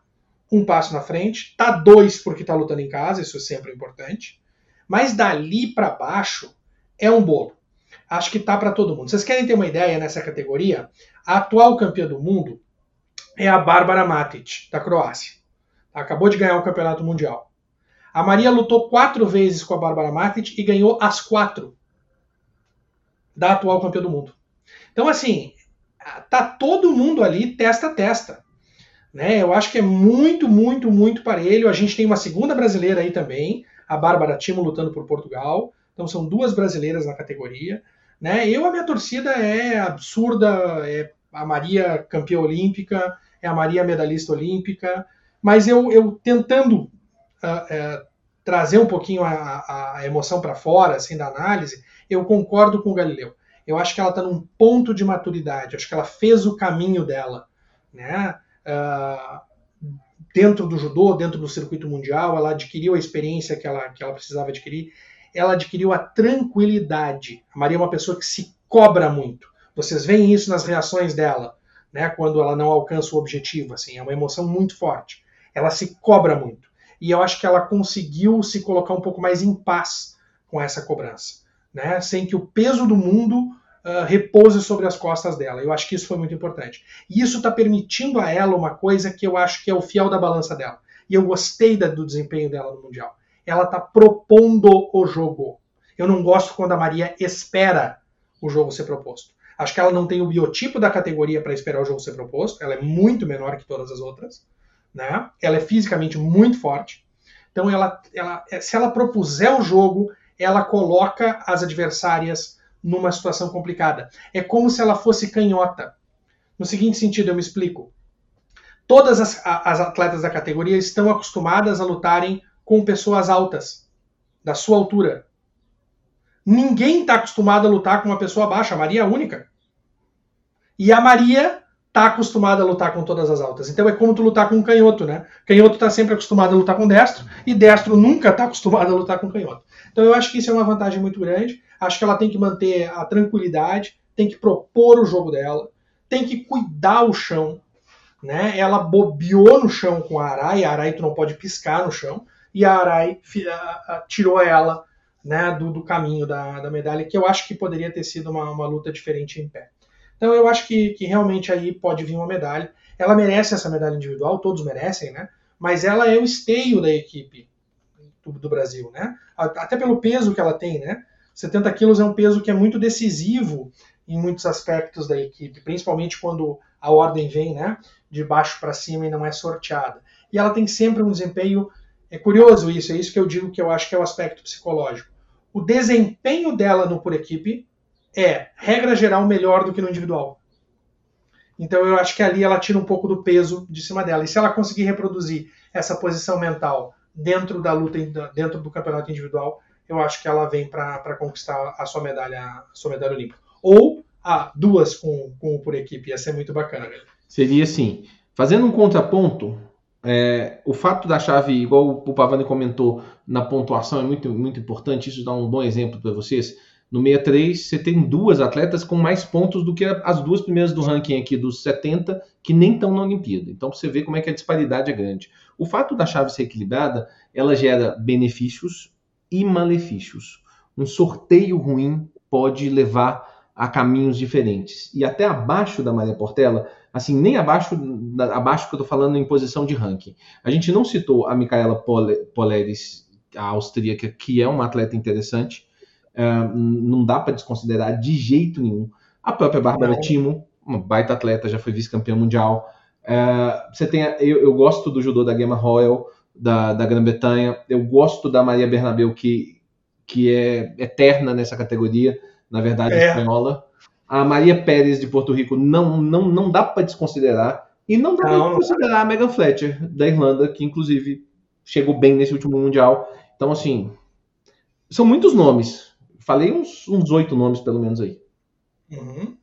um passo na frente, tá dois porque tá lutando em casa, isso é sempre importante. Mas dali para baixo é um bolo acho que tá para todo mundo. Vocês querem ter uma ideia nessa categoria? A atual campeã do mundo é a Bárbara Matic, da Croácia. Acabou de ganhar o campeonato mundial. A Maria lutou quatro vezes com a Bárbara Matic e ganhou as quatro da atual campeã do mundo. Então, assim, tá todo mundo ali testa a testa. Né? Eu acho que é muito, muito, muito parelho. A gente tem uma segunda brasileira aí também, a Bárbara Timo lutando por Portugal. Então são duas brasileiras na categoria. Né? Eu, a minha torcida é absurda, é a Maria campeã olímpica, é a Maria medalhista olímpica, mas eu, eu tentando uh, uh, trazer um pouquinho a, a emoção para fora, assim, da análise, eu concordo com o Galileu. Eu acho que ela está num ponto de maturidade, acho que ela fez o caminho dela, né? Uh, dentro do judô, dentro do circuito mundial, ela adquiriu a experiência que ela, que ela precisava adquirir ela adquiriu a tranquilidade. A Maria é uma pessoa que se cobra muito. Vocês veem isso nas reações dela, né? Quando ela não alcança o objetivo, assim, é uma emoção muito forte. Ela se cobra muito. E eu acho que ela conseguiu se colocar um pouco mais em paz com essa cobrança, né? Sem que o peso do mundo uh, repouse sobre as costas dela. Eu acho que isso foi muito importante. E isso está permitindo a ela uma coisa que eu acho que é o fiel da balança dela. E eu gostei da, do desempenho dela no Mundial ela está propondo o jogo. Eu não gosto quando a Maria espera o jogo ser proposto. Acho que ela não tem o biotipo da categoria para esperar o jogo ser proposto. Ela é muito menor que todas as outras. Né? Ela é fisicamente muito forte. Então, ela, ela, se ela propuser o jogo, ela coloca as adversárias numa situação complicada. É como se ela fosse canhota. No seguinte sentido, eu me explico. Todas as, as atletas da categoria estão acostumadas a lutarem com pessoas altas, da sua altura. Ninguém está acostumado a lutar com uma pessoa baixa, a Maria é a única. E a Maria está acostumada a lutar com todas as altas. Então é como tu lutar com um canhoto, né? Canhoto está sempre acostumado a lutar com destro e destro nunca está acostumado a lutar com canhoto. Então eu acho que isso é uma vantagem muito grande. Acho que ela tem que manter a tranquilidade, tem que propor o jogo dela, tem que cuidar o chão, né? Ela bobeou no chão com a Arai, a Arai tu não pode piscar no chão e a Arai tirou ela né, do, do, caminho da, da, medalha, que eu acho que poderia ter sido uma, uma luta diferente em pé. Então eu acho que, que realmente aí pode vir uma medalha. Ela merece essa medalha individual, todos merecem, né? Mas ela é o esteio da equipe do, do Brasil, né? Até pelo peso que ela tem, né? 70 quilos é um peso que é muito decisivo em muitos aspectos da equipe, principalmente quando a ordem vem, né? De baixo para cima e não é sorteada. E ela tem sempre um desempenho é curioso isso, é isso que eu digo que eu acho que é o aspecto psicológico. O desempenho dela no por equipe é, regra geral, melhor do que no individual. Então eu acho que ali ela tira um pouco do peso de cima dela. E se ela conseguir reproduzir essa posição mental dentro da luta, dentro do campeonato individual, eu acho que ela vem para conquistar a sua medalha, a sua medalha olímpica. Ou ah, duas com, com por equipe, ia ser muito bacana. Seria assim, fazendo um contraponto, é, o fato da chave, igual o Pavani comentou, na pontuação é muito, muito importante. Isso dá um bom exemplo para vocês. No 63, você tem duas atletas com mais pontos do que as duas primeiras do ranking aqui, dos 70, que nem estão na Olimpíada. Então, você vê como é que a disparidade é grande. O fato da chave ser equilibrada, ela gera benefícios e malefícios. Um sorteio ruim pode levar a caminhos diferentes. E até abaixo da Maria Portela, assim, nem abaixo, abaixo que eu estou falando em posição de ranking. A gente não citou a Micaela Poleris, a austríaca, que é uma atleta interessante, uh, não dá para desconsiderar de jeito nenhum. A própria Bárbara Timo, uma baita atleta, já foi vice-campeã mundial. Uh, você tem, eu, eu, gosto do judô da Gemma Royal, da, da Grã-Bretanha, eu gosto da Maria Bernabeu, que, que é eterna nessa categoria, na verdade, é. espanhola. A Maria Pérez de Porto Rico não, não, não dá para desconsiderar. E não dá para considerar a Megan Fletcher, da Irlanda, que inclusive chegou bem nesse último Mundial. Então, assim, são muitos nomes. Falei uns oito nomes, pelo menos, aí. Uhum.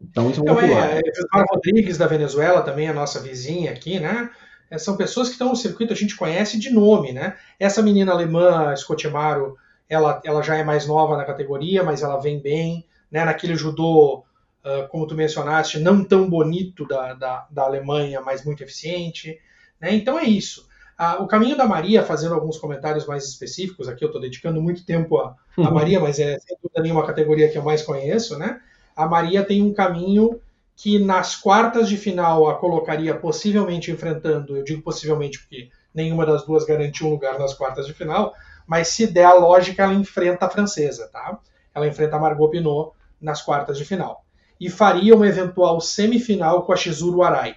Então, isso é um então, é, é, Rodrigues da Venezuela, também a nossa vizinha aqui, né? É, são pessoas que estão no circuito, a gente conhece de nome, né? Essa menina alemã, Scottimaro, ela, ela já é mais nova na categoria, mas ela vem bem né, naquele judô, uh, como tu mencionaste, não tão bonito da, da, da Alemanha, mas muito eficiente. Né? Então é isso. Uh, o caminho da Maria, fazendo alguns comentários mais específicos, aqui eu estou dedicando muito tempo a, a uhum. Maria, mas é sem dúvida nenhuma categoria que eu mais conheço, né? A Maria tem um caminho que nas quartas de final a colocaria possivelmente enfrentando, eu digo possivelmente porque nenhuma das duas garantiu um lugar nas quartas de final, mas se der a lógica, ela enfrenta a francesa, tá? Ela enfrenta a Margot Pinot nas quartas de final. E faria uma eventual semifinal com a Shizuru Arai,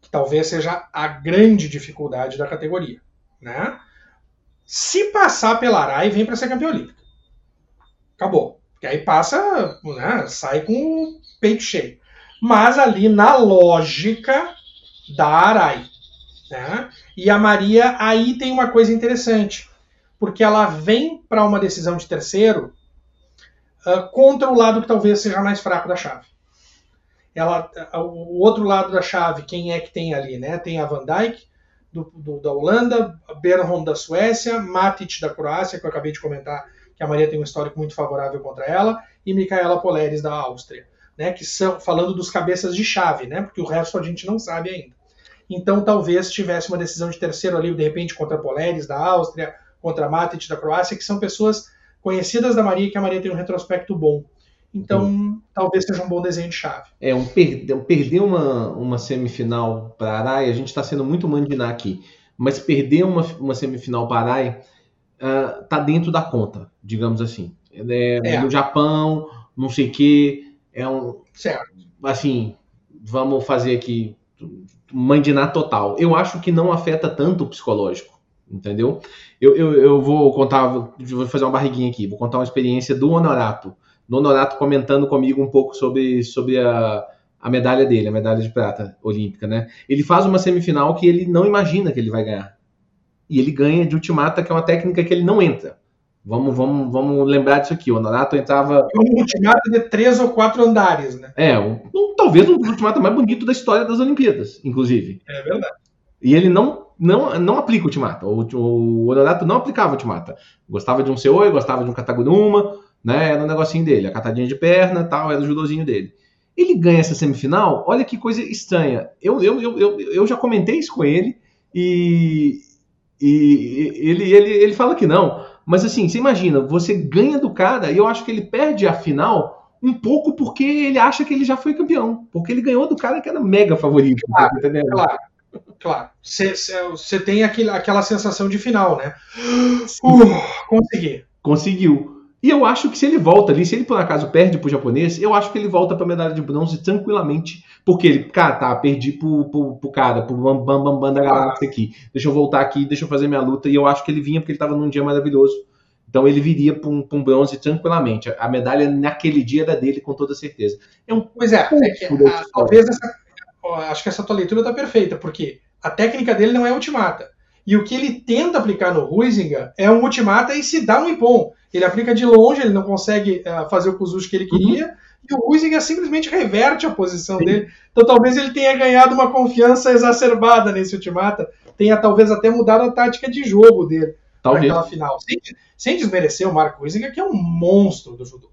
que talvez seja a grande dificuldade da categoria. Né? Se passar pela Arai, vem para ser campeã olímpica. Acabou. Porque aí passa, né, sai com o peito cheio. Mas ali na lógica da Arai. Né? E a Maria aí tem uma coisa interessante, porque ela vem para uma decisão de terceiro uh, contra o lado que talvez seja mais fraco da chave. Ela, uh, o outro lado da chave, quem é que tem ali? Né? Tem a Van Dijk, do, do, da Holanda, Bernholm da Suécia, Matic da Croácia, que eu acabei de comentar que a Maria tem um histórico muito favorável contra ela, e Micaela Poleres da Áustria, né, que são falando dos cabeças de chave, né, porque o resto a gente não sabe ainda. Então talvez tivesse uma decisão de terceiro ali, de repente contra Poleres da Áustria, contra Matic da Croácia, que são pessoas conhecidas da Maria que a Maria tem um retrospecto bom. Então, hum. talvez seja um bom desenho de chave. É, um per perder uma, uma semifinal para a Arai, a gente está sendo muito mandinar aqui, mas perder uma, uma semifinal para a Arai uh, tá dentro da conta, digamos assim. É, é. No Japão, não sei o quê, é um... Certo. Assim, vamos fazer aqui mandinar total. Eu acho que não afeta tanto o psicológico entendeu? Eu, eu, eu vou contar, vou fazer uma barriguinha aqui, vou contar uma experiência do Honorato. Do Honorato comentando comigo um pouco sobre, sobre a, a medalha dele, a medalha de prata olímpica, né? Ele faz uma semifinal que ele não imagina que ele vai ganhar. E ele ganha de ultimata, que é uma técnica que ele não entra. Vamos, vamos, vamos lembrar disso aqui. O Honorato entrava. Um ultimata de três ou quatro andares, né? É, um, um, talvez um ultimata mais bonito da história das Olimpíadas, inclusive. É verdade. E ele não não, não aplica Ultimata. O, o Honorato não aplicava Ultimata. Gostava de um Seoi, gostava de um Kataguruma, né? Era um negocinho dele, a catadinha de perna tal, era o judozinho dele. Ele ganha essa semifinal, olha que coisa estranha. Eu, eu, eu, eu, eu já comentei isso com ele e, e ele, ele, ele fala que não. Mas assim, você imagina, você ganha do cara e eu acho que ele perde a final um pouco porque ele acha que ele já foi campeão, porque ele ganhou do cara que era mega favorito. Claro, tá claro. Claro, você tem aquele, aquela sensação de final, né? Uh, consegui. Conseguiu. E eu acho que se ele volta ali, se ele por acaso perde pro japonês, eu acho que ele volta pra medalha de bronze tranquilamente. Porque ele, cara, tá, perdi pro, pro, pro cara, pro Bam Bam Bam, Bam da galáxia aqui. Deixa eu voltar aqui, deixa eu fazer minha luta. E eu acho que ele vinha porque ele tava num dia maravilhoso. Então ele viria para um, um, bronze tranquilamente. A medalha naquele dia era dele, com toda certeza. É um pois é, é que, a, talvez essa, acho que essa tua leitura tá perfeita, porque a técnica dele não é ultimata. E o que ele tenta aplicar no Huizinga é um ultimata e se dá um impom. Ele aplica de longe, ele não consegue uh, fazer o Kuzushi que ele queria, uhum. e o Huizinga simplesmente reverte a posição Sim. dele. Então talvez ele tenha ganhado uma confiança exacerbada nesse ultimata, tenha talvez até mudado a tática de jogo dele naquela final. Sem, sem, desmerecer o Marco Huizinga, que é um monstro do judô.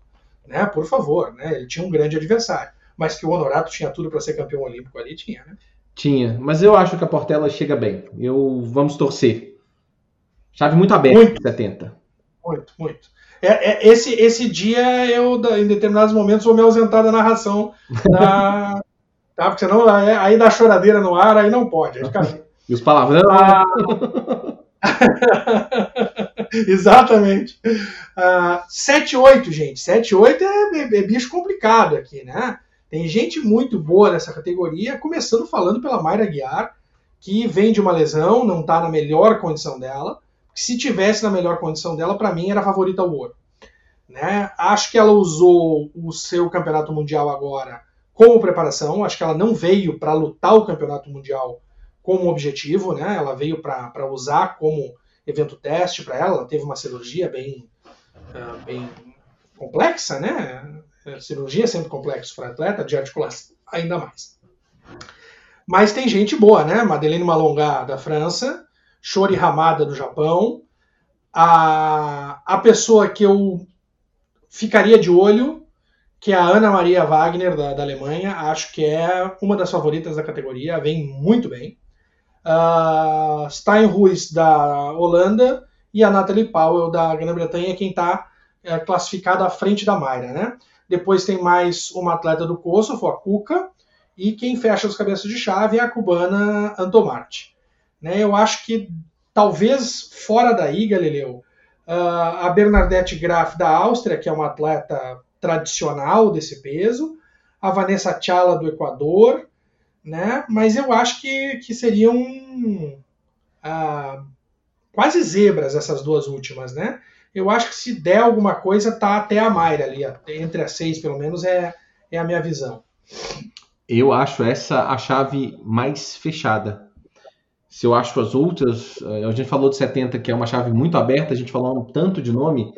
Né? Por favor, né? ele tinha um grande adversário. Mas que o Honorato tinha tudo para ser campeão olímpico ali, tinha, né? Tinha, mas eu acho que a Portela chega bem. Eu vamos torcer. Chave muito aberta, muito, 70. Muito, muito. É, é, esse, esse dia eu, em determinados momentos, vou me ausentar da narração. Da, tá? Porque senão aí dá choradeira no ar, aí não pode. Aí fica... E os palavrões. Ah... Exatamente. Uh, 7-8, gente. 7-8 é, é, é bicho complicado aqui, né? Tem gente muito boa nessa categoria, começando falando pela Mayra Guiar, que vem de uma lesão, não está na melhor condição dela. Se tivesse na melhor condição dela, para mim era favorita ao ouro. Né? Acho que ela usou o seu campeonato mundial agora como preparação. Acho que ela não veio para lutar o campeonato mundial como objetivo, né? Ela veio para usar como evento teste para ela. Ela teve uma cirurgia bem, uh, bem complexa, né? É, cirurgia é sempre complexo para atleta, de articulação ainda mais. Mas tem gente boa, né? Madeleine Malongá da França, Shori Hamada do Japão, a, a pessoa que eu ficaria de olho, que é a Ana Maria Wagner da, da Alemanha, acho que é uma das favoritas da categoria, vem muito bem. Uh, Steinhuis da Holanda e a Natalie Powell da Grã-Bretanha, quem está é, classificada à frente da Mayra, né? Depois tem mais uma atleta do Kosovo, a Kuka. E quem fecha os cabeças de chave é a cubana Antomarte. Né, eu acho que talvez fora daí, Galileu, uh, a Bernadette Graf da Áustria, que é uma atleta tradicional desse peso, a Vanessa Chala do Equador, né? Mas eu acho que, que seriam uh, quase zebras essas duas últimas, né? Eu acho que se der alguma coisa, tá até a Mayra ali, entre as seis, pelo menos, é, é a minha visão. Eu acho essa a chave mais fechada. Se eu acho as outras, eh, a gente falou de 70, que é uma chave muito aberta, a gente falou um tanto de nome.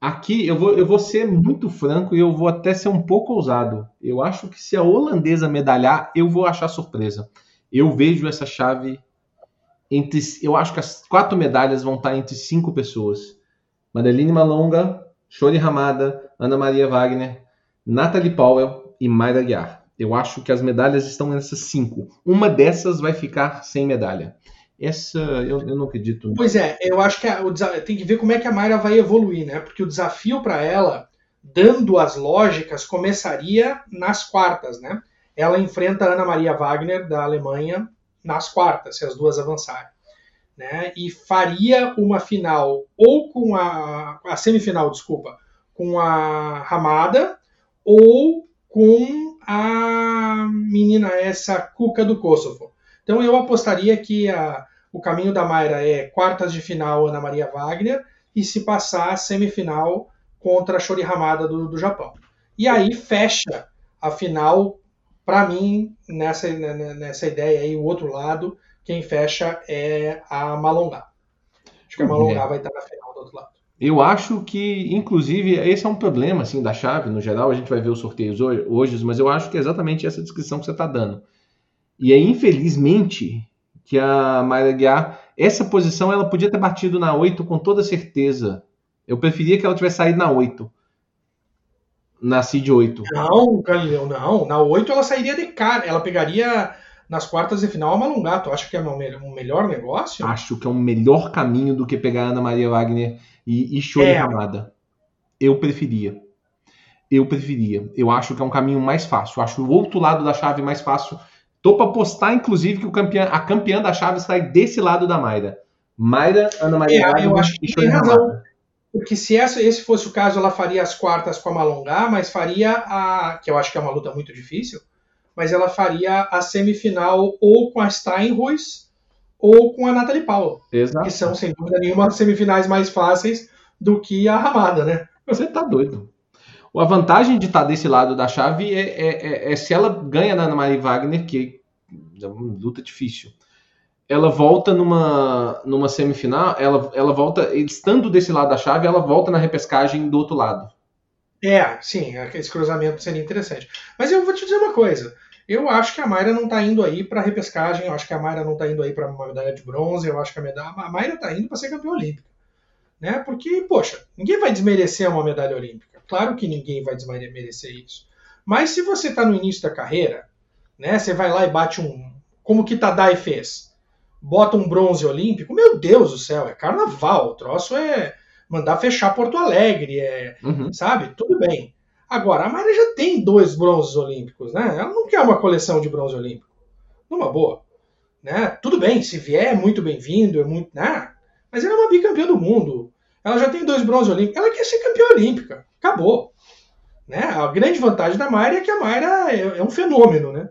Aqui eu vou, eu vou ser muito franco e eu vou até ser um pouco ousado. Eu acho que se a holandesa medalhar, eu vou achar surpresa. Eu vejo essa chave entre. Eu acho que as quatro medalhas vão estar entre cinco pessoas. Madeline Malonga, Shori Ramada, Ana Maria Wagner, Natalie Powell e Mayra Guiar. Eu acho que as medalhas estão nessas cinco. Uma dessas vai ficar sem medalha. Essa eu, eu não acredito. Pois é, eu acho que a, o, tem que ver como é que a Mayra vai evoluir, né? Porque o desafio para ela, dando as lógicas, começaria nas quartas, né? Ela enfrenta a Ana Maria Wagner, da Alemanha, nas quartas, se as duas avançarem né? E faria uma final ou com a, a semifinal, desculpa, com a Ramada ou com a menina essa Cuca do Kosovo. Então eu apostaria que a, o caminho da Mayra é quartas de final Ana Maria Wagner e se passar semifinal contra a Shori Ramada do, do Japão. E aí fecha a final, para mim, nessa, nessa ideia aí, o outro lado, quem fecha é a Malongá. Acho que a Malongá é. vai estar na final do outro lado. Eu acho que, inclusive, esse é um problema assim da chave, no geral, a gente vai ver os sorteios hoje, mas eu acho que é exatamente essa descrição que você está dando. E é infelizmente que a Mayra Guiar, essa posição ela podia ter batido na 8 com toda certeza. Eu preferia que ela tivesse saído na 8. Na Seed 8. Não, Galileu, não. Na 8 ela sairia de cara. Ela pegaria nas quartas de final a Malungato. Acho que é um melhor negócio? Acho que é um melhor caminho do que pegar Ana Maria Wagner e, e Chore é. Ramada. Eu preferia. eu preferia. Eu acho que é um caminho mais fácil. Eu acho o outro lado da chave mais fácil. Tô para apostar, inclusive, que o campeão, a campeã da chave sai desse lado da Mayra. Mayra, Ana Maria. É, eu acho que tem razão. Porque se esse fosse o caso, ela faria as quartas com a Malongá, mas faria a. que eu acho que é uma luta muito difícil, mas ela faria a semifinal ou com a Steinruiz ou com a Nathalie Paula. Exato. Que são, sem dúvida nenhuma, as semifinais mais fáceis do que a Ramada, né? Você tá doido. A vantagem de estar tá desse lado da chave é, é, é, é se ela ganha na Ana Maria Wagner, que é uma luta difícil. Ela volta numa, numa semifinal, ela, ela volta, estando desse lado da chave, ela volta na repescagem do outro lado. É, sim, esse cruzamento seria interessante. Mas eu vou te dizer uma coisa. Eu acho que a Mayra não está indo aí para repescagem, eu acho que a Mayra não está indo aí para uma medalha de bronze, eu acho que a, medalha, a Mayra está indo para ser campeã olímpica. Né? Porque, poxa, ninguém vai desmerecer uma medalha olímpica. Claro que ninguém vai desmerecer isso. Mas se você está no início da carreira, né, você vai lá e bate um. Como que Tadai fez? Bota um bronze olímpico, meu Deus do céu, é carnaval. O troço é mandar fechar Porto Alegre, é, uhum. sabe? Tudo bem. Agora, a Mayra já tem dois bronzes olímpicos, né? Ela não quer uma coleção de bronze olímpico. Numa boa. Né? Tudo bem, se vier, é muito bem-vindo, é muito. Né? Mas ela é uma bicampeã do mundo. Ela já tem dois bronzes olímpicos. Ela quer ser campeã olímpica. Acabou. Né? A grande vantagem da Mayra é que a Mayra é, é um fenômeno, né?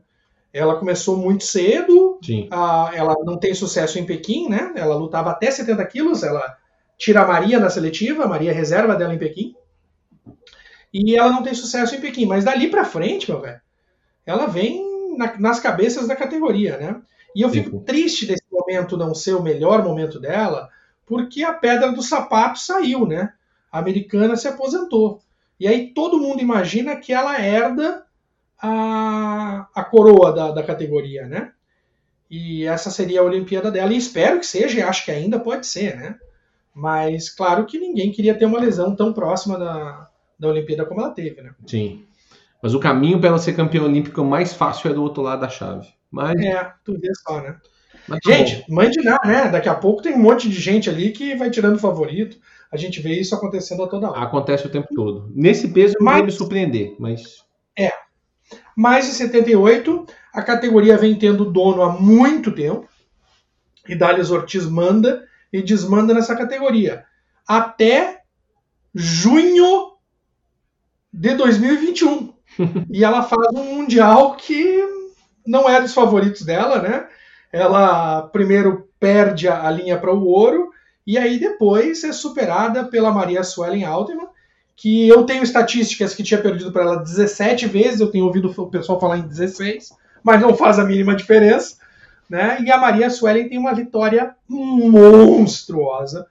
Ela começou muito cedo, a, ela não tem sucesso em Pequim, né? Ela lutava até 70 quilos, ela tira a Maria na seletiva, a Maria reserva dela em Pequim, e ela não tem sucesso em Pequim. Mas dali para frente, meu velho, ela vem na, nas cabeças da categoria, né? E eu fico Sim. triste desse momento não ser o melhor momento dela, porque a pedra do sapato saiu, né? A americana se aposentou. E aí todo mundo imagina que ela herda a, a coroa da, da categoria, né? E essa seria a Olimpíada dela. E espero que seja, e acho que ainda pode ser, né? Mas claro que ninguém queria ter uma lesão tão próxima da, da Olimpíada como ela teve, né? Sim. Mas o caminho para ela ser campeã olímpica mais fácil é do outro lado da chave. Mas... É, tu vê só, né? Mas tá gente, bom. mande nada, né? Daqui a pouco tem um monte de gente ali que vai tirando favorito. A gente vê isso acontecendo a toda hora. Acontece o tempo todo. Nesse peso eu mas, me surpreender, mas. É. Mais de 78, a categoria vem tendo dono há muito tempo. E Dalias Ortiz manda e desmanda nessa categoria. Até junho de 2021. e ela faz um Mundial que não é dos favoritos dela, né? ela primeiro perde a, linha para o ouro e aí depois é superada pela Maria Suelen Altman, que eu tenho estatísticas que tinha perdido para ela 17 vezes, eu tenho ouvido o pessoal falar em 16, mas não faz a mínima diferença. Né? E a Maria Suelen tem uma vitória monstruosa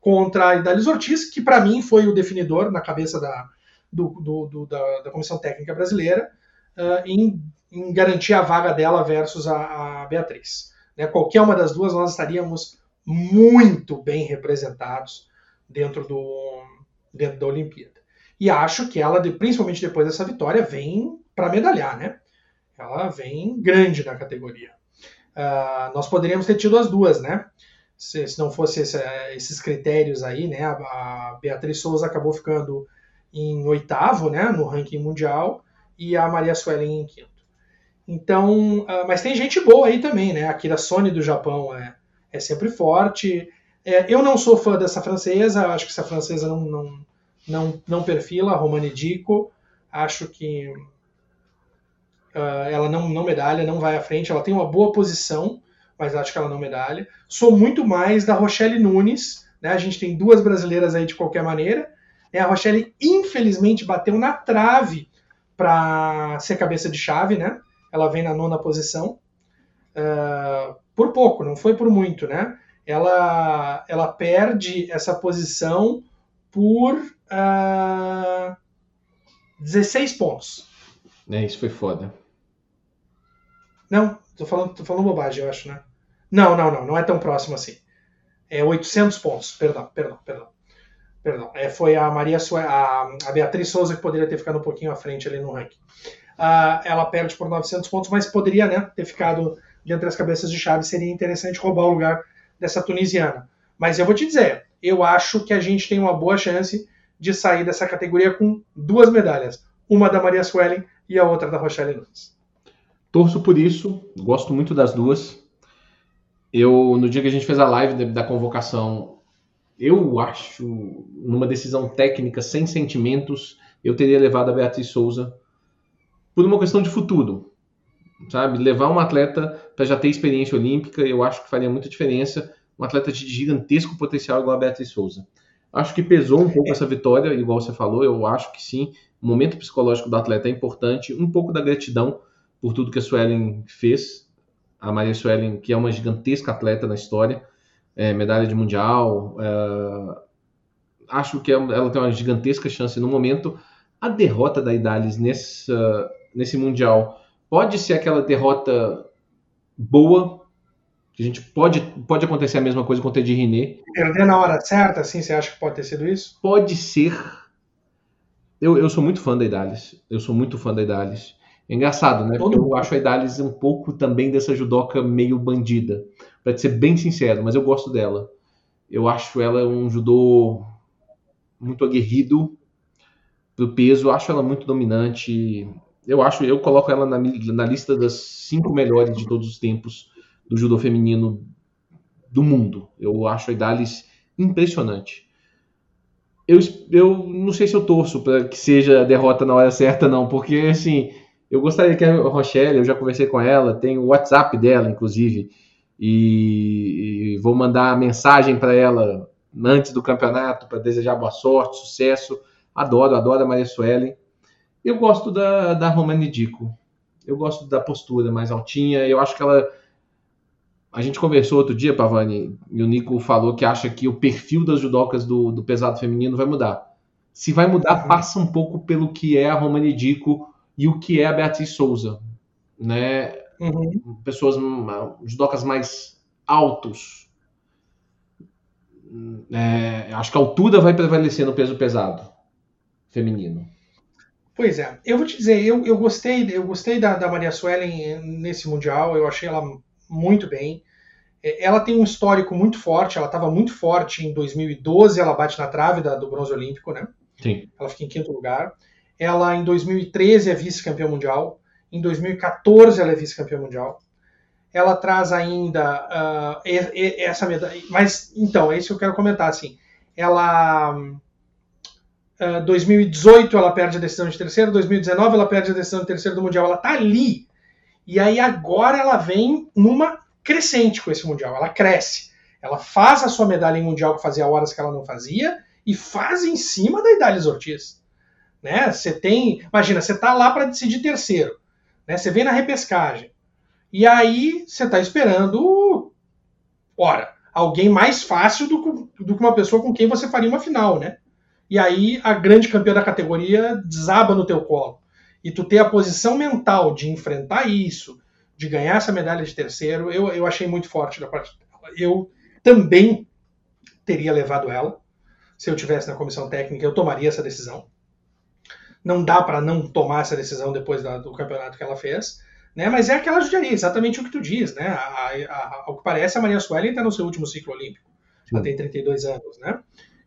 contra a Idalis Ortiz, que para mim foi o definidor na cabeça da, do, do, do, da, da, Comissão Técnica Brasileira, uh, em em garantir a vaga dela versus a, a Beatriz. Né? Qualquer uma das duas, nós estaríamos muito bem representados dentro, do, dentro da Olimpíada. E acho que ela, principalmente depois dessa vitória, vem para medalhar, né? Ela vem grande na categoria. Uh, nós poderíamos ter tido as duas, né? Se, se não fosse esse, esses critérios aí, né? A, a, Beatriz Souza acabou ficando em oitavo, né? No ranking mundial e a Maria Suelen em quinto. Então, uh, mas tem gente boa aí também, né? A Kira Sony do Japão é, é sempre forte. É, eu não sou fã dessa francesa, acho que essa francesa não, não, não, não perfila, a Romane Dico. Acho que uh, ela não, não medalha, não vai à frente. Ela tem uma boa posição, mas acho que ela não medalha. Sou muito mais da Rochelle Nunes, né? A gente tem duas brasileiras aí de qualquer maneira. É, a Rochelle, infelizmente, bateu na trave para ser cabeça de chave, né? ela vem na nona posição. Uh, por pouco, não foi por muito, né? Ela, ela perde essa posição por uh, ah, 16 pontos. É, isso foi foda. Não, tô falando, tô falando bobagem, eu acho, né? Não, não, não, não é tão próximo assim. É 800 pontos, perdão, perdão, perdão. Perdão, é, foi a Maria a, a Beatriz Souza que poderia ter ficado um pouquinho à frente ali no ranking uh, ela perde por 900 pontos, mas poderia né, ter ficado entre as cabeças de chave. Seria interessante roubar o lugar dessa tunisiana. Mas eu vou te dizer, eu acho que a gente tem uma boa chance de sair dessa categoria com duas medalhas. uma da Maria Suelen e a outra da Rochelle Nunes. Torço por isso, gosto muito das duas. Eu, no dia que a gente fez a live da convocação, eu acho, numa decisão técnica, sem sentimentos, eu teria levado a Beatriz Souza por uma questão de futuro. Sabe? Levar um atleta para já ter experiência olímpica, eu acho que faria muita diferença. Um atleta de gigantesco potencial igual a Beatriz Souza. Acho que pesou um pouco essa vitória, igual você falou, eu acho que sim. O momento psicológico do atleta é importante, um pouco da gratidão por tudo que a Suelen fez. A Maria Suelen, que é uma gigantesca atleta na história, é, medalha de mundial. É, acho que é ela tem uma gigantesca chance no momento. A derrota da Idalis nessa, nesse mundial pode ser aquela derrota boa, que a gente pode, pode acontecer a mesma coisa com o Teddy Riné. Perder na hora certa, assim, você acha que pode ter sido isso? Pode ser. Eu, eu sou muito fã da Idalis. Eu sou muito fã da Idalis. É engraçado, né? Porque eu acho a Idalis um pouco também dessa judoca meio bandida. Pra ser bem sincero, mas eu gosto dela. Eu acho ela um judô muito aguerrido pro peso. Eu acho ela muito dominante. Eu acho, eu coloco ela na, na lista das cinco melhores de todos os tempos do judô feminino do mundo. Eu acho a Idalis impressionante. Eu, eu não sei se eu torço para que seja a derrota na hora certa, não, porque assim, eu gostaria que a Rochelle, eu já conversei com ela, tem o WhatsApp dela, inclusive, e, e vou mandar mensagem para ela antes do campeonato para desejar boa sorte, sucesso. Adoro, adoro a Maria Suelen. Eu gosto da, da Romane Dico. Eu gosto da postura mais altinha. Eu acho que ela a gente conversou outro dia, Pavani, e o Nico falou que acha que o perfil das judocas do, do pesado feminino vai mudar. Se vai mudar, uhum. passa um pouco pelo que é a Romani Dico e o que é a Beatriz Souza. Né? Uhum. Pessoas, judocas mais altos. É, acho que a altura vai prevalecer no peso pesado feminino. Pois é, eu vou te dizer, eu, eu gostei, eu gostei da, da Maria Suelen nesse Mundial, eu achei ela muito bem. É, ela tem um histórico muito forte, ela estava muito forte em 2012, ela bate na trave da, do bronze olímpico, né? Sim. Ela fica em quinto lugar. Ela, em 2013, é vice-campeã mundial. Em 2014, ela é vice-campeã mundial. Ela traz ainda uh, essa medalha. Mas, então, é isso que eu quero comentar. Assim, ela. Uh, 2018 ela perde a decisão de terceiro, 2019 ela perde a decisão de terceiro do Mundial. Ela tá ali e aí agora ela vem numa crescente com esse Mundial. Ela cresce. Ela faz a sua medalha em Mundial que fazia horas que ela não fazia e faz em cima da Idalis Ortiz. Né? Você tem. Imagina, você tá lá para decidir terceiro. Né? Você vem na repescagem. E aí você tá esperando. Ora, alguém mais fácil do, do que uma pessoa com quem você faria uma final, né? E aí a grande campeã da categoria desaba no teu colo e tu ter a posição mental de enfrentar isso, de ganhar essa medalha de terceiro, eu, eu achei muito forte da parte dela. Eu também teria levado ela. Se eu tivesse na comissão técnica, eu tomaria essa decisão. Não dá para não tomar essa decisão depois da, do campeonato que ela fez. Né? Mas é aquela judiaria, exatamente o que tu diz. Né? A, a, ao que parece, a Maria Suelen está no seu último ciclo olímpico. Sim. Ela tem 32 anos. Né?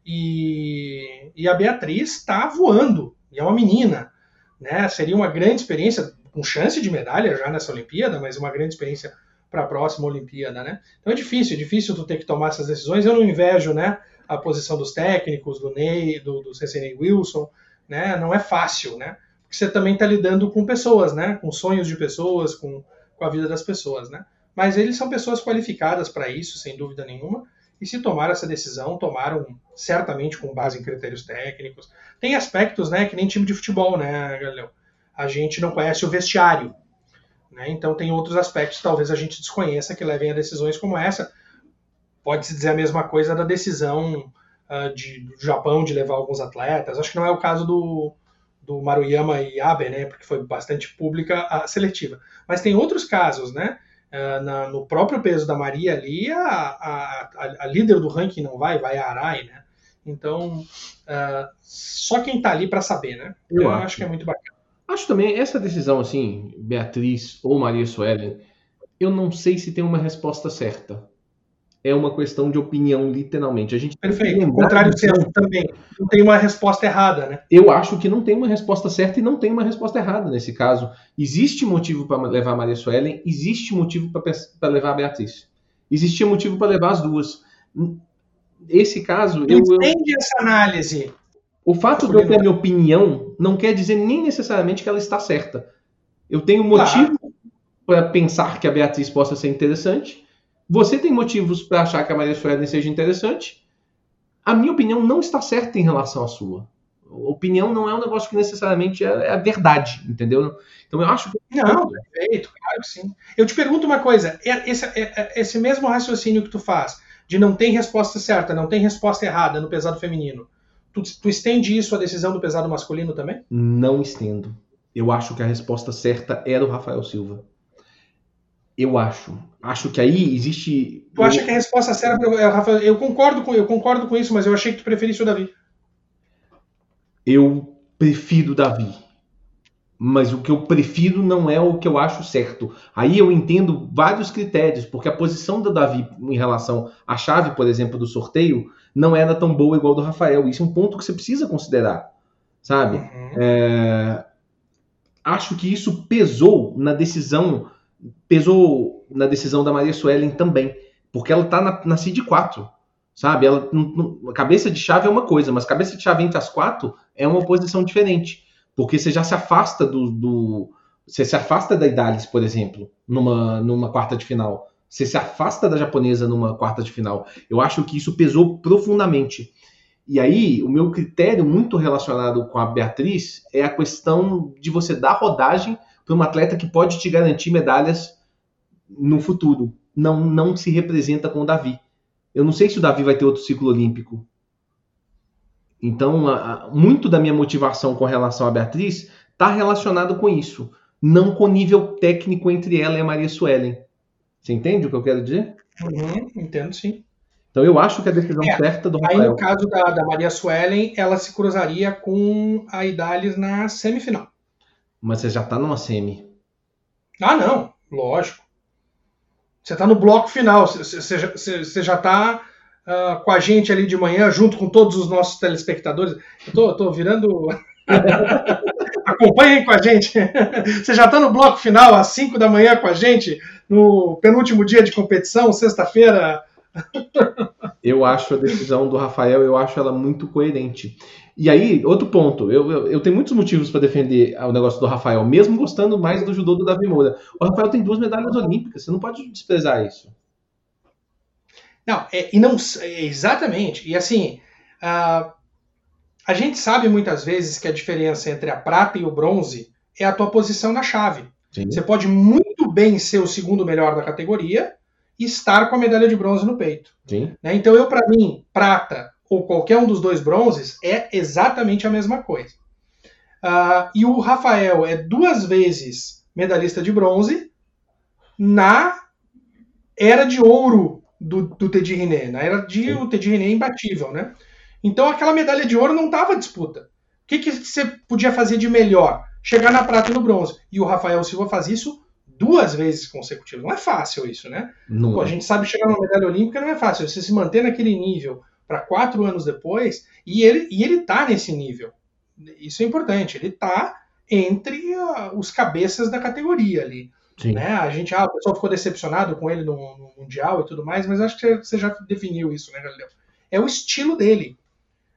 E, e a Beatriz está voando. E é uma menina né? Seria uma grande experiência, com chance de medalha já nessa Olimpíada, mas uma grande experiência para a próxima Olimpíada, né? Então é difícil, é difícil tu ter que tomar essas decisões. Eu não invejo, né, a posição dos técnicos, do Ney, do, do CCNey Wilson, né? Não é fácil, né? Porque você também está lidando com pessoas, né? Com sonhos de pessoas, com, com a vida das pessoas, né? Mas eles são pessoas qualificadas para isso, sem dúvida nenhuma. E se tomaram essa decisão, tomaram certamente com base em critérios técnicos. Tem aspectos, né, que nem time de futebol, né, Galileu? A gente não conhece o vestiário. Né? Então tem outros aspectos talvez a gente desconheça que levem a decisões como essa. Pode-se dizer a mesma coisa da decisão uh, de, do Japão de levar alguns atletas. Acho que não é o caso do, do Maruyama e Abe, né, porque foi bastante pública a seletiva. Mas tem outros casos, né? Uh, na, no próprio peso da Maria ali, a, a, a, líder do ranking não vai, vai a Arai, né? Então, uh, só quem tá ali para saber, né? Então, eu, acho. acho que é muito bacana. Acho também essa decisão, assim, Beatriz ou Maria Suelen, eu não sei se tem uma resposta certa. É uma questão de opinião, literalmente. A gente Perfeito. O contrário certo também. Não tem uma resposta errada, né? Eu acho que não tem uma resposta certa e não tem uma resposta errada nesse caso. Existe motivo para levar a Maria Suelen, existe motivo para levar a Beatriz. Existia motivo para levar as duas. Esse caso. Eu, Entende eu... essa análise. O fato de eu ter a minha opinião não quer dizer nem necessariamente que ela está certa. Eu tenho motivo claro. para pensar que a Beatriz possa ser interessante você tem motivos para achar que a Maria Suelen seja interessante. A minha opinião não está certa em relação à sua. Opinião não é um negócio que necessariamente é, é a verdade, entendeu? Então eu acho que. Não, perfeito, claro que sim. Eu te pergunto uma coisa: é, esse, é, esse mesmo raciocínio que tu faz, de não tem resposta certa, não tem resposta errada no pesado feminino, tu, tu estende isso à decisão do pesado masculino também? Não estendo. Eu acho que a resposta certa era o Rafael Silva. Eu acho. Acho que aí existe. Tu acha que a resposta certa, Rafael? Eu concordo com, eu concordo com isso, mas eu achei que tu preferisse o Davi. Eu prefiro o Davi. Mas o que eu prefiro não é o que eu acho certo. Aí eu entendo vários critérios, porque a posição do Davi em relação à chave, por exemplo, do sorteio, não era tão boa igual do Rafael. Isso é um ponto que você precisa considerar, sabe? Uhum. É... Acho que isso pesou na decisão pesou na decisão da Maria Suelen também, porque ela tá na, na CID 4, sabe? Ela, a cabeça de chave é uma coisa, mas cabeça de chave entre as quatro é uma posição diferente, porque você já se afasta do, do você se afasta da Idalis, por exemplo, numa, numa quarta de final. Você se afasta da japonesa numa quarta de final. Eu acho que isso pesou profundamente. E aí, o meu critério muito relacionado com a Beatriz é a questão de você dar rodagem para um atleta que pode te garantir medalhas no futuro. Não, não se representa com o Davi. Eu não sei se o Davi vai ter outro ciclo olímpico. Então, a, muito da minha motivação com relação à Beatriz está relacionado com isso. Não com o nível técnico entre ela e a Maria Suelen. Você entende o que eu quero dizer? Uhum, entendo sim. Então eu acho que a decisão é, certa do Rafael... Aí no caso da, da Maria Suelen, ela se cruzaria com a Idalis na semifinal. Mas você já tá numa semi. Ah, não. Lógico. Você tá no bloco final. Você, já tá uh, com a gente ali de manhã, junto com todos os nossos telespectadores. Eu tô, tô virando. Acompanhem com a gente. Você já está no bloco final às 5 da manhã com a gente, no penúltimo dia de competição, sexta-feira. Eu acho a decisão do Rafael, eu acho ela muito coerente. E aí, outro ponto, eu, eu, eu tenho muitos motivos para defender o negócio do Rafael, mesmo gostando mais do judô do Davi Moura. O Rafael tem duas medalhas olímpicas, você não pode desprezar isso. Não, é, e não é, exatamente. E assim, a, a gente sabe muitas vezes que a diferença entre a prata e o bronze é a tua posição na chave. Sim. Você pode muito bem ser o segundo melhor da categoria e estar com a medalha de bronze no peito. Né? Então eu, para mim, prata ou qualquer um dos dois bronzes é exatamente a mesma coisa. Uh, e o Rafael é duas vezes medalhista de bronze na era de ouro do, do Teddy René, na era de o Teddy René imbatível, né? Então aquela medalha de ouro não estava disputa. O que, que você podia fazer de melhor? Chegar na prata e no bronze. E o Rafael Silva faz isso duas vezes consecutivas. Não é fácil isso, né? Pô, a é. gente sabe chegar numa medalha olímpica não é fácil. Você se manter naquele nível para quatro anos depois, e ele e ele está nesse nível. Isso é importante. Ele está entre uh, os cabeças da categoria ali. Né? A gente, ah, o pessoal ficou decepcionado com ele no, no, Mundial e tudo mais, mas acho que você já definiu isso, né, Galileu? É o estilo dele.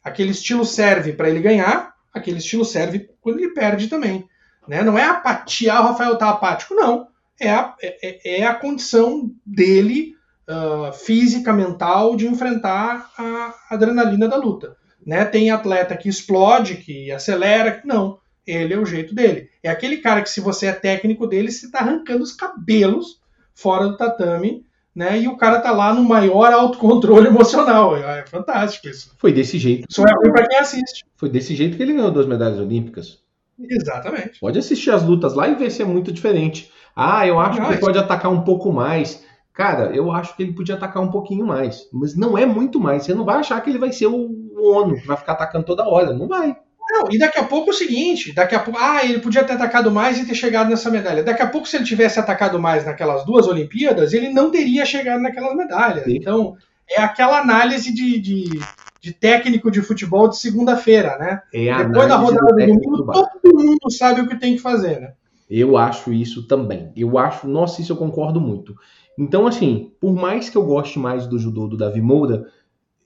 Aquele estilo serve para ele ganhar, aquele estilo serve quando ele perde também. Né? Não é apatia, ah, o Rafael tá apático, não. É a, é, é, é a condição dele uh, física, mental, de enfrentar a adrenalina da luta. Né? Tem atleta que explode, que acelera, não. Ele é o jeito dele. É aquele cara que, se você é técnico dele, você está arrancando os cabelos fora do tatame, né? E o cara tá lá no maior autocontrole emocional. É, é fantástico isso. Foi desse jeito. Só é ruim para quem assiste. Foi desse jeito que ele ganhou duas medalhas olímpicas. Exatamente. Pode assistir as lutas lá e ver se é muito diferente. Ah, eu acho que ele pode atacar um pouco mais. Cara, eu acho que ele podia atacar um pouquinho mais, mas não é muito mais. Você não vai achar que ele vai ser o ONU, que vai ficar atacando toda hora. Não vai. Não, e daqui a pouco é o seguinte, daqui a pouco, ah, ele podia ter atacado mais e ter chegado nessa medalha. Daqui a pouco, se ele tivesse atacado mais naquelas duas Olimpíadas, ele não teria chegado naquelas medalhas. Sim. Então, é aquela análise de, de, de técnico de futebol de segunda-feira, né? É Depois da rodada do domingo, todo mundo sabe o que tem que fazer, né? Eu acho isso também. Eu acho, nossa, isso eu concordo muito. Então, assim, por mais que eu goste mais do judô do Davi Moura,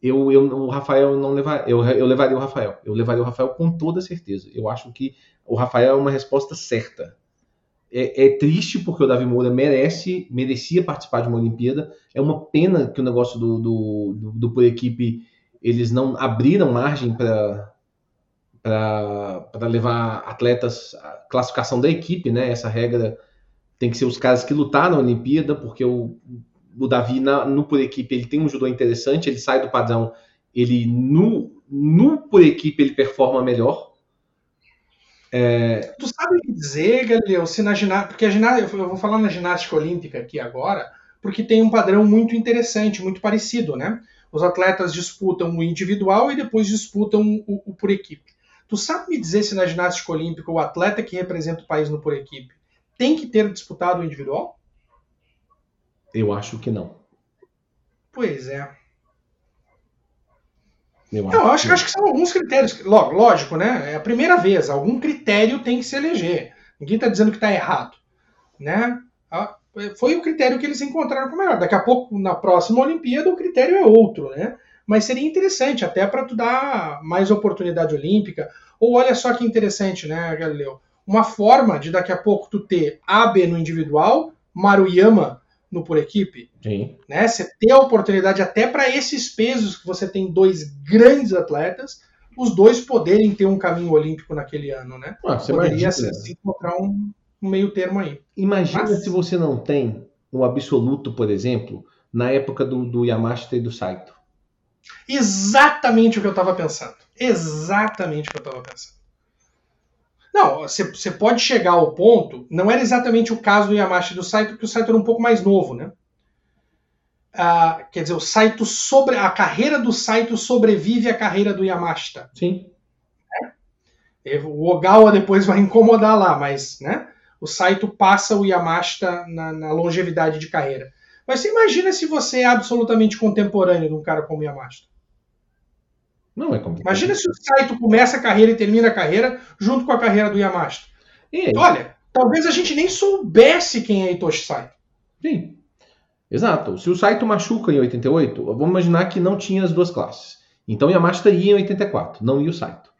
eu, eu, o Rafael não levar, eu, eu levaria o Rafael. Eu levaria o Rafael com toda certeza. Eu acho que o Rafael é uma resposta certa. É, é, triste porque o Davi Moura merece, merecia participar de uma Olimpíada. É uma pena que o negócio do, do, do, do por equipe eles não abriram margem para para levar atletas classificação da equipe, né? Essa regra tem que ser os caras que lutaram na Olimpíada, porque o, o Davi na, no por equipe ele tem um judô interessante, ele sai do padrão, ele no, no por equipe ele performa melhor. É... Tu sabe dizer, Galileu, se na ginástica, porque a ginástica, eu vou falar na ginástica olímpica aqui agora, porque tem um padrão muito interessante, muito parecido, né? Os atletas disputam o individual e depois disputam o, o por equipe. Tu sabe me dizer se na ginástica olímpica o atleta que representa o país no por equipe tem que ter disputado o individual? Eu acho que não. Pois é. Eu acho, não, acho, que, acho que são alguns critérios. Lógico, né? É a primeira vez. Algum critério tem que se eleger. Ninguém está dizendo que está errado. Né? Foi o critério que eles encontraram como melhor. Daqui a pouco, na próxima Olimpíada, o critério é outro, né? Mas seria interessante, até para tu dar mais oportunidade olímpica. Ou olha só que interessante, né, Galileu? Uma forma de daqui a pouco tu ter Abe no individual, Maruyama no por equipe. Sim. Né? Você ter a oportunidade até para esses pesos que você tem dois grandes atletas, os dois poderem ter um caminho olímpico naquele ano, né? Ah, Poderia imagina, se, se encontrar um, um, meio termo aí. Imagina Mas... se você não tem um absoluto, por exemplo, na época do, do Yamashita e do Saito. Exatamente o que eu estava pensando. Exatamente o que eu estava pensando. Não, você pode chegar ao ponto. Não era exatamente o caso do Yamashi do Saito, porque o Saito era um pouco mais novo, né? Ah, quer dizer, o Saito sobre a carreira do Saito sobrevive à carreira do Yamashita. Sim. É? O Ogawa depois vai incomodar lá, mas, né? O Saito passa o Yamashita na, na longevidade de carreira. Mas você imagina se você é absolutamente contemporâneo de um cara como Yamashita. Não é complicado. Imagina se o Saito começa a carreira e termina a carreira junto com a carreira do Yamashita. E Olha, talvez a gente nem soubesse quem é Hitoshi Saito. Sim. Exato. Se o Saito machuca em 88, vamos imaginar que não tinha as duas classes. Então o Yamashita ia em 84, não ia o Saito.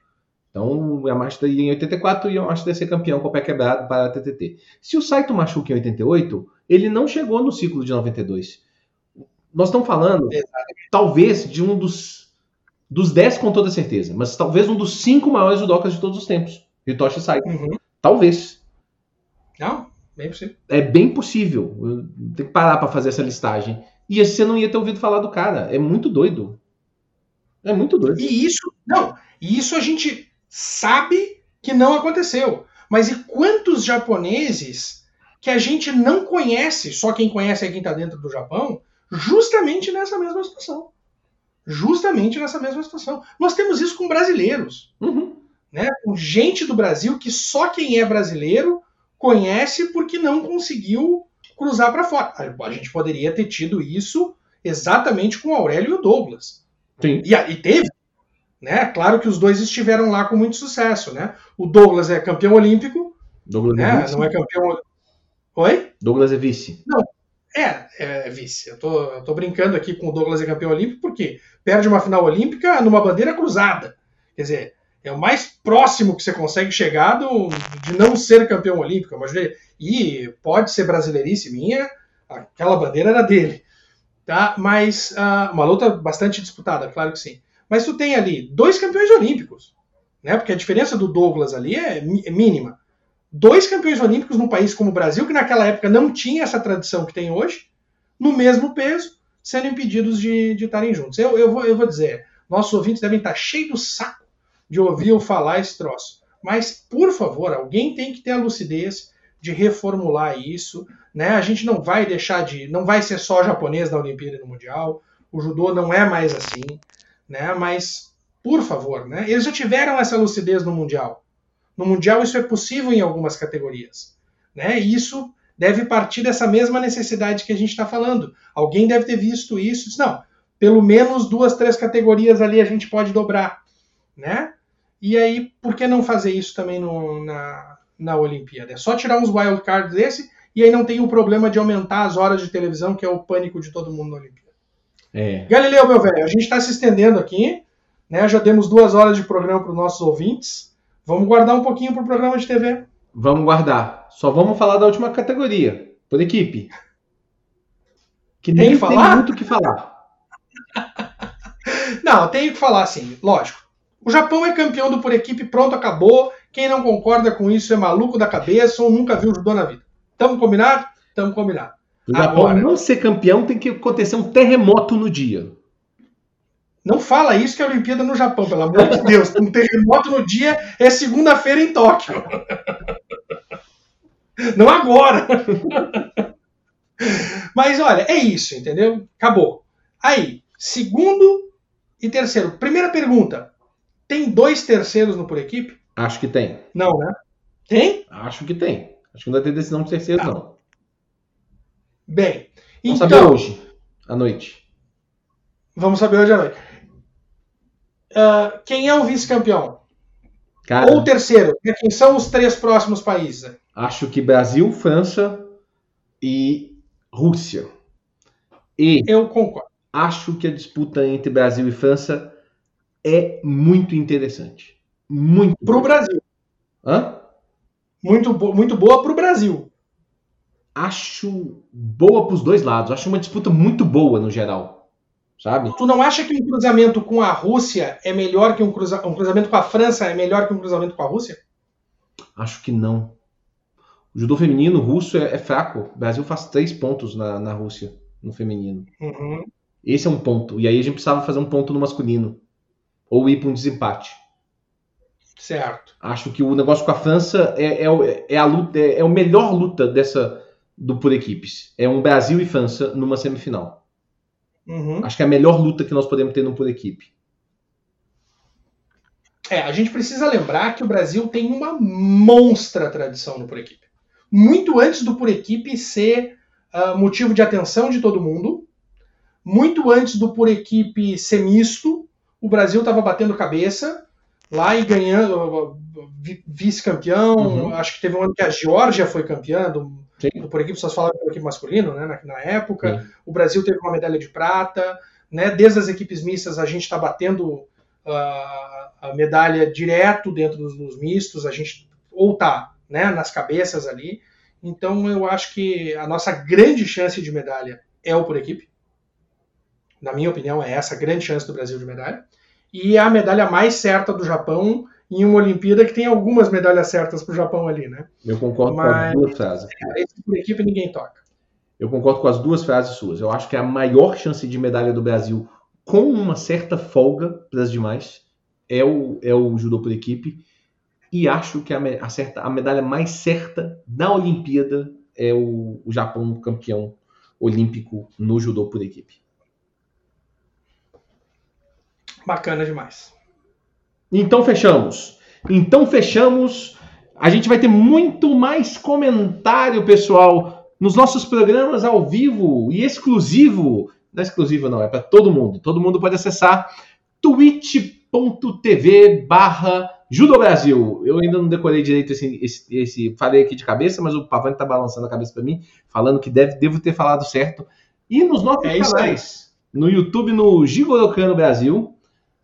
Então o Yamashita ia em 84 e o Yamashita ia ser campeão com o pé quebrado para a TTT. Se o Saito machuca em 88, ele não chegou no ciclo de 92. Nós estamos falando, Exatamente. talvez, de um dos dos 10 com toda certeza, mas talvez um dos cinco maiores judokas de todos os tempos. Hitoshi Saito. Uhum. Talvez. Não, bem possível. É bem possível. Tem que parar para fazer essa listagem. E você não ia ter ouvido falar do cara. É muito doido. É muito doido. E isso, não, e isso a gente sabe que não aconteceu. Mas e quantos japoneses que a gente não conhece, só quem conhece é quem está dentro do Japão, justamente nessa mesma situação justamente nessa mesma situação. Nós temos isso com brasileiros. Uhum. Né? Com gente do Brasil que só quem é brasileiro conhece porque não conseguiu cruzar para fora. A gente poderia ter tido isso exatamente com o Aurélio e o Douglas. Sim. E, e teve. Né? Claro que os dois estiveram lá com muito sucesso. Né? O Douglas é campeão olímpico. Douglas é né? é não é campeão. Oi? Douglas é vice. Não, é, é vice. Eu tô, eu tô brincando aqui com o Douglas é campeão olímpico porque perde uma final olímpica numa bandeira cruzada. Quer dizer, é o mais próximo que você consegue chegar do, de não ser campeão olímpico. Mas, e pode ser brasileirice minha, aquela bandeira era dele. Tá? Mas uh, uma luta bastante disputada, claro que sim. Mas tu tem ali dois campeões olímpicos, né? Porque a diferença do Douglas ali é, é mínima dois campeões olímpicos num país como o Brasil, que naquela época não tinha essa tradição que tem hoje, no mesmo peso, sendo impedidos de, estarem juntos. Eu, eu, vou, eu vou dizer, nossos ouvintes devem estar cheios do saco de ouvir eu falar esse troço. Mas, por favor, alguém tem que ter a lucidez de reformular isso. Né? A gente não vai deixar de. Não vai ser só japonês na Olimpíada e no Mundial. O judô não é mais assim. Né? Mas Por favor, né? Eles já tiveram essa lucidez no Mundial. No Mundial isso é possível em algumas categorias. Né? E isso deve partir dessa mesma necessidade que a gente está falando. Alguém deve ter visto isso disse, não, pelo menos duas, três categorias ali a gente pode dobrar. Né? E aí, por que não fazer isso também no, na, na Olimpíada? É só tirar uns wildcards desse e aí não tem o problema de aumentar as horas de televisão, que é o pânico de todo mundo na Olimpíada. É. Galileu, meu velho, a gente está se estendendo aqui, né? Já demos duas horas de programa para os nossos ouvintes. Vamos guardar um pouquinho para o programa de TV. Vamos guardar. Só vamos falar da última categoria, por equipe. Que nem tem, que tem muito o que falar. não, tenho que falar sim, lógico. O Japão é campeão do por equipe, pronto, acabou. Quem não concorda com isso é maluco da cabeça ou nunca viu judô na vida. Tamo combinado? Tamo combinado. O Japão Agora, não ser campeão tem que acontecer um terremoto no dia. Não fala isso que é a Olimpíada no Japão, pelo amor de Deus. Um terremoto no dia é segunda-feira em Tóquio. Não agora. Mas olha, é isso, entendeu? Acabou. Aí, segundo e terceiro. Primeira pergunta: tem dois terceiros no por equipe? Acho que tem. Não, né? Tem? Acho que tem. Acho que não vai ter decisão de terceiro, tá. não. Bem, Vamos então, saber hoje, à noite. Vamos saber hoje à noite. Uh, quem é o vice-campeão? Ou o terceiro? Quem são os três próximos países? Acho que Brasil, França e Rússia. E eu concordo. Acho que a disputa entre Brasil e França é muito interessante. Muito. Para o Brasil. Hã? Muito, muito boa para o Brasil. Acho boa para os dois lados. Acho uma disputa muito boa no geral sabe? Tu não acha que um cruzamento com a Rússia é melhor que um, cruza... um cruzamento com a França é melhor que um cruzamento com a Rússia? Acho que não. O judô feminino russo é, é fraco. O Brasil faz três pontos na, na Rússia, no feminino. Uhum. Esse é um ponto. E aí a gente precisava fazer um ponto no masculino. Ou ir para um desempate. Certo. Acho que o negócio com a França é, é, é a luta, é, é a melhor luta dessa do por equipes. É um Brasil e França numa semifinal. Uhum. Acho que é a melhor luta que nós podemos ter no por equipe. É, a gente precisa lembrar que o Brasil tem uma monstra tradição no por equipe. Muito antes do por equipe ser uh, motivo de atenção de todo mundo, muito antes do por equipe ser misto, o Brasil estava batendo cabeça lá e ganhando vice-campeão. Uhum. Acho que teve um ano que a Geórgia foi campeã do Sim. Por equipe, só se fala por equipe masculino, né? Na, na época. Sim. O Brasil teve uma medalha de prata. Né? Desde as equipes mistas, a gente está batendo uh, a medalha direto dentro dos, dos, mistos. A gente ou tá né, nas cabeças ali. Então, eu acho que a nossa grande chance de medalha é o por equipe. Na minha opinião, é essa a grande chance do Brasil de medalha. E a medalha mais certa do Japão em uma Olimpíada que tem algumas medalhas certas para o Japão ali, né? Eu concordo Mas, com as duas frases. Esse por equipe ninguém toca. Eu concordo com as duas frases suas. Eu acho que a maior chance de medalha do Brasil, com uma certa folga para as demais, é o, é o judô por equipe. E acho que a, a, certa, a medalha mais certa da Olimpíada é o, o Japão campeão olímpico no judô por equipe. Bacana demais. Então fechamos. Então fechamos. A gente vai ter muito mais comentário, pessoal, nos nossos programas ao vivo e exclusivo. Não é exclusivo, não, é para todo mundo. Todo mundo pode acessar twitch.tv barra Judo Brasil. Eu ainda não decorei direito esse, esse, esse, Falei aqui de cabeça, mas o Pavani tá balançando a cabeça para mim, falando que deve, devo ter falado certo. E nos nossos é canais, no YouTube, no Gigorocano Brasil,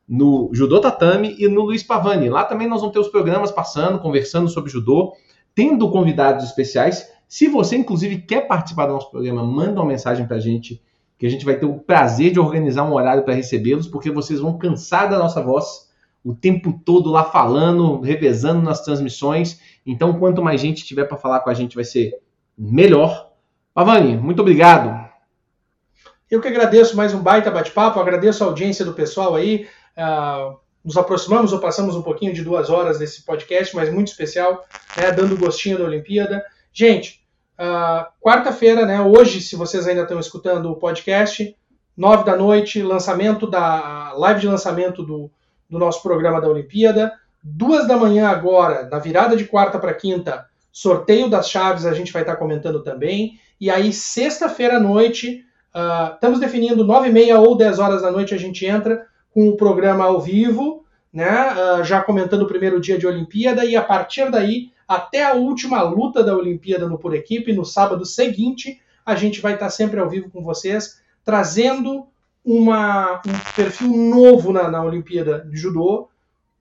no Judô Tatame e no Luiz Pavani. Lá também nós vamos ter os programas passando, conversando sobre judô, tendo convidados especiais. Se você, inclusive, quer participar do nosso programa, manda uma mensagem para a gente, que a gente vai ter o prazer de organizar um horário para recebê-los, porque vocês vão cansar da nossa voz o tempo todo lá falando, revezando nas transmissões. Então, quanto mais gente tiver para falar com a gente, vai ser melhor. Pavani, muito obrigado. Eu que agradeço mais um baita bate-papo, agradeço a audiência do pessoal aí. Uh, nos aproximamos ou passamos um pouquinho de duas horas desse podcast, mas muito especial, né, dando gostinho da Olimpíada. Gente, uh, quarta-feira, né, hoje, se vocês ainda estão escutando o podcast, nove da noite, lançamento da live de lançamento do, do nosso programa da Olimpíada. Duas da manhã agora, na virada de quarta para quinta, sorteio das chaves a gente vai estar comentando também. E aí, sexta-feira à noite, uh, estamos definindo nove e meia ou dez horas da noite a gente entra com o programa ao vivo, né? Uh, já comentando o primeiro dia de Olimpíada e a partir daí até a última luta da Olimpíada no Por Equipe, no sábado seguinte, a gente vai estar sempre ao vivo com vocês, trazendo uma, um perfil novo na, na Olimpíada de Judô,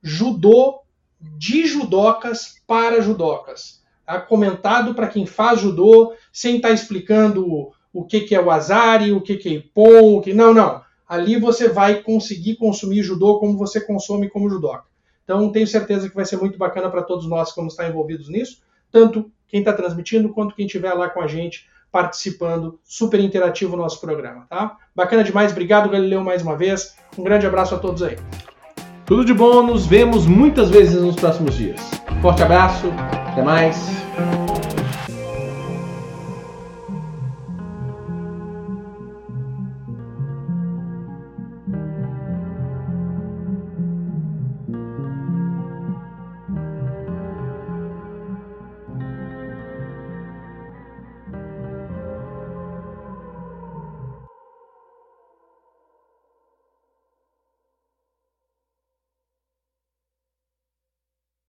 judô de judocas para judocas. Tá? Comentado para quem faz judô, sem estar explicando o que, que é o azari, o que, que é ipon, o que. Não, não. Ali você vai conseguir consumir judô como você consome como judoca. Então, tenho certeza que vai ser muito bacana para todos nós que vamos estar envolvidos nisso, tanto quem está transmitindo quanto quem estiver lá com a gente participando, super interativo no nosso programa, tá? Bacana demais, obrigado Galileu mais uma vez, um grande abraço a todos aí. Tudo de bom, nos vemos muitas vezes nos próximos dias. Forte abraço, até mais.